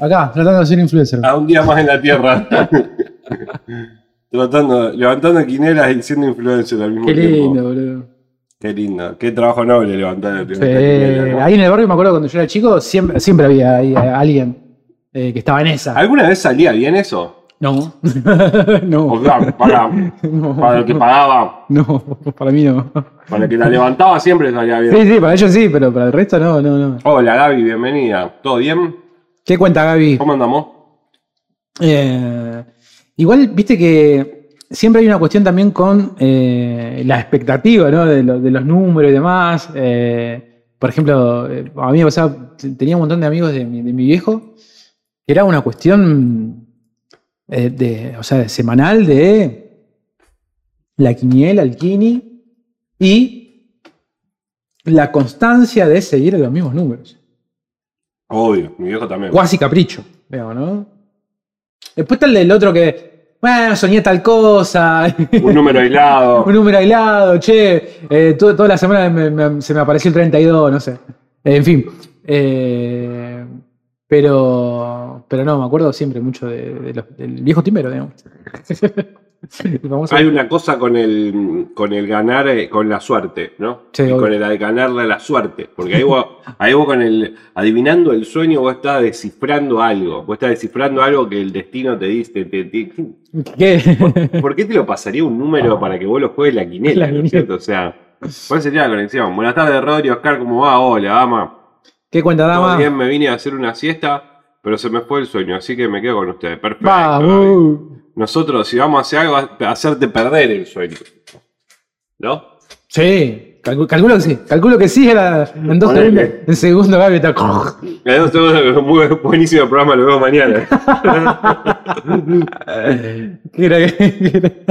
Acá, tratando de ser influencer. A un día más en la tierra. Tratando, levantando quinelas y siendo influencer al mismo Qué tiempo. lindo, boludo. Qué lindo. Qué trabajo noble levantar quinela, ¿no? Ahí en el barrio me acuerdo cuando yo era chico, siempre, siempre había ahí alguien eh, que estaba en esa. ¿Alguna vez salía bien eso? No. O no. sea, para, para el que pagaba, No, para mí no. para el que la levantaba siempre salía bien. Sí, sí, para ellos sí, pero para el resto no, no, no. Hola Gaby, bienvenida. ¿Todo bien? ¿Qué cuenta Gaby? ¿Cómo andamos? Eh, igual, viste que siempre hay una cuestión también con eh, la expectativa ¿no? de, lo- de los números y demás. Eh, por ejemplo, a mí me pasaba, tenía un montón de amigos de mi, de mi viejo, que era una cuestión de, o sea, de semanal de la quiniela, el kini y la constancia de seguir los mismos números. Obvio, mi viejo también. Cuasi capricho, veo, ¿no? Después está el del otro que, bueno, soñé tal cosa, Un número aislado. un número aislado, che, eh, to- toda la semana me- me- se me apareció el 32, no sé. En fin. eh, pero, pero no, me acuerdo siempre mucho de- de los- del viejo timero, digamos. Hay una cosa con el, con el ganar, eh, con la suerte, ¿no? Sí, Y con el ganarle a la suerte. Porque ahí vos, ahí vos con el, adivinando el sueño, vos estás descifrando algo. Vos estás descifrando algo que el destino te dice. te- te- ¿Qué? ¿Por qué te lo pasaría un número para que vos lo juegues la quinela? La ¿no es cierto? O sea, ¿cuál sería la conexión? Buenas tardes, Rodri, Oscar, ¿cómo va? Hola, dama. ¿Qué cuenta, dama? bien, me vine a hacer una siesta, pero se me fue el sueño, así que me quedo con ustedes. Perfecto. Vamos. Nosotros, si vamos a hacer algo, a hacerte perder el sueño. ¿No? Sí, calcu- calculo que sí. Calculo que sí era en dos segundos. En segundo, Gaby está. Muy buenísimo programa, lo veo mañana. Gran, qué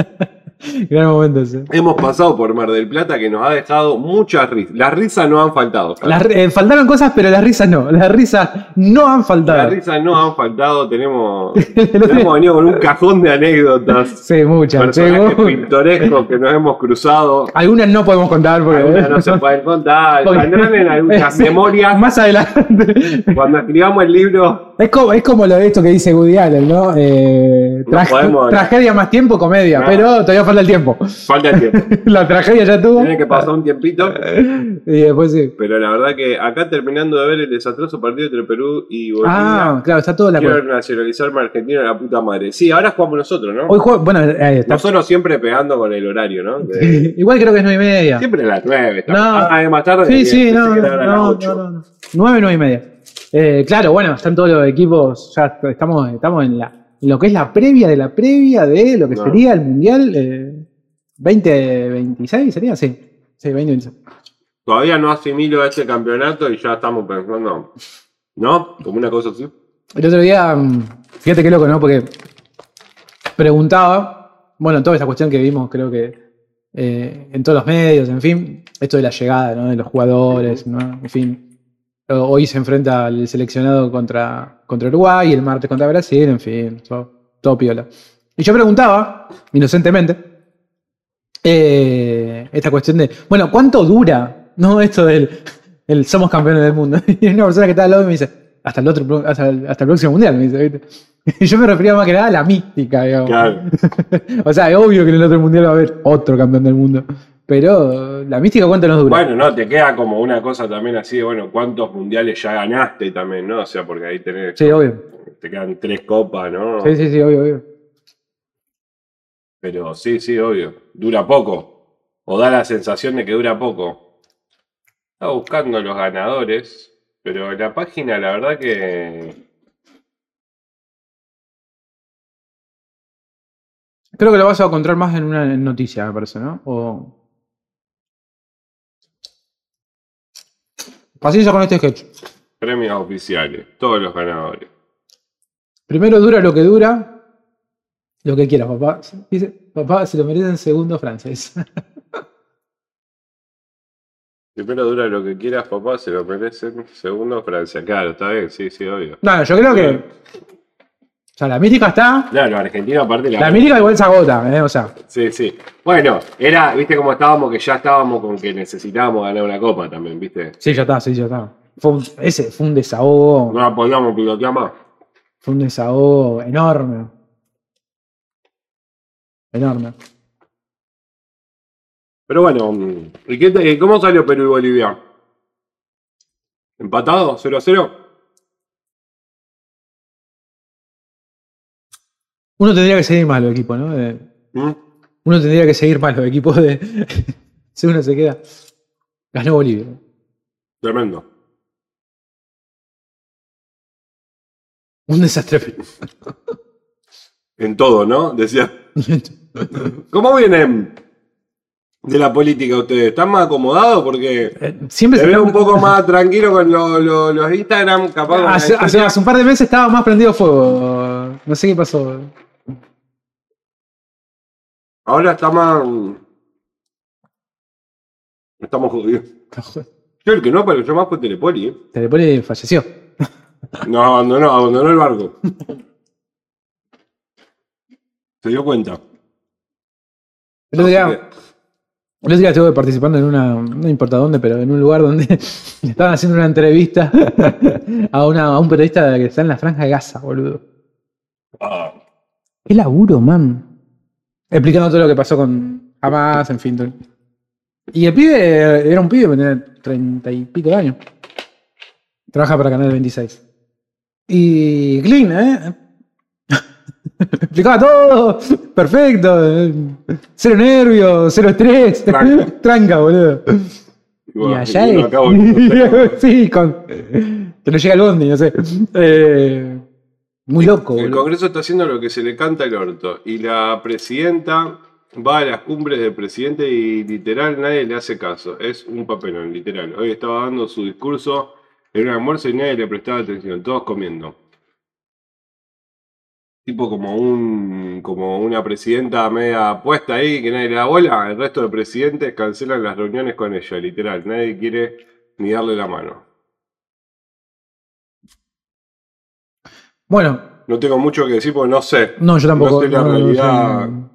gran- momento ese. Hemos pasado por Mar del Plata que nos ha dejado muchas risas. Las risas no han faltado. Las- eh, faltaron cosas, pero las risas no. Las risas no han Las faltado. risas no han faltado. Tenemos, hemos venido con un cajón de anécdotas. Sí, muchas. Personajes pintorescos que nos hemos cruzado. Algunas no podemos contar porque. Algunas no se pueden contar. Saldrán en algunas memorias. Más adelante. Cuando escribamos el libro, Es como, es como lo de esto que dice Woody Allen, ¿no? Eh, No trage- podemos- tragedia más tiempo, comedia. No. Pero todavía falta el tiempo. falta el tiempo. La tragedia ya tuvo. Tiene que pasar un tiempito. Y después sí. Pero la verdad que acá terminando de ver el desastroso partido entre Perú y Bolivia, Ah, claro, está todo la quiero nacionalizarme a la puta madre. Sí, ahora jugamos nosotros, ¿no? Hoy juego, bueno, ahí está. Nosotros siempre pegando con el horario, ¿no? De- Igual creo que es nueve y media. siempre a las 9. No. Ah, más tarde. Sí, sí, no, no, no, 8. no, no. Nueve, nueve y media. Eh, claro, bueno, están todos los equipos, ya estamos, estamos en, la, en lo que es la previa de la previa de lo que No. sería el Mundial eh, 2026, ¿sería? Sí, sí, 2026. Todavía no asimilo este campeonato y ya estamos pensando, ¿no? Como una cosa así. El otro día, mm, fíjate qué loco, ¿no? Porque preguntaba, bueno, toda esa cuestión que vimos, creo que eh, en todos los medios, en fin, esto de la llegada, ¿no? De los jugadores, ¿no? En fin. Hoy se enfrenta el seleccionado contra, contra Uruguay, el martes contra Brasil, en fin, todo, todo piola. Y yo preguntaba, inocentemente, eh, esta cuestión de, bueno, ¿cuánto dura, no? Esto del el somos campeones del mundo. Y hay una persona que está al lado y me dice, hasta el otro, hasta el, hasta el próximo mundial, me dice, ¿viste? Y yo me refería más que nada a la mística, digamos. Claro. o sea, es obvio que en el otro mundial va a haber otro campeón del mundo. Pero la mística cuánto nos dura. Bueno, no, te queda como una cosa también así de, bueno, ¿cuántos mundiales ya ganaste también, no? O sea, porque ahí tenés, sí, obvio. te quedan tres copas, ¿no? Sí, sí, sí, obvio, obvio. Pero sí, sí, obvio. Dura poco. O da la sensación de que dura poco. Estaba buscando los ganadores, pero la página, la verdad que. Creo que lo vas a encontrar más en una noticia, me parece, ¿no? O... Paciencia con este sketch. Premios oficiales, todos los ganadores. Primero dura lo que dura. Lo que quieras, papá. Dice, papá se lo merece en segundo francés. Primero dura lo que quieras, papá, se lo merecen. Segundo, Francia. Claro, está bien, sí, sí, obvio. no, yo creo que. O sea, la mística está. Claro, Argentina aparte La mística igual se agota, ¿eh? O sea. Sí, sí. Bueno, era, viste cómo estábamos, que ya estábamos con que necesitábamos ganar una copa también, viste. Sí, ya está, sí, ya está. Fue un- ese fue un desahogo. No la podíamos pilotear más. Fue un desahogo enorme. Enorme. Pero bueno, mm, ¿y qué te- cómo salió Perú y Bolivia? ¿Empatado? ¿0 a 0? Uno tendría que seguir más los equipos, ¿no? De- ¿Mm? uno tendría que seguir más los equipos de. si uno se queda. Ganó Bolivia. Tremendo. Un desastre. En todo, ¿no? Decía. ¿Cómo vienen de la política ustedes? ¿Están más acomodados? Porque Eh, Siempre te se veo un poco más tranquilo con lo- lo- los Instagram, capaz. Hace, hace un par de meses estaba más prendido fuego. No sé qué pasó. Ahora está más. Estamos jodidos. Yo el que no apareció más fue Telepoli. ¿eh? Telepoli falleció. No, abandonó, abandonó el barco. Se dio cuenta. El otro día, el otro día estuve participando en una, no importa dónde, pero en un lugar donde le estaban haciendo una entrevista a, una, a un periodista que está en la franja de Gaza, boludo. Ah, Qué laburo, man. Explicando todo lo que pasó con Hamas, en fin. todo. Y el pibe era un pibe, tenía treinta y pico de años. Trabaja para Canal 26. Y clean, ¿eh? Explicaba todo. Perfecto. Cero nervios, cero estrés. Tranca. Tranca, boludo. y bueno, y allá y es- sí, con. Que no llega el bondi, no sé. Eh, muy loco, El boludo. Congreso está haciendo lo que se le canta el orto. Y la presidenta va a las cumbres del presidente y literal nadie le hace caso. Es un papelón, literal. Hoy estaba dando su discurso en un almuerzo y nadie le prestaba atención. Todos comiendo. Tipo como un como una presidenta media puesta ahí que nadie le da bola. El resto de presidentes cancelan las reuniones con ella, literal. Nadie quiere ni darle la mano. Bueno, No tengo mucho que decir porque no sé. No, yo tampoco. No sé la no, no, realidad. no.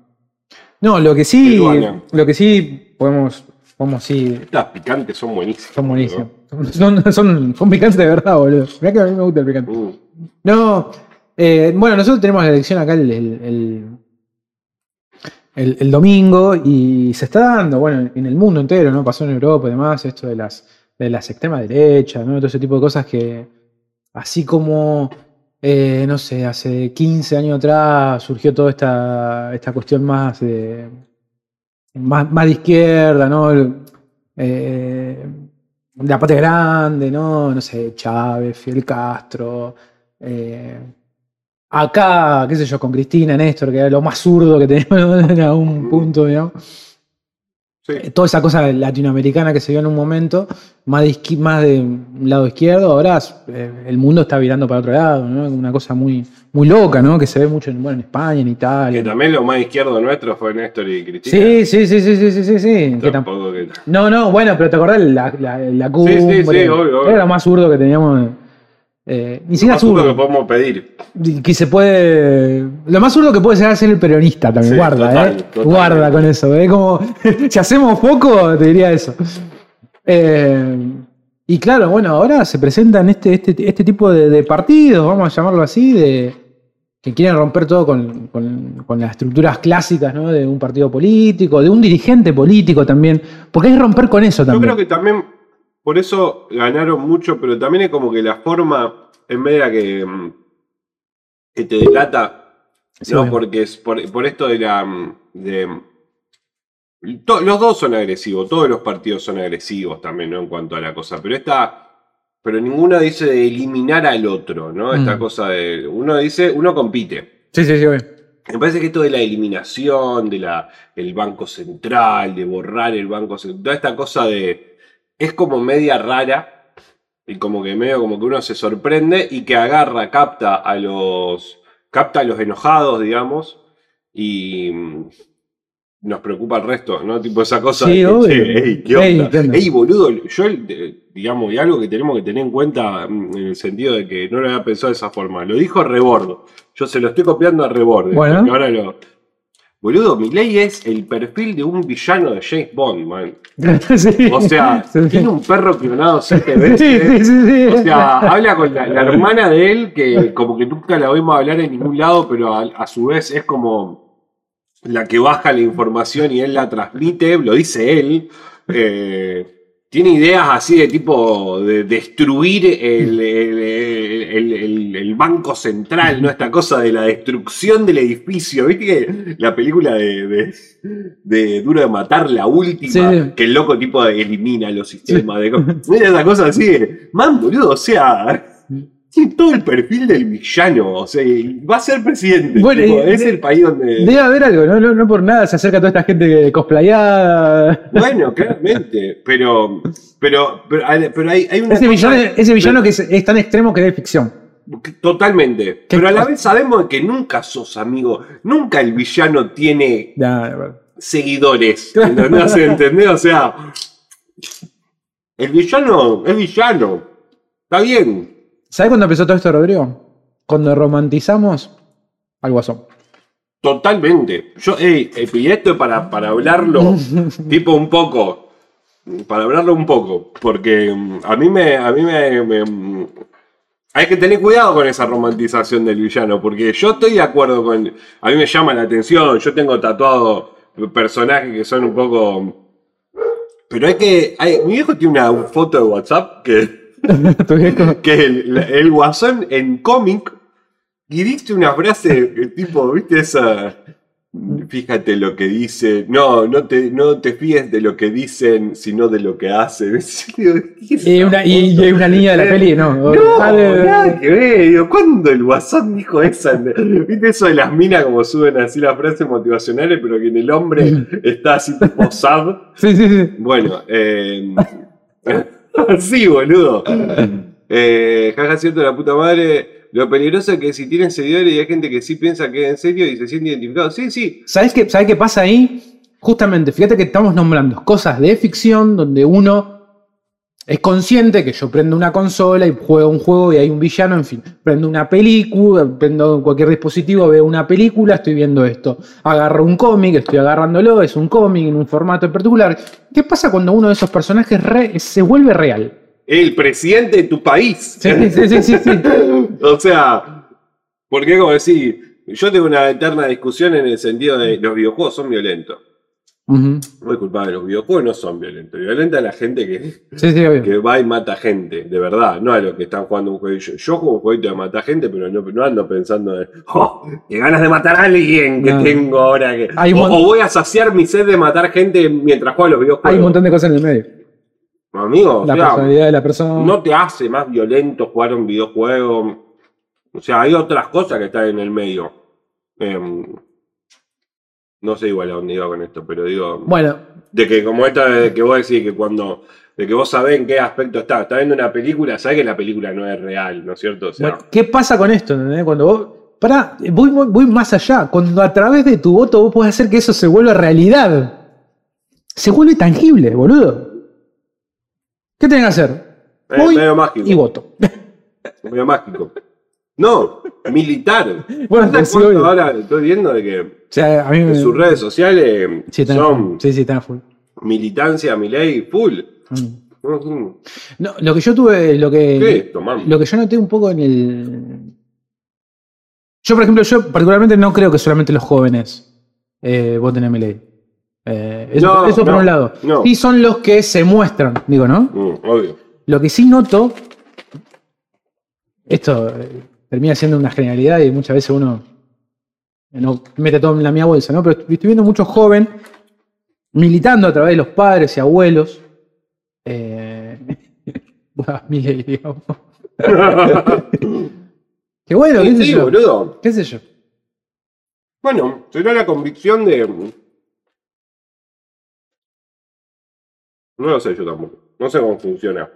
No, lo que sí. peruana. Lo que sí podemos. podemos sí. Estas picantes son buenísimas. Son buenísimos. Son, son, son picantes de verdad, boludo. Mirá que a mí me gusta el picante. Mm. No. eh, bueno, nosotros tenemos la elección acá el, el, el- el- el domingo y se está dando, bueno, en el mundo entero, ¿no? Pasó en Europa y demás, esto de las, de las extremas derechas, ¿no? Todo ese tipo de cosas que, así como, eh, no sé, hace 15 años atrás surgió toda esta, esta cuestión más de, más, más de izquierda, ¿no? El- eh, la patria grande, ¿no? No sé, Chávez, Fidel Castro. eh, acá, qué sé yo, con Cristina, Néstor, que era lo más zurdo que teníamos en algún punto, digamos. Sí. Eh, Toda esa cosa latinoamericana que se dio en un momento, más de, izqui- más de un lado izquierdo, ahora eh, el mundo está virando para otro lado, ¿no? Una cosa muy, muy loca, ¿no? Que se ve mucho en, bueno, en España, en Que Italia. también lo más izquierdo nuestro fue Néstor y Cristina. Sí, sí, sí, sí, sí, sí, sí, sí. que tam- Tampoco que- no, no, bueno, pero te acordás la, la, la Sí, cumbre. sí, sí, obvio, obvio. Era lo más zurdo que teníamos. Eh, ni Lo siquiera más zurdo zurdo. que podemos pedir. Que se puede. Lo más zurdo que puede llegar a ser el peronista también. Sí, guarda, total, eh. Guarda con eso. Es como. si hacemos poco, te diría eso. Eh, y claro, bueno, ahora se presentan este, este, este tipo de, de partidos, vamos a llamarlo así, de que quieren romper todo con, con- con las estructuras clásicas ¿no? de un partido político, de un dirigente político también. Porque hay que romper con eso Yo también. creo que también por eso ganaron mucho, pero también es como que la forma, en vez de la que, mm, que te delata, Sí, ¿no? Porque es por, por esto de la. mm, De, to- los dos son agresivos, todos los partidos son agresivos también, ¿no? En cuanto a la cosa. Pero esta. Pero ninguno dice de eliminar al otro, ¿no? Esta Mm. cosa de. Uno dice, uno compite. Sí, sí, sí, obvio. Me parece que esto de la eliminación, de la, el Banco Central, de borrar el Banco Central, toda esta cosa de. Es como media rara y como que medio como que uno se sorprende y que agarra, capta a los. capta a los enojados, digamos, y. mm, Nos preocupa el resto, ¿no? Tipo esa cosa Sí, de obvio. ey, ¿qué onda? Ey, boludo, yo, digamos, y algo que tenemos que tener en cuenta mm, en el sentido de que no lo había pensado de esa forma. Lo dijo Rebordo. Yo se lo estoy copiando a Rebord. Bueno. porque ahora lo. Boludo, Milei es el perfil de un villano de James Bond, man. Sí. O sea, Sí. tiene un perro clonado siete veces. sí, sí, sí. O sea, habla con la, la hermana de él, que como que nunca la oímos hablar en ningún lado, pero a, a su vez es como la que baja la información y él la transmite, lo dice él. Eh, tiene ideas así de tipo de destruir el, el- el- el- el banco central, ¿no? Esta cosa de la destrucción del edificio. ¿Viste que la película de, de, de Duro de Matar, la última, Sí. que el loco tipo elimina los sistemas de cosas. Mira esa cosa así de, man, boludo, o sea, tiene todo el perfil del villano, o sea, va a ser presidente. Bueno, tipo, y- es el país donde... Debe haber algo, ¿no? No, no por nada se acerca toda esta gente cosplayada. Bueno, claramente, pero, pero, pero, hay- pero hay, hay una Ese cosa- villano, ese villano que es, es tan extremo que es ficción. Totalmente. ¿Qué Pero a la vez sabemos que nunca sos amigo. Nunca el villano tiene bueno. seguidores. ¿Entendés? ¿Entendés? O sea, el villano es villano. Está bien. ¿Sabes cuándo empezó todo esto, Rodrigo? Cuando romantizamos al guasón. Totalmente. Yo, ey, eh, y esto es para, para hablarlo, tipo un poco. Para hablarlo un poco. Porque mm, a mí me. A mí me, me, mm, hay que tener cuidado con esa romantización del villano. Porque yo estoy de acuerdo con. A mí me llama la atención. Yo tengo tatuado personajes que son un poco. Pero hay que. hay- mi viejo tiene una foto de WhatsApp que. Que el, el guasón en cómic y dice una frase tipo, ¿viste esa? Fíjate lo que dice, no, no te, no te fíes de lo que dicen, sino de lo que hacen. Digo, ¿qué es Y una, y, y una niña de la peli, ¿no? No, Ah, nada que ver. ¿cuándo el guasón dijo esa? ¿Viste eso de las minas como suben así las frases motivacionales, pero que en el hombre está así tipo sad? Sí, sí, sí. Bueno, eh, sí, boludo. Eh, jaja, cierto, la puta madre. Lo peligroso es que si tienen seguidores y hay gente que sí piensa que es en serio y se siente identificado. Sí, sí. ¿Sabes qué, ¿Sabes qué pasa ahí? Justamente, fíjate que estamos nombrando cosas de ficción donde uno es consciente que yo prendo una consola y juego un juego y hay un villano, en fin. Prendo una película, prendo cualquier dispositivo, veo una película, estoy viendo esto. Agarro un cómic, estoy agarrándolo, es un cómic en un formato en particular. ¿Qué pasa cuando uno de esos personajes re- se vuelve real? El presidente de tu país. Sí, sí, sí, sí, sí. o sea, porque como decir, yo tengo una eterna discusión en el sentido de los videojuegos son violentos. Ujú. No es culpable, los videojuegos no son violentos. Violenta a la gente que, Sí, sí, obvio. que va y mata gente, de verdad, no a los que están jugando un juego. Yo, yo juego un jueguito de matar gente, pero no, no ando pensando de, oh, qué ganas de matar a alguien que No. tengo ahora. Que, o, mon- o voy a saciar mi sed de matar gente mientras juego a los videojuegos. Hay un montón de cosas en el medio. Amigo, o La sea, personalidad de la persona. no te hace más violento jugar un videojuego. O sea, hay otras cosas que están en el medio. Em, no sé igual a dónde iba con esto, pero digo. Bueno, De que como esta de que vos decís que cuando. De que vos sabés en qué aspecto está. Estás viendo una película, sabés que la película no es real, ¿no es cierto? O sea, Bueno, ¿qué pasa con esto? entendés? Cuando vos. Pará, voy, voy- voy más allá. Cuando a través de tu voto vos podés hacer que eso se vuelva realidad. Se vuelve tangible, boludo. ¿Qué tenés que hacer? Voy medio mágico. y voto. Medio mágico. No, militar. Bueno, ¿Sabes sí, ahora estoy viendo de que O sea, a mí me. en sus redes sociales Sí, son sí, sí, full. militancia, mi ley, full? Mm. No, lo que yo tuve, lo que. Lo que yo noté un poco en el. Yo, por ejemplo, yo particularmente no creo que solamente los jóvenes eh, voten a Milei. Eh, eso No, eso por no, un lado. no. Sí son los que se muestran, digo, ¿no? Mm, obvio. Lo que sí noto, esto eh, termina siendo una genialidad y muchas veces uno no mete todo en la mía bolsa, ¿no? Pero estoy viendo mucho joven militando a través de los padres y abuelos. Eh. Qué bueno, qué Sí, sé sí, yo. boludo. ¿Qué sé yo? Bueno, será la convicción de. No lo sé yo tampoco. No sé cómo funciona.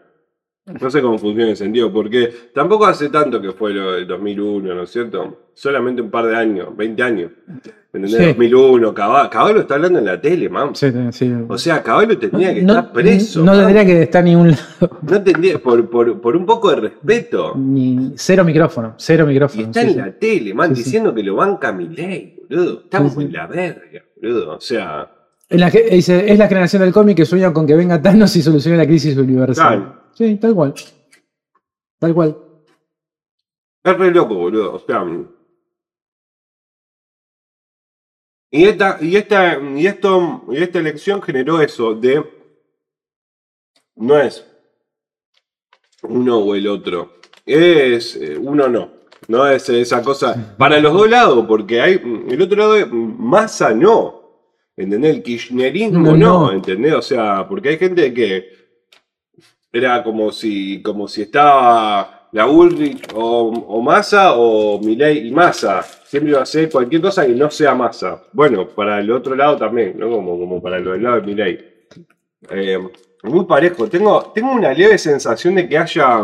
No sé cómo funciona el sentido, porque tampoco hace tanto que fue lo del 2001, ¿no es cierto? Solamente un par de años, 20 años. ¿Entendés? Sí. 2001, Caballo, Caballo está hablando en la tele, man. Sí, sí. O sea, Caballo tendría que no, estar preso. no tendría que estar ni un lado. No tendría, por, por, por un poco de respeto. Ni cero micrófono. Cero Y micrófono. está sí, en la tele, man, diciendo que lo banca Milei, boludo. Estamos en la verga, boludo. O sea, la, dice, es la generación del cómic que sueña con que venga Thanos y solucione la crisis universal. Claro. Sí, tal cual. Tal cual. es re loco, boludo. O sea. Y esta, y esta, y esto, y esta elección generó eso de. No es uno o el otro. Es eh, uno no. No es esa cosa. Para los dos lados, porque hay. El otro lado es masa no. ¿Entendés? El kirchnerismo No, no, no. ¿entendés? O sea, porque hay gente que era como si, como si estaba la Ulrich o, o Massa o Milei y Massa. Siempre iba a ser cualquier cosa que no sea Massa. Bueno, para el otro lado también, ¿no? Como, como para el lado de Milei. Eh, muy parejo. Tengo, tengo una leve sensación de que haya.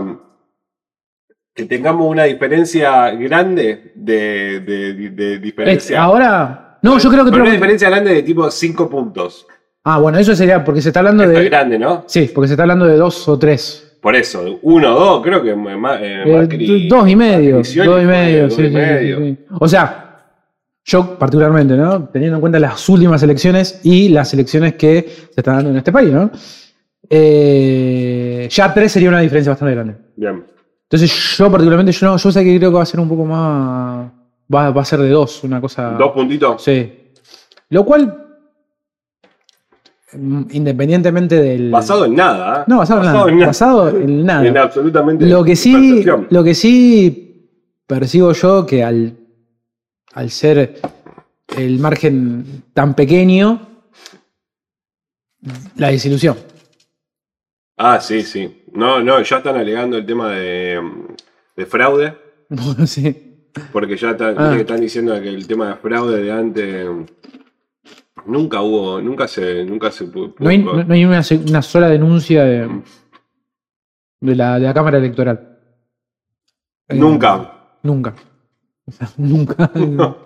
que tengamos una diferencia grande de, de, de- de Es- diferencia. ahora. No, yo creo que Pero una diferencia grande de tipo 5 puntos. Ah, bueno, eso sería porque se está hablando Esto es de. grande, ¿no? Sí, porque se está hablando de dos o tres. Por eso, uno, dos, creo que ma- eh, Eh, dos y medio. Dos y medio, sí, y sí, sí, medio. sí. O sea, yo particularmente, ¿no? Teniendo en cuenta las últimas elecciones y las elecciones que se están dando en este país, ¿no? Eh, ya tres sería una diferencia bastante grande. Bien. Entonces yo particularmente, yo no, yo sé que creo que va a ser un poco más. Va, va a ser de dos, una cosa. Dos puntitos. Sí. Lo cual, mm, independientemente del. Basado en nada. ¿eh? No, basado, en nada. Basado en nada. En absolutamente. Lo que sí, percepción. lo que sí percibo yo que al, al ser el margen tan pequeño, la desilusión. Ah, sí, sí. No, no, ya están alegando el tema de, de fraude. Bueno, sí. Porque ya están, Ah. están diciendo que el tema de fraude de antes. Nunca hubo, nunca se, nunca se No hay, no- no hay una, sola denuncia de, de, la, de la Cámara Electoral. Eh, Nunca. Nunca. O sea, nunca.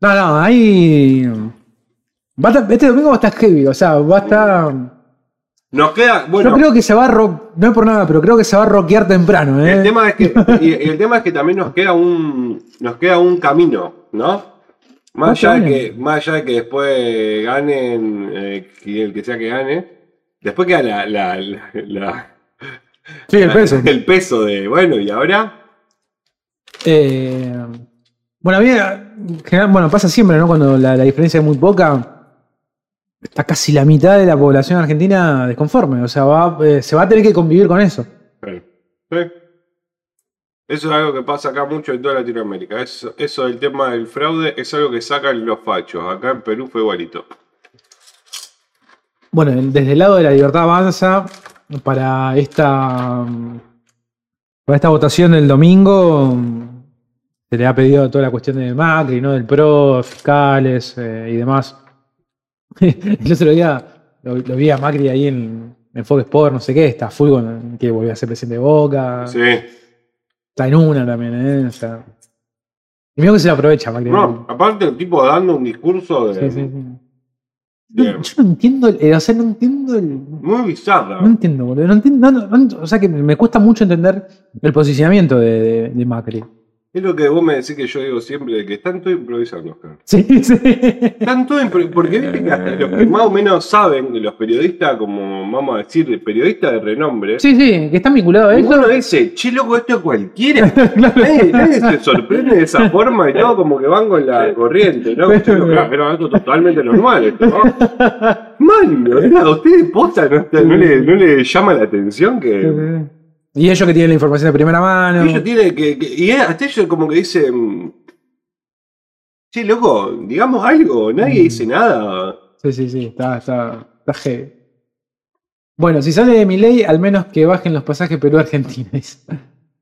No, no, hay. va a estar- este domingo va a estar heavy, o sea, va a estar. Nos queda, bueno, Yo creo que se va a ro- no es por nada, pero creo que se va a rockear temprano, ¿eh? el tema es que, y, el tema es que también nos queda un, nos queda un camino, ¿no? Más allá, de que, más allá de que después ganen, eh, el que sea que gane, después queda la, la, la- la- sí, el peso. el peso de, bueno, y ahora, Eh, bueno, a mí, general, bueno, pasa siempre, ¿no? Cuando la diferencia es muy poca, está casi la mitad de la población argentina desconforme. O sea, va, eh, se va a tener que convivir con eso. Sí. Sí. Eso es algo que pasa acá mucho en toda Latinoamérica. Eso, eso del tema del fraude es algo que sacan los fachos. Acá en Perú fue igualito. Bueno, desde el lado de la libertad avanza, para esta, para esta votación del domingo, se le ha pedido toda la cuestión de Macri, ¿no? Del PRO, fiscales eh, y demás. El otro día lo, lo vi a Macri ahí en, en Fox Sport, no sé qué, está full con que volvió a ser presidente de Boca. Sí. Está en una también, ¿eh? O sea, y mira que se lo aprovecha Macri. No, aparte el tipo dando un discurso de, Sí, sí, sí. de- yo no entiendo, el- o sea, no entiendo el, muy bizarra. No entiendo, boludo. No entiendo, no, no, no, o sea que me cuesta mucho entender el posicionamiento de, de- de Macri. Es lo que vos me decís que yo digo siempre, de que están todos improvisando, Oscar. Sí, sí. Están todos impro- porque viste que hasta los que más o menos saben, de los periodistas, como vamos a decir, periodistas de renombre, Sí, sí, que están vinculados a eso. Ninguno dice, che, loco, esto es cualquiera. nadie, nadie se sorprende de esa forma y todo como que van con la corriente, ¿no? Pero algo totalmente normal esto, ¿no? Man, ¿a ustedes posta no, no le, no le llama la atención que... Y ellos que tienen la información de primera mano. Ellos tienen que, que- Y hasta ellos como que dicen... Che, loco, digamos algo, nadie Mm. dice nada. Sí, sí, sí, está, está, está heavy. Bueno, si sale de mi ley, al menos que bajen los pasajes Perú-Argentina.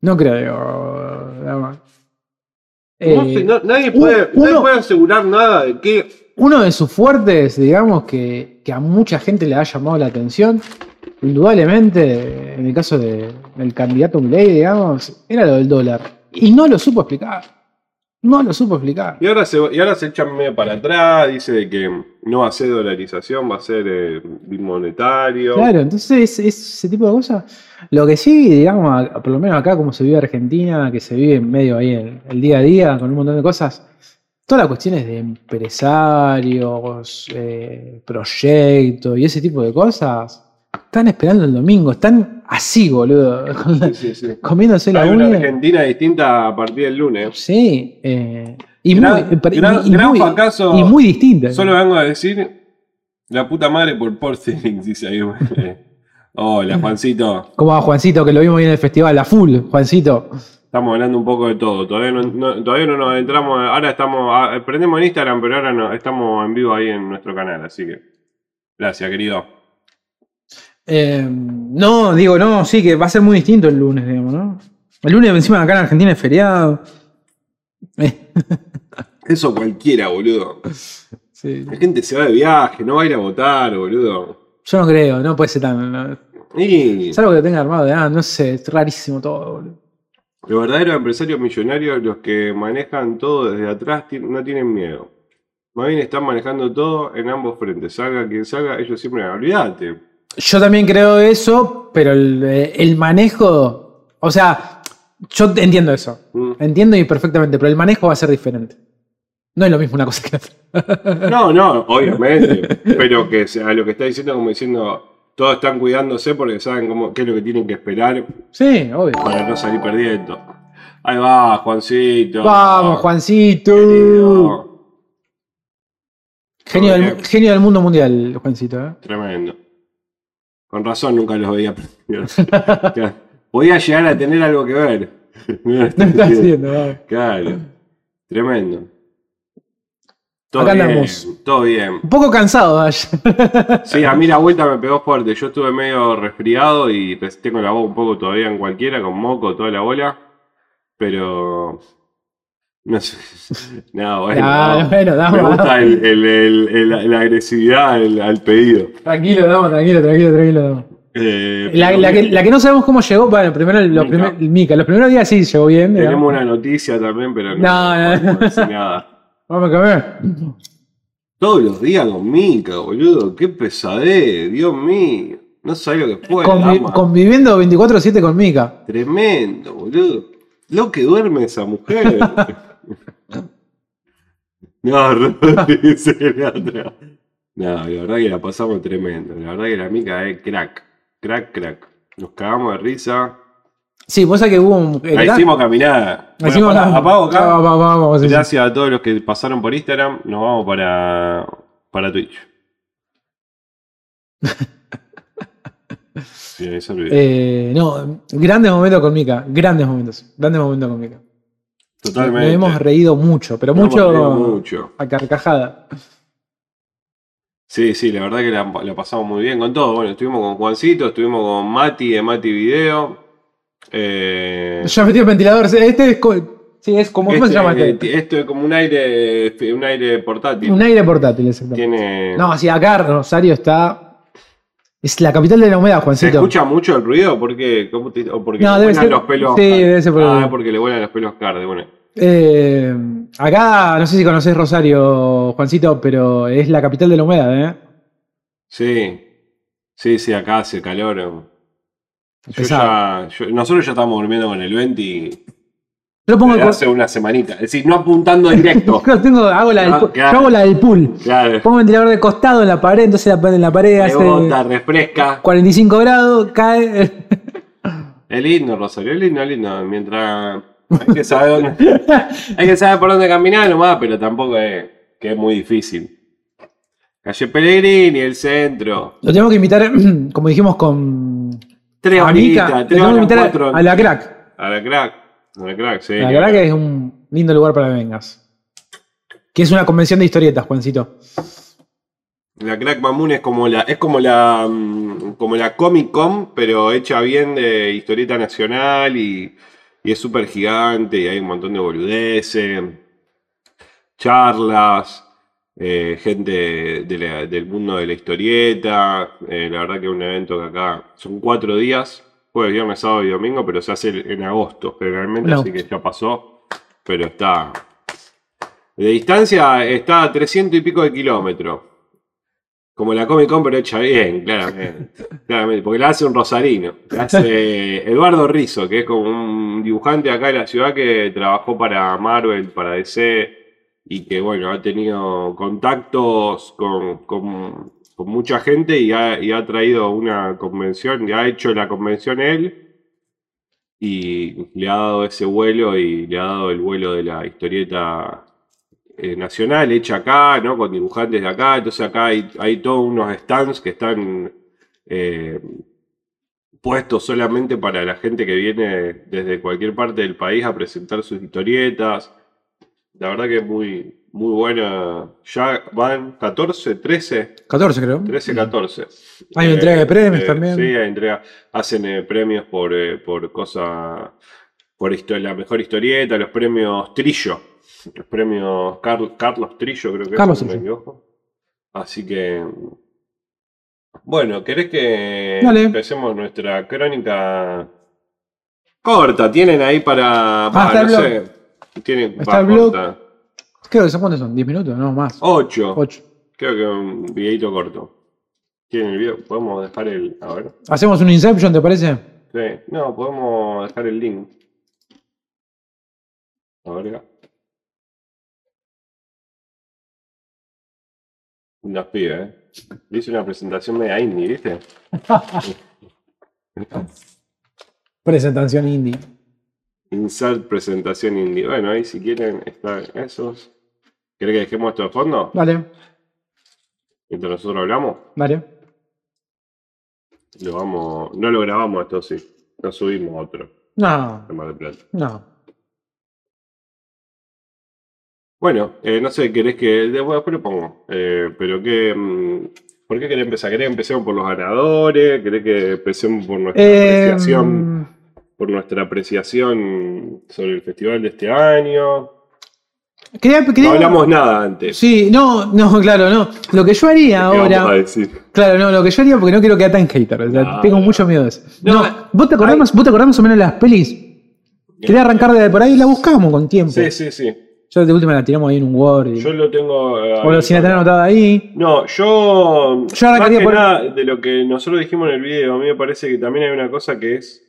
No creo. nada más. No Eh, sé, no- nadie, puede, nadie puede asegurar nada de que... Uno de sus fuertes, digamos, que, que a mucha gente le ha llamado la atención, indudablemente, en el caso de- del candidato Milei, digamos, era lo del dólar. Y no lo supo explicar. No lo supo explicar. Y ahora, se, y ahora se echan medio para atrás, dice de que no va a ser dolarización, va a ser eh, bimonetario. Claro, entonces es, es ese tipo de cosas. Lo que sí, digamos, a- por lo menos acá como se vive Argentina, que se vive medio ahí el, el día a día con un montón de cosas, todas las cuestiones de empresarios, eh, proyectos y ese tipo de cosas, están esperando el domingo, están así, boludo, la- Sí, sí, sí. comiéndose la Hay una uña. Argentina distinta a partir del lunes. Sí, eh, y, Gran- muy, gran- y gran muy- fracaso. y muy distinta. Solo vengo a decir la puta madre por Porcelain, dice ahí. eh. Hola, Juancito. Como a Juancito, que lo vimos hoy en el festival, a full, Juancito. Estamos hablando un poco de todo. Todavía no, no- todavía no nos entramos. Ahora estamos. ah, prendemos en Instagram, pero ahora no, estamos en vivo ahí en nuestro canal. Así que. Gracias, querido. Eh, no, digo, no, sí, que va a ser muy distinto el lunes, digamos, ¿no? El lunes encima acá en Argentina es feriado. Eh, Eso cualquiera, boludo. sí. La gente se va de viaje, no va a ir a votar, boludo. Yo no creo, no puede ser tan. no. Y Salvo que lo tenga armado de ah, no sé, es rarísimo todo, boludo. los verdaderos empresarios millonarios, los que manejan todo desde atrás, no tienen miedo. Más bien están manejando todo en ambos frentes. Salga quien salga, ellos siempre. Olvídate. Yo también creo eso, pero el, eh, el manejo. O sea, yo entiendo eso. Mm. Entiendo y perfectamente, pero el manejo va a ser diferente. No es lo mismo una cosa que la otra. No, no, obviamente. pero que sea lo que está diciendo, como diciendo, todos están cuidándose porque saben cómo, qué es lo que tienen que esperar Sí, obvio. para no salir perdiendo. Ahí va, Juancito. Vamos, Juancito. Querido. Genio del, genio del mundo mundial, Juancito. ¿eh? Tremendo. Con razón nunca los veía. Podía llegar a tener algo que ver. No está haciendo. Claro. Tremendo. Todo Acá bien, andamos. todo bien. Un poco cansado, Dash. Sí, a mí la vuelta me pegó fuerte. Yo estuve medio resfriado y tengo la voz un poco todavía en cualquiera, con moco, toda la bola. Pero. No sé. No, bueno. Ah, no. bueno, damos. Me gusta el- el- el- el- la agresividad al, pedido. Tranquilo, damos, tranquilo, tranquilo, tranquilo. damos. Eh, La, que, bien. la que no sabemos cómo llegó, bueno, primero los, Mica. primer- Mica, los primeros días sí llegó bien. Tenemos digamos. una noticia también, pero no, No, no, no nada. Vamos a comer. Todos los días con Mica, boludo. Qué pesadez, Dios mío. No sabés lo que fue. Convi- dama. conviviendo 24-7 con Mica. Tremendo, boludo. Lo que duerme esa mujer. no, la. No, la verdad que la pasamos tremendo. La verdad que la mica es crack. Crack, crack. Nos cagamos de risa. Sí, vos sabés que hubo un. La hicimos caminada. La hicimos- apago acá. Vamos, sí, sí. Gracias a todos los que pasaron por Instagram. Nos vamos para, para Twitch. Bien. Eh, no, grandes momentos con Mica. Grandes momentos. Grandes momentos con Mica. Totalmente. Nos hemos reído mucho, pero Nos mucho mucho. a carcajada. Sí, sí, la verdad que la, la pasamos muy bien con todo. Bueno, estuvimos con Juancito, estuvimos con Mati de Mati Video. Eh, Ya metí el ventilador. Este es. Sí, es como. ¿Cómo se llama eh, este? Esto es como un aire, un aire portátil. Un aire portátil, exactamente. Tiene. No, si acá Rosario está. Es la capital de la humedad, ¿Se Juancito. escucha mucho el ruido? ¿Por qué? ¿Cómo te- ¿O porque No, le debe vuelan ser- los pelos? sí, debe ser por ah, el- porque le vuelan los pelos Car, de bueno. Eh, acá, no sé si conoces Rosario, Juancito, pero es la capital de la humedad, ¿eh? Sí. Sí, sí, acá hace calor. Yo ya, yo- nosotros ya estamos durmiendo con el 20 y Yo lo pongo el hace una semanita. Es decir, no apuntando directo. Yo tengo, hago la del, pool. claro. Yo hago la del pool. claro. Pongo el ventilador de costado en la pared, entonces la en la pared hace Rebota, refresca. 45 grados, cae. Es lindo, Rosario, es lindo, es lindo. Mientras. Hay que saber dónde. hay que saber por dónde caminar nomás, pero tampoco es que es muy difícil. Calle Pellegrini, el centro. Lo tenemos que invitar, como dijimos con Tres horitas, tres horas, cuatro. a la crack. A la crack. Crack, sí. La crack es un lindo lugar para que vengas. Que es una convención de historietas, Juancito. La Crack Mamoon es como la, es como la, mm, como la Comic Con, pero hecha bien de historieta nacional y, y es súper gigante y hay un montón de boludeces, charlas, eh, gente de la- del mundo de la historieta. eh, la verdad que es un evento que acá son cuatro días, jueves, viernes, sábado y domingo, pero se hace en agosto generalmente, No. así que ya pasó. Pero está. De distancia está a 300 y pico de kilómetros. Como la Comic Con, pero hecha bien, claramente. claramente porque la hace un rosarino. La hace Eduardo Rizzo, que es como un dibujante acá de la ciudad que trabajó para Marvel, para DC, y que, bueno, ha tenido contactos con, con- con mucha gente y ha, traído una convención, ha hecho la convención él, y le ha dado ese vuelo y le ha dado el vuelo de la historieta eh, nacional hecha acá, ¿no? Con dibujantes de acá. Entonces acá hay, hay todos unos stands que están eh, puestos solamente para la gente que viene desde cualquier parte del país a presentar sus historietas. La verdad que es muy, muy buena. Ya van 14, 13, 14 creo. 13, 14. Hay una entrega de premios también. Sí, hay entrega. Hacen eh, premios por, eh, por cosa. Por la mejor historieta, los premios Trillo. Los premios Carl- Carlos Trillo, creo que Carlos es. no. Así que. Bueno, ¿querés que Dale. empecemos nuestra crónica corta? Tienen ahí para. Ah, está el no blog. sé. Tienen, va, el blog. Creo que son cuántos son, 10 minutos, no más. 8. 8. Creo que un videito corto. ¿Tienen el video? Podemos dejar el. A ver. ¿Hacemos un Inception, te parece? Sí. No, podemos dejar el link. A ver. Nos pide, ¿eh? Le hice una presentación media indie, ¿viste? Presentación indie. Insert presentación indie. Bueno, ahí si quieren están esos. ¿Querés que dejemos esto de fondo? Dale, Mientras nosotros hablamos. dale. Lo vamos. No lo grabamos esto, sí. Lo subimos a otro. No, de Mar del Plata. no. Bueno, eh, no sé, querés que. después lo pongo. Eh, pero que. mm, ¿Por qué querés empezar? ¿Querés que empecemos por los ganadores? ¿Querés que empecemos por nuestra Eh, apreciación? Por nuestra apreciación sobre el festival de este año. Quería, quería- No hablamos nada antes. Sí, no, no, claro, no. Lo que yo haría ¿Qué vamos a ahora. decir? Claro, no, lo que yo haría porque no quiero quedar tan hater. O sea, No, tengo no. mucho miedo de eso. No, ¿vos, te acordás, más- ¿Vos te acordás más o menos de las pelis? Quería arrancar de por ahí y la buscamos con tiempo. Sí, sí, sí. Yo de última la tiramos ahí en un Word. y- Yo lo tengo. eh, o si la tenés anotada ahí. No, yo. Yo más arrancaría que por- nada de lo que nosotros dijimos en el video, a mí me parece que también hay una cosa que es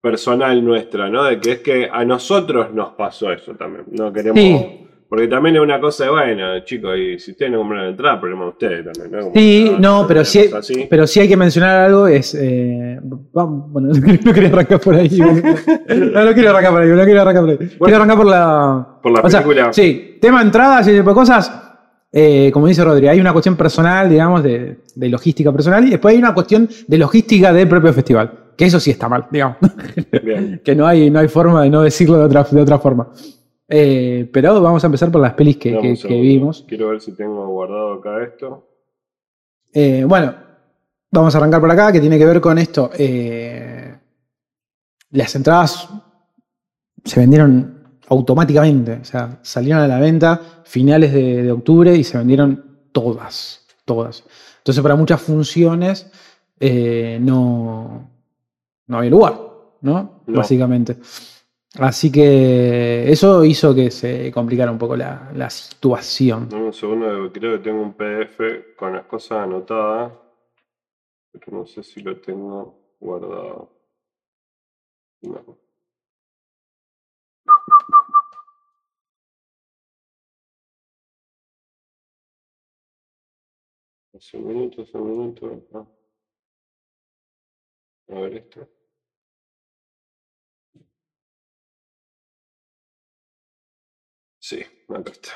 personal nuestra, ¿no? De que es que a nosotros nos pasó eso también. No queremos. Sí. Porque también es una cosa de, bueno, chicos, y si ustedes no compran la entrada, problema de ustedes también, Sí, no, pero sí, así. pero sí hay que mencionar algo, es... eh, vamos, bueno, no quería arrancar por ahí. No, no quiero arrancar por ahí, no quiero arrancar por ahí. Quiero arrancar por la... Por la o sea, película. sí, tema entradas y ese tipo de cosas. eh, como dice Rodri, hay una cuestión personal, digamos, de, de logística personal, y después hay una cuestión de logística del propio festival. Que eso sí está mal, digamos. Bien. que no hay, no hay forma de no decirlo de otra, de otra forma. Eh, pero vamos a empezar por las pelis que, vimos. Quiero ver si tengo guardado acá esto. Eh, bueno, vamos a arrancar por acá, que tiene que ver con esto. Eh, las entradas se vendieron automáticamente, o sea, salieron a la venta finales de, de octubre y se vendieron todas, todas. Entonces, para muchas funciones no, no había lugar, ¿no? No. Básicamente. Así que eso hizo que se complicara un poco la, la situación. Dame un segundo, creo que tengo un PDF con las cosas anotadas. Pero no sé si lo tengo guardado. No. Hace un minuto, hace un minuto. ah. A ver esto. Acá está.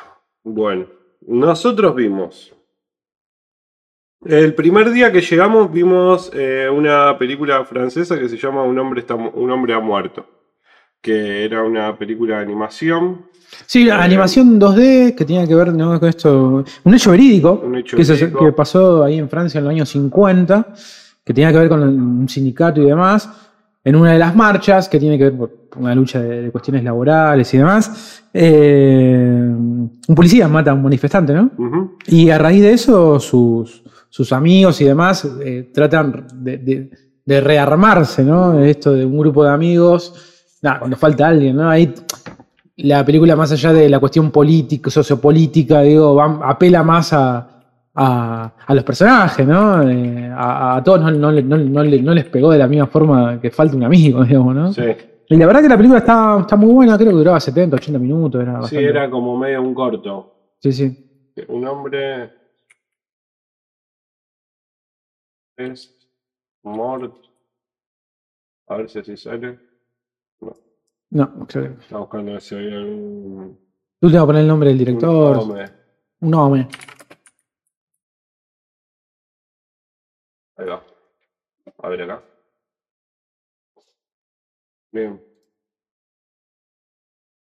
Bueno, nosotros vimos. El primer día que llegamos vimos eh, una película francesa que se llama Un hombre, está, Un hombre ha muerto. Que era una película de animación. Sí, la Eh, animación 2D que tiene que ver ¿no? con esto. Un hecho verídico, Un hecho que, se- verídico. que pasó ahí en Francia en los años 50, que tenía que ver con un sindicato y demás, en una de las marchas, que tiene que ver por una lucha de, de cuestiones laborales y demás. Eh, un, policía mata a un manifestante, ¿no? Y a raíz de eso, sus, sus amigos y demás eh, tratan de, de- de rearmarse, ¿no? Esto de un grupo de amigos. Nada, cuando falta alguien, ¿no? Ahí la película, más allá de la cuestión política, sociopolítica, digo, va- apela más a, a, a los personajes, ¿no? Eh, a, a todos no, no le- no- no le- no les pegó de la misma forma que falta un amigo, digamos, ¿no? Sí. Y la verdad que la película está, está muy buena, creo que duraba 70, 80 minutos. Era Sí, bastante- era como medio un corto. Sí, sí. Un hombre es Mort. A ver si así sale. No, creo que no. Está buscando si hay algún. Tú te vas a poner el nombre del un director. nombre. Un nombre. Ahí va. A ver acá. Bien.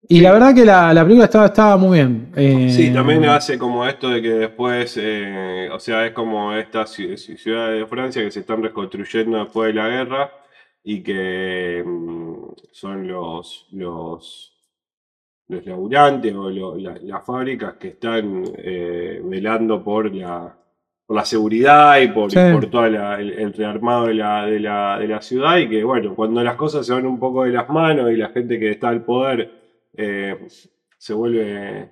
Y la verdad que la, la película estaba, estaba muy bien. Eh, Sí, también hace como esto de que después, eh, o sea, es como estas ci- ci- ciudades de Francia que se están reconstruyendo después de la guerra y que mm, son los, los, los laburantes o lo- la- las fábricas que están eh, velando por la, por la seguridad y por, Sí. por todo el, el rearmado de la, de, la, de la ciudad y que, bueno, cuando las cosas se van un poco de las manos y la gente que está al poder eh, se vuelve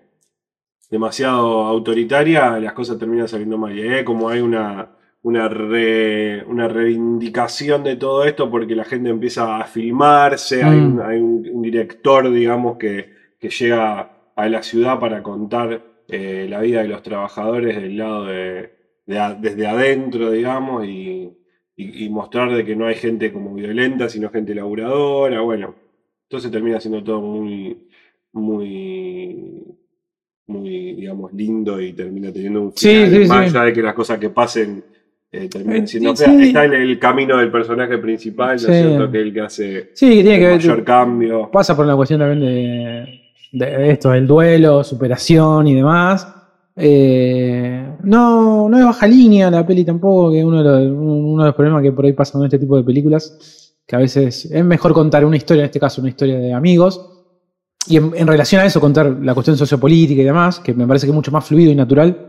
demasiado autoritaria, las cosas terminan saliendo mal. Y hay como hay una, una, re- una reivindicación de todo esto porque la gente empieza a filmarse, hay, Mm. un, hay un- un director, digamos, que, que llega a la ciudad para contar eh, la vida de los trabajadores del lado de, de a- desde adentro, digamos, y, y- y mostrar de que no hay gente como violenta, sino gente laburadora, bueno. Entonces termina siendo todo muy, muy, muy, digamos, lindo y termina teniendo un final, sí, más sí. allá de que las cosas que pasen eh, terminen Eh, siendo. Está en el camino del personaje principal, ¿no es cierto? Que es el que hace Sí, que tiene que el ver. mayor cambio. Pasa por una cuestión también de, de esto, del duelo, superación y demás. Eh, no, no es baja línea la peli tampoco, que uno de, los, uno de los problemas que por ahí pasan con este tipo de películas, que a veces es mejor contar una historia, en este caso una historia de amigos, y en, en relación a eso contar la cuestión sociopolítica y demás, que me parece que es mucho más fluido y natural,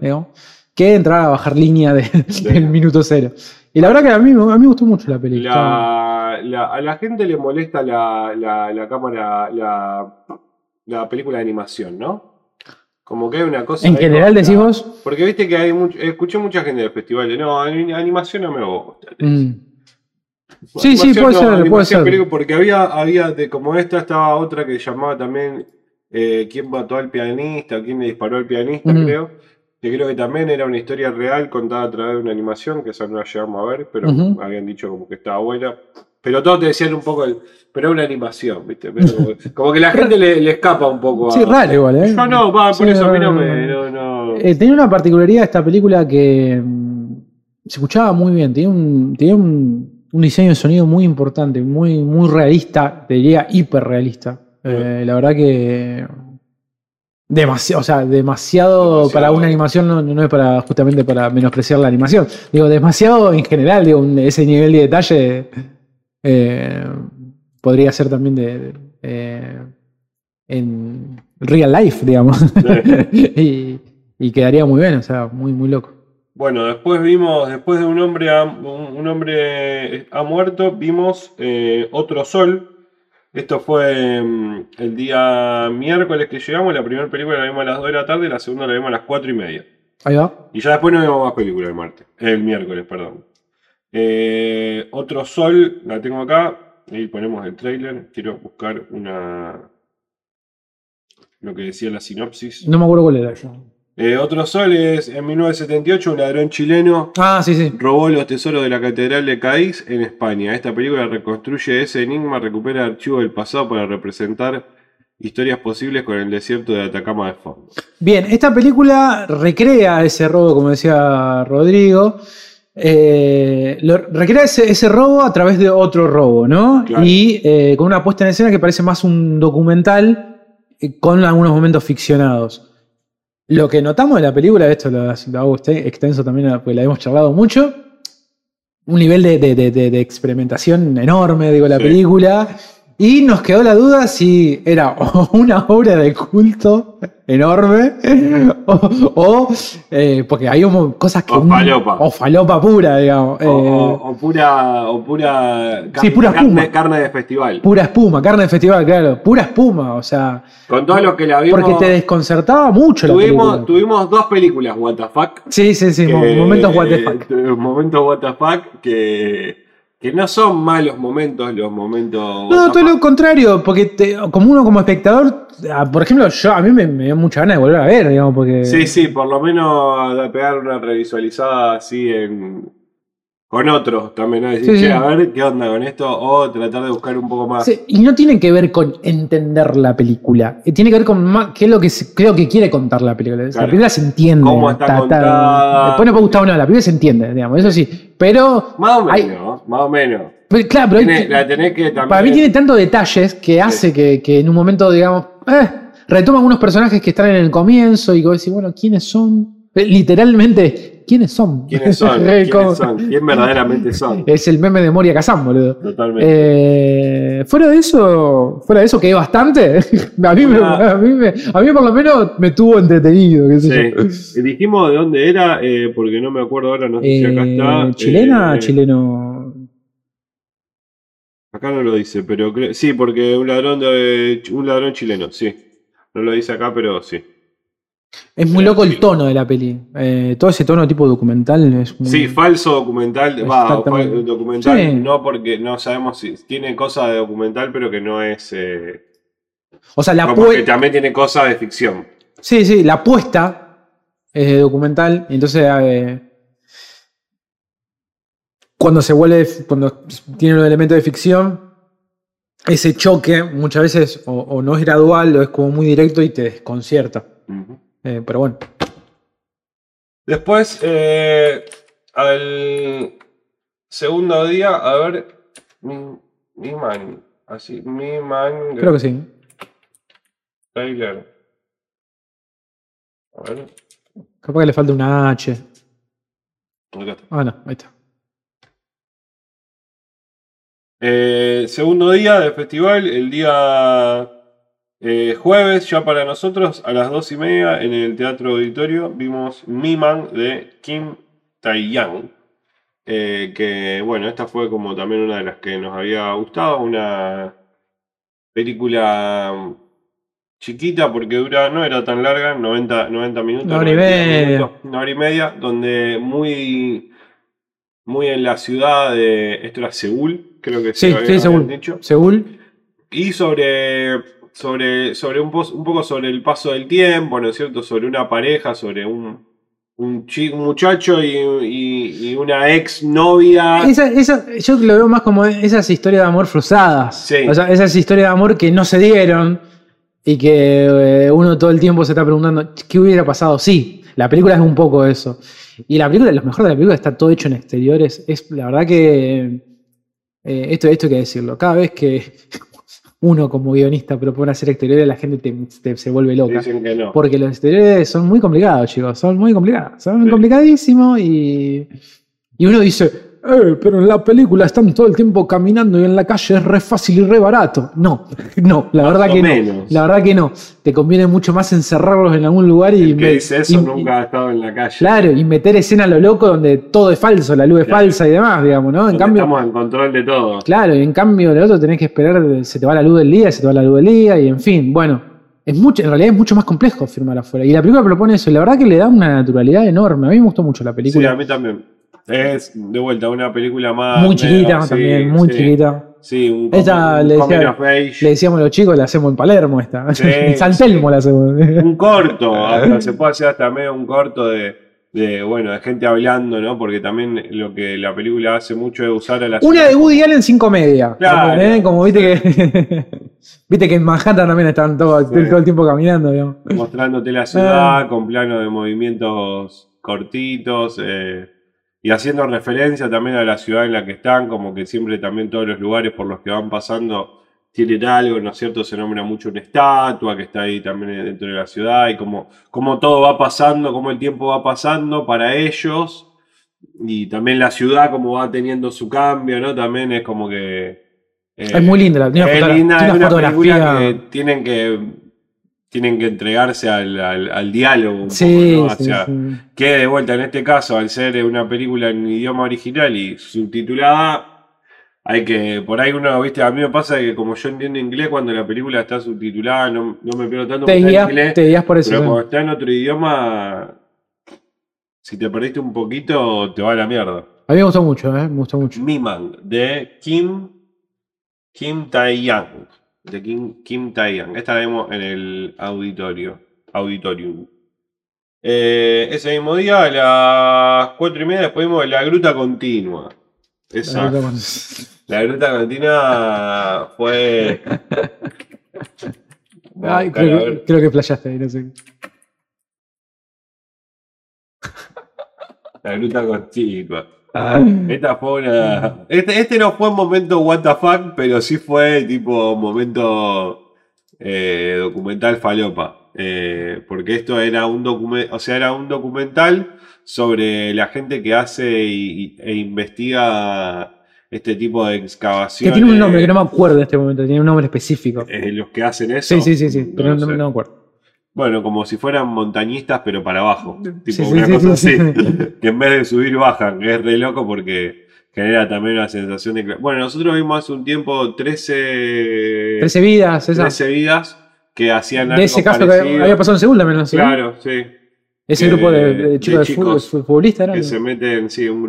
que entrar a bajar línea de- del minuto cero. Y la verdad que a mí, a mí me gustó mucho la película. La, la- a la gente le molesta la, la, la cámara, la, la película de animación, ¿no? Como que hay una cosa. En general contra- decís vos. Porque viste que hay mucho, escuché mucha gente del festival de no, ani- animación no me gusta. Mm. Sí, sí, puede no, ser, puede ser. porque había, había de como esta estaba otra que llamaba también eh, quién mató al pianista, quién le disparó al pianista, creo. Que creo que también era una historia real contada a través de una animación, que esa no la llegamos a ver, pero habían dicho como que estaba buena. Pero todos te decían un poco, el- pero es una animación, ¿viste? Pero como, que la gente le, le escapa un poco a. Sí, raro igual, ¿eh? Yo no, va, por Sí, eso a mí no me. no. Eh, tenía una particularidad esta película que mm, se escuchaba muy bien. Tenía un, tenía un, un diseño de sonido muy importante, muy, muy realista, te diría hiperrealista. Eh, la verdad que. Demasiado, o sea, demasiado, Demasiado. para una animación, no, no es para justamente para menospreciar la animación. Digo, demasiado en general, digo, un- ese nivel de detalle eh, podría ser también de, de- eh, en real life, digamos. y, y quedaría muy bien, o sea, muy, muy loco. Bueno, después vimos, después de un hombre ha, un, hombre ha muerto, vimos eh, Otro Sol. Esto fue mm, el día miércoles que llegamos. La primera película la vimos a las 2 de la tarde, la segunda la vimos a las 4 y media. Ahí va. Y ya después no vimos más películas el martes, el miércoles, perdón. Eh, Otro Sol, la tengo acá. Ahí ponemos el trailer. Quiero buscar una. Lo que decía la sinopsis. No me acuerdo cuál era yo. Eh, Otro Sol es en 1978, un ladrón chileno Ah, sí, sí. robó los tesoros de la Catedral de Cádiz en España. Esta película reconstruye ese enigma, recupera archivos del pasado para representar historias posibles con el desierto de Atacama de fondo. Bien, esta película recrea ese robo, como decía Rodrigo. Eh, lo- recrea ese, ese robo a través de otro robo, ¿no? Claro. Y eh, con una puesta en escena que parece más un documental eh, con algunos momentos ficcionados. Lo que notamos de la película, esto lo, lo hago extenso también porque la hemos charlado mucho, un nivel de, de- de- de- de experimentación enorme, digo, la Sí. película. Y nos quedó la duda si era una obra de culto enorme o, o, eh, porque hay cosas que... O falopa. O falopa pura, digamos. O, eh, o- pura. O pura. Sí, pura carne, espuma. carne de festival. Pura espuma, carne de festival, claro. Pura espuma, o sea... Con todos los que la vimos. Porque te desconcertaba mucho la tuvimos, película. tuvimos dos películas, WTF. Sí, sí, sí, que- momentos eh, Momentos WTF que. Que no son malos momentos los momentos. No, todo lo contrario, porque te- como uno como espectador, ah, por ejemplo, yo a mí me, me dio mucha ganas de volver a ver, digamos, porque... Sí, sí, por lo menos de pegar una revisualizada así en. Con otros también, ¿no? Decir, Sí, "Che, sí. a ver qué onda con esto, o tratar de buscar un poco más. Sí, y no tiene que ver con entender la película. eh, Tiene que ver con más, qué es lo que se- creo que quiere contar la película. La película se entiende. Cómo está contada. Después no puede gustar o no, la película se entiende, digamos, eso sí. Pero. Más o hay- menos, más o menos. pero claro, pero hay- Tiene- la tenés que también. para mí tiene tantos detalles que hace que, que en un momento, digamos, eh, retoma algunos personajes que están en el comienzo y vos decís, bueno, ¿quiénes son? Eh, Literalmente, ¿quiénes son? ¿Quiénes son? ¿Quiénes son? ¿Quién verdaderamente son? Es el meme de Moria Kazan, boludo. Totalmente. Eh, fuera de eso, fuera de eso que es bastante. a, mí me, a, mí me- a mí por lo menos me tuvo entretenido. qué sé yo. Sí. Dijimos de dónde era, eh, porque no me acuerdo ahora, no sé si acá está. ¿Chilena? Eh, chileno. Acá no lo dice, pero sí, porque un ladrón de un ladrón chileno, sí. No lo dice acá, pero sí. Es muy loco el tono de la peli. Eh, todo ese tono tipo documental es muy. Sí, falso documental, va, fal- documental, Sí. no porque no sabemos si tiene cosas de documental, pero que no es. eh, o sea, la como que pue- también tiene cosas de ficción. Sí, sí, la apuesta es de documental. y Entonces, eh, cuando se vuelve, cuando tiene un elemento de ficción, ese choque muchas veces o, o no es gradual o es como muy directo y te desconcierta. Ujú. Eh, pero bueno. Después, eh, al segundo día, a ver, mi, mi man, así, mi man, Creo que sí. trailer. A ver, Capaz que le falta una H. Ah, no, ahí está. Eh, segundo día del festival, el día eh, jueves, ya para nosotros, a las dos y media, en el Teatro Auditorio, vimos Mi Man de Kim Tae-yang. Eh, que bueno, esta fue como también una de las que nos había gustado, una película mm, chiquita porque dura, no era tan larga, 90, 90 minutos. Una hora y 90 media. minutos, una hora y media, donde muy, muy en la ciudad de, esto era Seúl, creo que Sí, se sí, Seúl. dicho. Seúl. Y sobre, sobre, sobre un, un poco sobre el paso del tiempo, ¿no es cierto? Sobre una pareja, sobre un, un, chi- un muchacho y, y- y una ex novia. Esa, esa, yo lo veo más como esas historias de amor frustradas. Sí. O sea, esas historias de amor que no se dieron y que eh, uno todo el tiempo se está preguntando qué hubiera pasado. Sí, la película es un poco eso. Y la película, lo mejor de la película está todo hecho en exteriores. Es la verdad que eh, esto, esto hay que decirlo. Cada vez que uno como guionista propone hacer exteriores, la gente te- te- se vuelve loca. Dicen que no. Porque los exteriores son muy complicados, chicos. Son muy complicados. Son Sí. complicadísimos y. Y uno dice, eh, pero en la película están todo el tiempo caminando y en la calle es re fácil y re barato. No, no, la verdad que menos. no. La verdad que no. Te conviene mucho más encerrarlos en algún lugar y. El que dice eso y- nunca ha estado en la calle. Claro, y meter escena a lo loco donde todo es falso, la luz es falsa y demás, digamos, ¿no? En Donde cambio. estamos en control de todo. Claro, y en cambio el otro tenés que esperar, se te va la luz del día, se te va la luz del día, y en fin, bueno, es mucho, en realidad es mucho más complejo firmar afuera. Y la película propone eso, y la verdad que le da una naturalidad enorme. A mí me gustó mucho la Sí, película. a mí también. Es de vuelta una película más. muy chiquita también, muy sí. chiquita. Sí, un, Esta un le decía-. Le decíamos a los chicos, la hacemos en Palermo esta. Sí, en San Telmo la hacemos. un corto, hasta se puede hacer hasta medio un corto de, de, bueno, de gente hablando, ¿no? Porque también lo que la película hace mucho es usar a la Una de Woody Allen sin comedia. Claro. ¿eh? Como viste que. viste que en Manhattan también están todo, el tiempo caminando, digamos. mostrándote la Ah. ciudad con plano de movimientos cortitos eh, y haciendo referencia también a la ciudad en la que están, como que siempre también todos los lugares por los que van pasando tienen algo, ¿no es cierto? Se nombra mucho una estatua que está ahí también dentro de la ciudad y como, como todo va pasando, como el tiempo va pasando para ellos y también la ciudad como va teniendo su cambio, ¿no? También es como que Eh, Es muy linda la- tiene una es película fotografía. que tienen que tienen que entregarse al, al- al diálogo un Sí, poco, ¿no? sí, Hacia- sí. que de vuelta en este caso, al ser una película en idioma original y subtitulada, hay que, por ahí uno, viste, a mí me pasa que como yo entiendo inglés, cuando la película está subtitulada, no, no me pierdo tanto Te guías, inglés, te guías por eso. pero cuando está en otro idioma, si te perdiste un poquito, te va a la mierda. A mí me gustó mucho, ¿eh? Me gustó mucho. Mimang, de Kim, Kim Tae-yang. De Kim, Kim Tae-yang. Esta la vimos en el auditorio. Auditorium. Eh, ese mismo día, a las cuatro y media, después vimos La Gruta Continua. Esa. La bueno. La Gruta Continua fue. Ay, creo, creo que playaste ahí, no sé. La Gruta Continua. Esta fue una. Este, este no fue un momento what the fuck, pero sí fue tipo momento eh, documental falopa. Eh, porque esto era un documental, o sea, era un documental sobre la gente que hace y- y- e investiga este tipo de Que excavaciones. tiene un nombre que no me acuerdo en este momento, tiene un nombre específico. eh, los que hacen eso. Sí, sí, sí, sí, pero no me acuerdo. Bueno, como si fueran montañistas, pero para abajo. Tipo Sí, sí, una sí, cosa sí, así. sí. que en vez de subir, bajan. que Es re loco porque genera también una sensación de. Bueno, nosotros vimos hace un tiempo 13, 13 vidas, esa. 13 vidas que hacían de ese caso que había pasado en Seúl también, ¿no? Claro, sí. Ese grupo de, de de chicos de, chicos futbolistas, ¿era? Que se meten, sí, un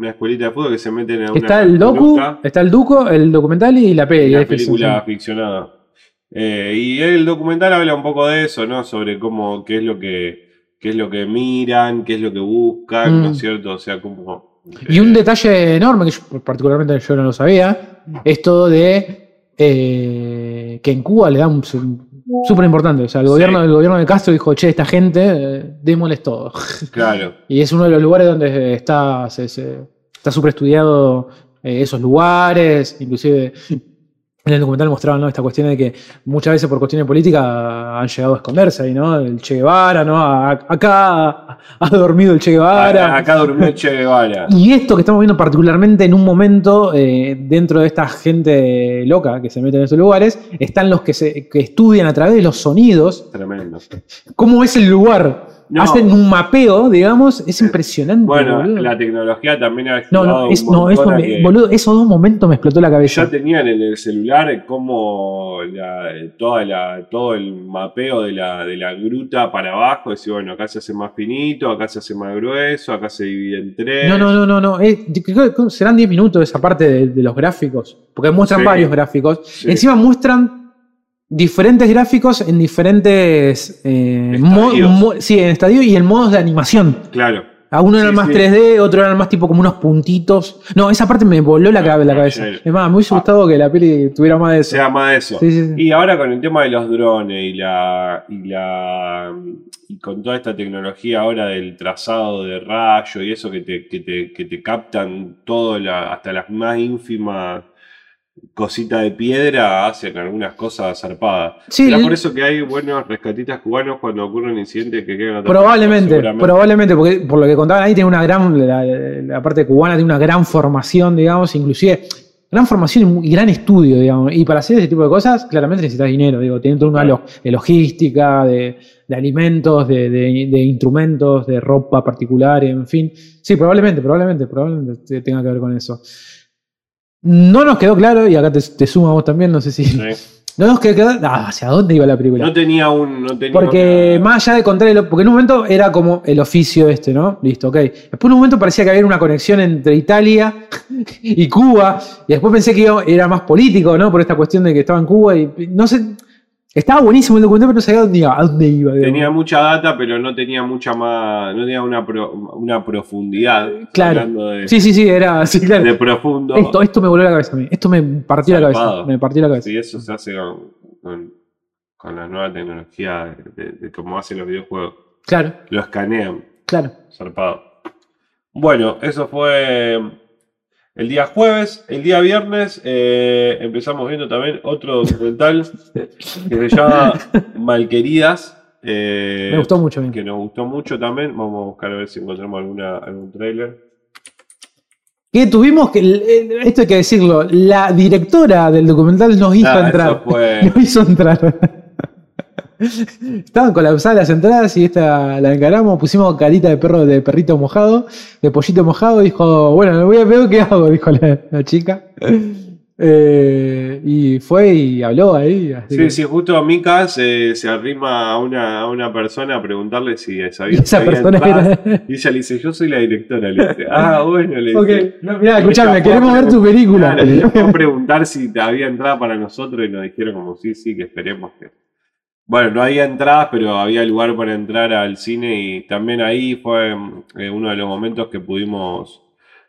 una escuelita de fútbol que se meten en una. Está el docu, está el duco, el documental y la peli. y la sí, película sí. ficcionada. Eh, y el documental habla un poco de eso, ¿no? Sobre cómo, qué es lo que, qué es lo que miran, qué es lo que buscan, Mm. ¿no es cierto? O sea, como. Y un detalle enorme que yo, particularmente yo no lo sabía, es todo de eh, que en Cuba le dan un súper importante. O sea, el Sí. gobierno, el gobierno de Castro dijo, che, esta gente, eh, démosles todo. Claro. Y es uno de los lugares donde está se- se- está súper estudiado eh, esos lugares, inclusive en el documental mostraban ¿no? esta cuestión de que muchas veces por cuestiones políticas han llegado a esconderse ahí, ¿no? El Che Guevara, ¿no? A- acá ha dormido el Che Guevara. Acá durmió el Che Guevara. Y esto que estamos viendo particularmente en un momento, eh, dentro de esta gente loca que se mete en esos lugares, están los que, se, que estudian a través de los sonidos Tremendo. cómo es el lugar. No. Hacen un mapeo, digamos, es impresionante. Bueno, boludo. la tecnología también ha no, no, es, no esto me- boludo, esos dos momentos me explotó la cabeza. Ya tenían en el celular como la, toda la, todo el mapeo de la, de la gruta para abajo. Decir, bueno, acá se hace más finito, acá se hace más grueso, acá se divide en tres. No, no, no, no, no. eh, serán 10 minutos esa parte de, de los gráficos. Porque muestran Sí. varios gráficos. Sí. Encima muestran diferentes gráficos en diferentes. eh, sí, en estadio y en modos de animación. Claro. Algunos Sí, eran más sí. 3D, otros eran más tipo como unos puntitos. No, esa parte me voló la, Ah, cabe- la cabeza. sí. Es más, me hubiese Ah. gustado que la peli tuviera más de eso. sea más de eso. Sí. Y ahora con el tema de los drones y la, y la y con toda esta tecnología ahora del trazado de rayo y eso que te, que te, que te captan todo la, hasta las más ínfimas cositas de piedra hacen algunas cosas zarpadas. Sí, ¿Será el- por eso que hay buenos rescatistas cubanos cuando ocurre un incidente que quedan atrapados? Probablemente, probablemente, porque por lo que contaban ahí, tiene una gran, la, la parte cubana tiene una gran formación, digamos, inclusive gran formación y gran estudio, digamos. Y para hacer ese tipo de cosas, claramente necesitas dinero, digo, tienen toda una Claro. de logística, de, de alimentos, de, de- de instrumentos, de ropa particular, en fin. Sí, probablemente, probablemente, probablemente te- tenga que ver con eso. No nos quedó claro, y acá te, te sumo a vos también, no sé si. Sí. No nos quedó claro ah, hacia dónde iba la película. No tenía un. No tenía Porque una- más allá de contar el, porque en un momento era como el oficio este, ¿no? Listo, ok. Después en un momento parecía que había una conexión entre Italia y Cuba. Y después pensé que era más político, ¿no? Por esta cuestión de que estaba en Cuba y no sé. Estaba buenísimo el documental, pero no sabía dónde iba. A dónde iba digamos. Tenía mucha data, pero no tenía mucha más. No tenía una, pro- una profundidad. Claro. De, Sí, sí, sí, era. Sí, claro. de profundo. Esto, esto me voló la cabeza a mí. Esto me partió la cabeza. Me partió la cabeza. Sí, eso se hace con, con, con la nueva tecnología de, de- de cómo hacen los videojuegos. Claro, Lo escanean, claro. zarpado. Bueno, eso fue el día jueves. El día viernes eh, empezamos viendo también otro documental que se llama Malqueridas. eh, Me gustó mucho. mí. que nos gustó mucho también. Vamos a buscar a ver si encontramos alguna, algún trailer. Que tuvimos que, esto hay que decirlo, la directora del documental nos hizo Ah, entrar. fue- Nos hizo entrar. Estaban colapsadas las entradas y esta la encaramos, pusimos carita de perro, de perrito mojado, de pollito mojado, dijo, bueno, voy a ver qué hago, dijo la, la chica. Eh, y fue y habló ahí. así Sí, que- sí, justo Mika se, se arrima a una, a una persona a preguntarle si sabía. Esa persona era- Y ella le dice, yo soy la directora. Le dice, ah, bueno, le dice. no, mirá, escuchame, queremos ver tu película. Claro, le preguntar si había entrada para nosotros y nos dijeron como sí, sí, que esperemos que. Bueno, no había entradas, pero había lugar para entrar al cine y también ahí fue eh, uno de los momentos que pudimos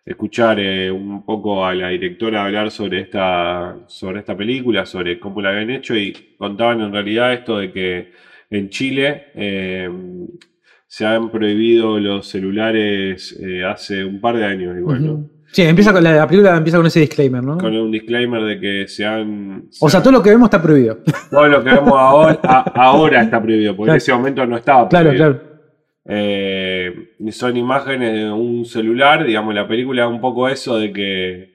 escuchar eh, un poco a la directora hablar sobre esta, sobre esta película, sobre cómo la habían hecho y contaban en realidad esto de que en Chile eh, se han prohibido los celulares eh, hace un par de años igual, ¿no? Sí, empieza con la, la película empieza con ese disclaimer, ¿no? Con un disclaimer de que se han... O sea, se todo lo que vemos está prohibido. todo lo que vemos ahora, a- ahora está prohibido, porque Claro. en ese momento no estaba Claro, prohibido. claro. Eh, y son imágenes de un celular, digamos, la película es un poco eso de que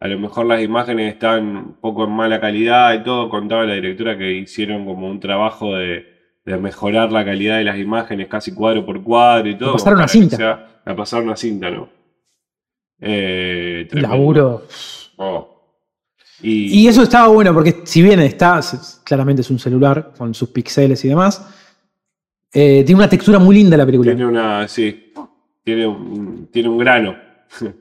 a lo mejor las imágenes están un poco en mala calidad y todo. Contaba la directora que hicieron como un trabajo de, de mejorar la calidad de las imágenes casi cuadro por cuadro y todo. Pasaron como una cinta. sea- la pasaron una cinta, ¿no? Eh. Laburo. Oh. Y, Y eso estaba bueno porque si bien está, claramente es un celular con sus píxeles y demás, eh, tiene una textura muy linda la película. Tiene una, sí, tiene un, tiene un grano.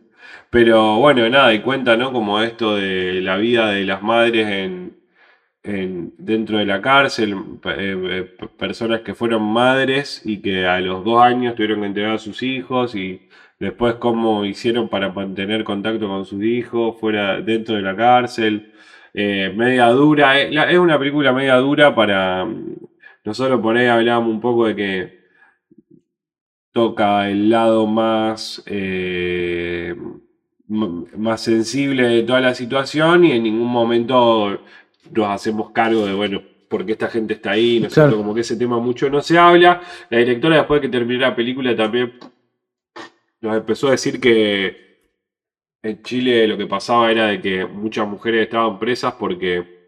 Pero bueno, nada, y cuenta, ¿no? Como esto de la vida de las madres en, en- dentro de la cárcel, eh, personas que fueron madres y que a los dos años tuvieron que entregar a sus hijos y después cómo hicieron para mantener contacto con sus hijos fuera dentro de la cárcel. Eh, media dura, eh, la- es una película media dura para... Nosotros por ahí hablábamos un poco de que toca el lado más, eh, más sensible de toda la situación y en ningún momento nos hacemos cargo de, bueno, por qué esta gente está ahí, ¿no es Claro. Como que ese tema mucho no se habla. La directora después de que terminó la película también nos empezó a decir que en Chile lo que pasaba era de que muchas mujeres estaban presas porque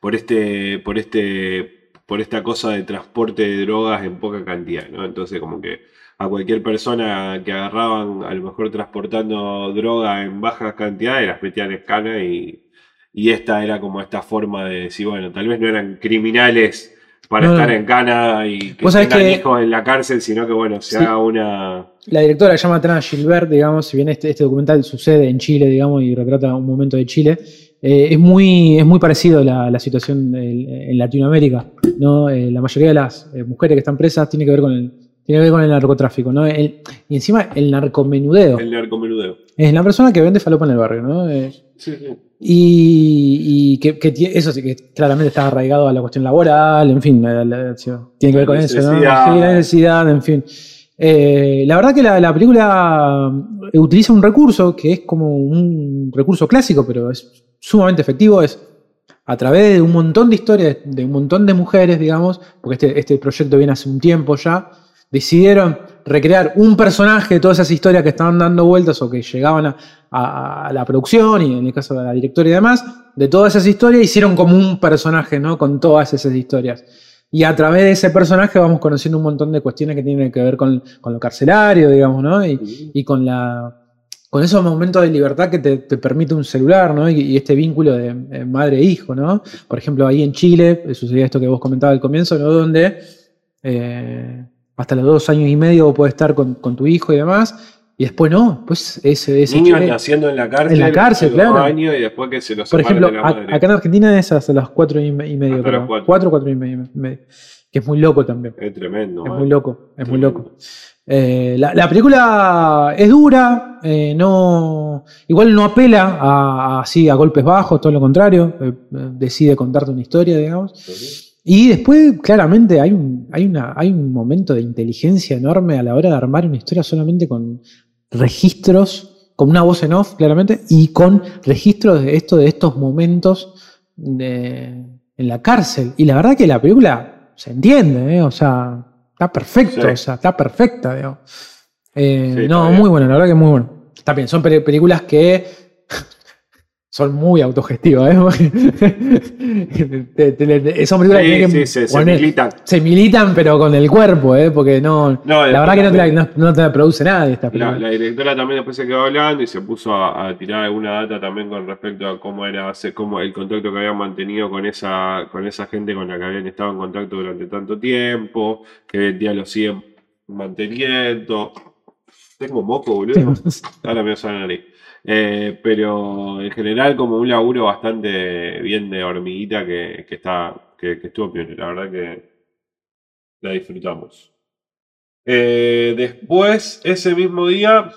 por este, por este, por esta cosa de transporte de drogas en poca cantidad, ¿no? Entonces como que a cualquier persona que agarraban, a lo mejor transportando droga en bajas cantidades, las metían en cana y, y esta era como esta forma de decir, bueno, tal vez no eran criminales para No, no. estar en cana y que tengan que- hijos en la cárcel, sino que bueno, se Sí. haga una... La directora se llama Trana Gilbert, digamos, si bien este, este documental sucede en Chile, digamos, y retrata un momento de Chile, eh, es, muy, es muy parecido la, la situación en, en Latinoamérica. ¿no? Eh, la mayoría de las eh, mujeres que están presas tiene que ver con el, tiene que ver con el narcotráfico. ¿no? El- y encima el narcomenudeo. El narcomenudeo. Es la persona que vende falopa en el barrio. ¿no? Eh, Sí, sí. y, y que, que eso sí que claramente está arraigado a la cuestión laboral, en fin, la- la- tiene que ver con eso, ¿no? Sí, la necesidad, en fin. Eh, la verdad que la, la película eh, utiliza un recurso que es como un recurso clásico, pero es sumamente efectivo, es a través de un montón de historias, de un montón de mujeres, digamos, porque este, este proyecto viene hace un tiempo ya, decidieron recrear un personaje de todas esas historias que estaban dando vueltas o que llegaban a, a- a la producción y en el caso de la directora y demás, de todas esas historias hicieron como un personaje, ¿no? Con todas esas historias. Y a través de ese personaje vamos conociendo un montón de cuestiones que tienen que ver con, con lo carcelario, digamos, ¿no? Y, y con la con esos momentos de libertad que te, te permite un celular, ¿no? Y, y este vínculo de madre e hijo, ¿no? Por ejemplo, ahí en Chile eh, sucedía esto que vos comentabas al comienzo, ¿no? Donde eh, hasta los dos años y medio podés estar con, con tu hijo y demás, y después no, pues ese, ese Niños naciendo en la cárcel. En la cárcel, claro. años y después que se los Por ejemplo, de la madre. acá en Argentina es hasta las cuatro y, me- y medio, Hasta creo. las cuatro. Cuatro, cuatro y medio, medio, que es muy loco también. Es tremendo. Es ¿eh? muy loco, es muy loco. Eh, la, la película es dura, eh, no, igual no apela a, a- así a golpes bajos, todo lo contrario, eh, eh, decide contarte una historia, digamos. Y después, claramente, hay un, hay, una, hay un momento de inteligencia enorme a la hora de armar una historia solamente con registros, con una voz en off, claramente, y con registros de, esto, de estos momentos de- en la cárcel. Y la verdad que la película se entiende, ¿eh? o sea, está perfecto, Sí. o sea, está perfecta. Eh, Sí, no, está bien. muy bueno, la verdad que muy bueno. También son pe- películas que son muy autogestivas, ¿eh? Son películas que Sí, tienen sí, que se, militan. se militan, pero con el cuerpo, ¿eh? Porque no. No, la verdad que no te, la, después no- no te la produce nadie esta La, película. la directora también después se quedó hablando y se puso a, a tirar alguna data también con respecto a cómo era cómo el contacto que habían mantenido con esa, con esa gente con la que habían estado en contacto durante tanto tiempo, que hoy en día lo siguen manteniendo. Tengo moco, boludo. Ahora me voy a la nariz. Eh, pero en general como un laburo bastante bien de hormiguita que, que está que, que estuvo bien. La verdad que la disfrutamos. Eh, después, ese mismo día,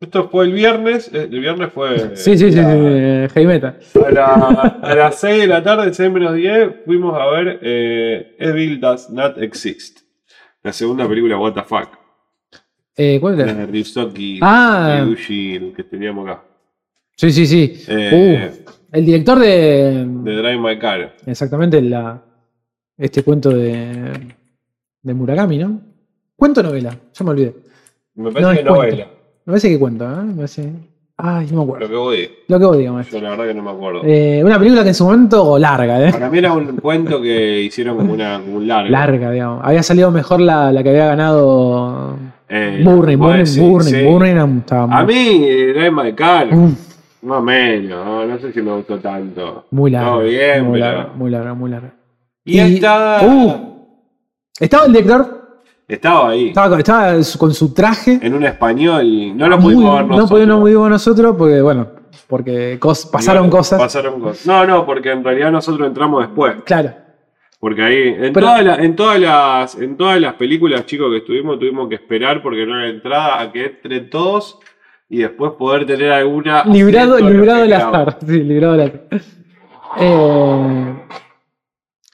esto fue el viernes, eh, el viernes fue... Sí, sí, sí, sí, la- sí, metal. A, la- a las 6 de la tarde, 6 menos 10, fuimos a ver eh, Evil Does Not Exist. La segunda película, What the Fuck. Eh, ¿Cuál era? Ah. El que teníamos acá. Sí, sí, sí. Eh, Uh, el director de. De Drive My Car. Exactamente, la, este cuento de, de Murakami, ¿no? Cuento o novela, ya me olvidé. Me parece No, que novela. Me parece que cuento, ¿eh? Me parece... Ay, no me Lo acuerdo. que voy. Lo que vos digas, maestro. Yo la verdad que no me acuerdo. Eh, una película que en su momento larga, ¿eh? Para mí era un cuento que hicieron como, una, como un largo. Larga, digamos. Había salido mejor la, la que había ganado Burning, bueno, Burning, sí, Burning, sí. Estaba A mí, Car, Uf, más o menos. No, No sé si me gustó tanto. muy larga. No, bien, muy pero- larga, muy larga, muy larga. Y, esta. Uh, estaba el director, Estaba ahí. estaba con, estaba su- con su traje. En un español. No lo Muy- pudimos ver no nosotros. pudimos vivir nosotros porque, bueno, porque cos- pasaron cosas. Pasaron cosas. No, no, porque en realidad nosotros entramos después. Claro. Porque ahí, en, Pero- todas, las- en, todas las, en todas las películas, chicos, que estuvimos, tuvimos que esperar porque no era entrada a que entre todos y después poder tener alguna. Librado, librado quedaban. azar. Sí, librado al azar. Eh,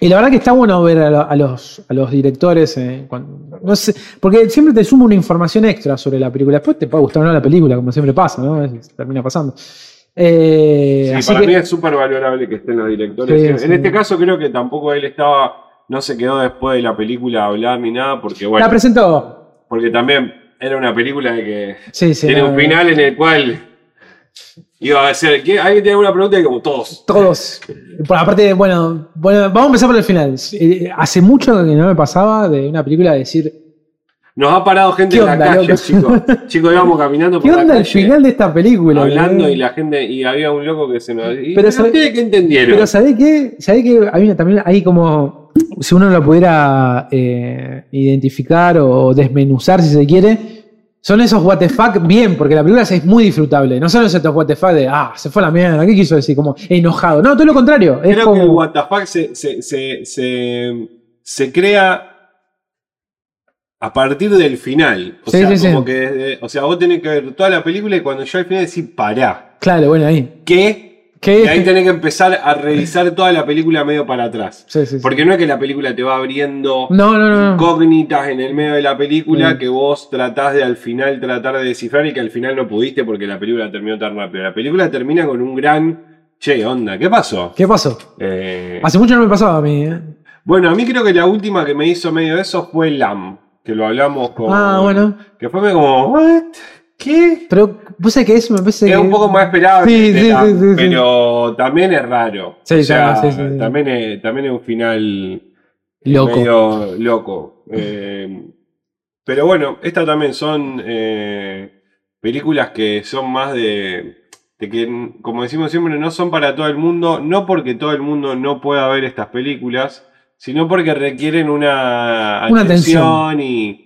y la verdad que está bueno ver a, lo- a los, a los directores. eh, cuando- no sé, porque siempre te suma una información extra sobre la película. Después te puede gustar o no la película, como siempre pasa, ¿no? Es- termina pasando. Eh, Sí, así para que- mí es súper valorable que estén los directores. Sí, en sí. este caso creo que tampoco él estaba, no se quedó después de la película a hablar ni nada, porque bueno, la presentó. porque también era una película de que Sí, sí. tiene un final en el cual iba a ser, ¿qué? ¿alguien tiene alguna pregunta? Y como todos. Todos. Por aparte, bueno, bueno, vamos a empezar por el final. Eh, hace mucho que no me pasaba de una película decir, Nos ha parado gente ¿Qué en la calle, loco? chicos. Chicos, íbamos caminando por ¿qué la onda el final de esta película? hablando eh? y la gente, y había un loco que se nos... Y, Pero ¿y sabe- qué entendieron? Pero ¿sabés qué? ¿Sabés qué? Hay también hay como, si uno lo pudiera eh, identificar o desmenuzar si se quiere, son esos what the fuck bien, porque la película es muy disfrutable. No son esos what the fuck de, ah, se fue a la mierda, ¿qué quiso decir? Como enojado. No, todo lo contrario. Es Creo que el como, WTF se, se, se, se, se crea a partir del final. O Sí, sea, sí, sí. como que, eh, o sea, vos tenés que ver toda la película y cuando yo al final decís, pará, claro, bueno, ahí. ¿qué? ¿Qué? Y ahí tenés que empezar a revisar toda la película medio para atrás. Sí, sí, sí. Porque no es que la película te va abriendo No, no, no. no. incógnitas en el medio de la película que vos tratás de al final tratar de descifrar y que al final no pudiste porque la película terminó tan rápido. La película termina con un gran, che, onda, ¿qué pasó? ¿Qué pasó? Eh, Hace mucho no me pasaba a mí. ¿eh? bueno, a mí creo que la última que me hizo medio eso fue Lam, que lo hablamos con... Ah, bueno. Que fue como, ¿what? ¿Qué? Pero vos sabés que eso me parece Es que... un poco más esperable, Sí, sí, sí, sí, sí. pero también es raro. Sí, O sea, también, sí, sí, sí. También, es, también es un final Loco. medio loco. Eh, pero bueno, estas también son eh, películas que son más de, de que, como decimos siempre, no son para todo el mundo, no porque todo el mundo no pueda ver estas películas, sino porque requieren una, Una atención y,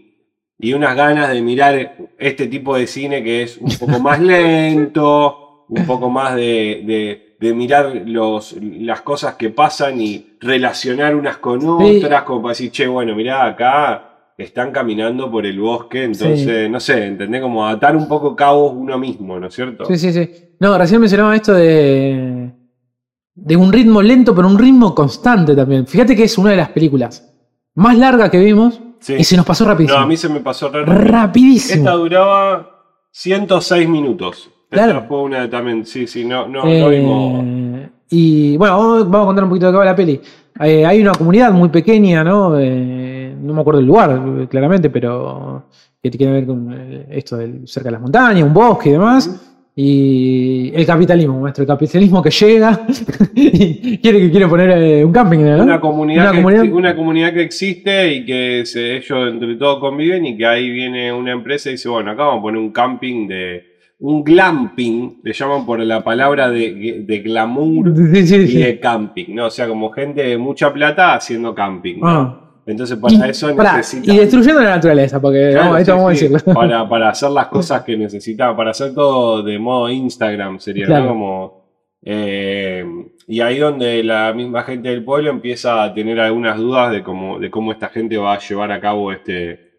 y unas ganas de mirar este tipo de cine que es un poco más lento, un poco más de, de- de mirar los, las cosas que pasan y relacionar unas con Sí. otras, como para decir, che, bueno, mirá, acá están caminando por el bosque, entonces, no sé, ¿entendés? Como atar un poco cabos uno mismo, ¿no es cierto? Sí, sí, sí. No, recién mencionaba esto de. De un ritmo lento, pero un ritmo constante también. Fíjate que es una de las películas más largas que vimos Sí. y se nos pasó No, rapidísimo. a mí se me pasó re. Rapidísimo. Esta duraba 106 minutos. Claro. Esta fue una también, sí, sí, no, no, Eh, no vimos. y bueno, vamos, vamos a contar un poquito de qué va la peli. Eh, hay una comunidad muy pequeña, ¿no? Eh, no me acuerdo el lugar, eh, claramente, pero que tiene que ver con eh, esto del cerca de las montañas, un bosque y demás. Y el capitalismo, maestro, el capitalismo que llega y quiere que quiere poner eh, un camping, ¿no? Una comunidad, Una que, comunidad- una comunidad que existe y que se- ellos entre todos conviven y que ahí viene una empresa y dice, bueno, acá vamos a poner un camping de... Un glamping, le llaman por la palabra de, de glamour Sí, sí, y de camping, ¿no? O sea, como gente de mucha plata haciendo camping, ¿no? Ah. Entonces para Y- eso pará, necesitan... y destruyendo la naturaleza, porque Claro, vamos, esto sí, vamos a decirlo. Para, para hacer las cosas que necesitaba, para hacer todo de modo Instagram sería, Claro. ¿no? Como, eh, y ahí donde la misma gente del pueblo empieza a tener algunas dudas de cómo, de cómo esta gente va a llevar a cabo este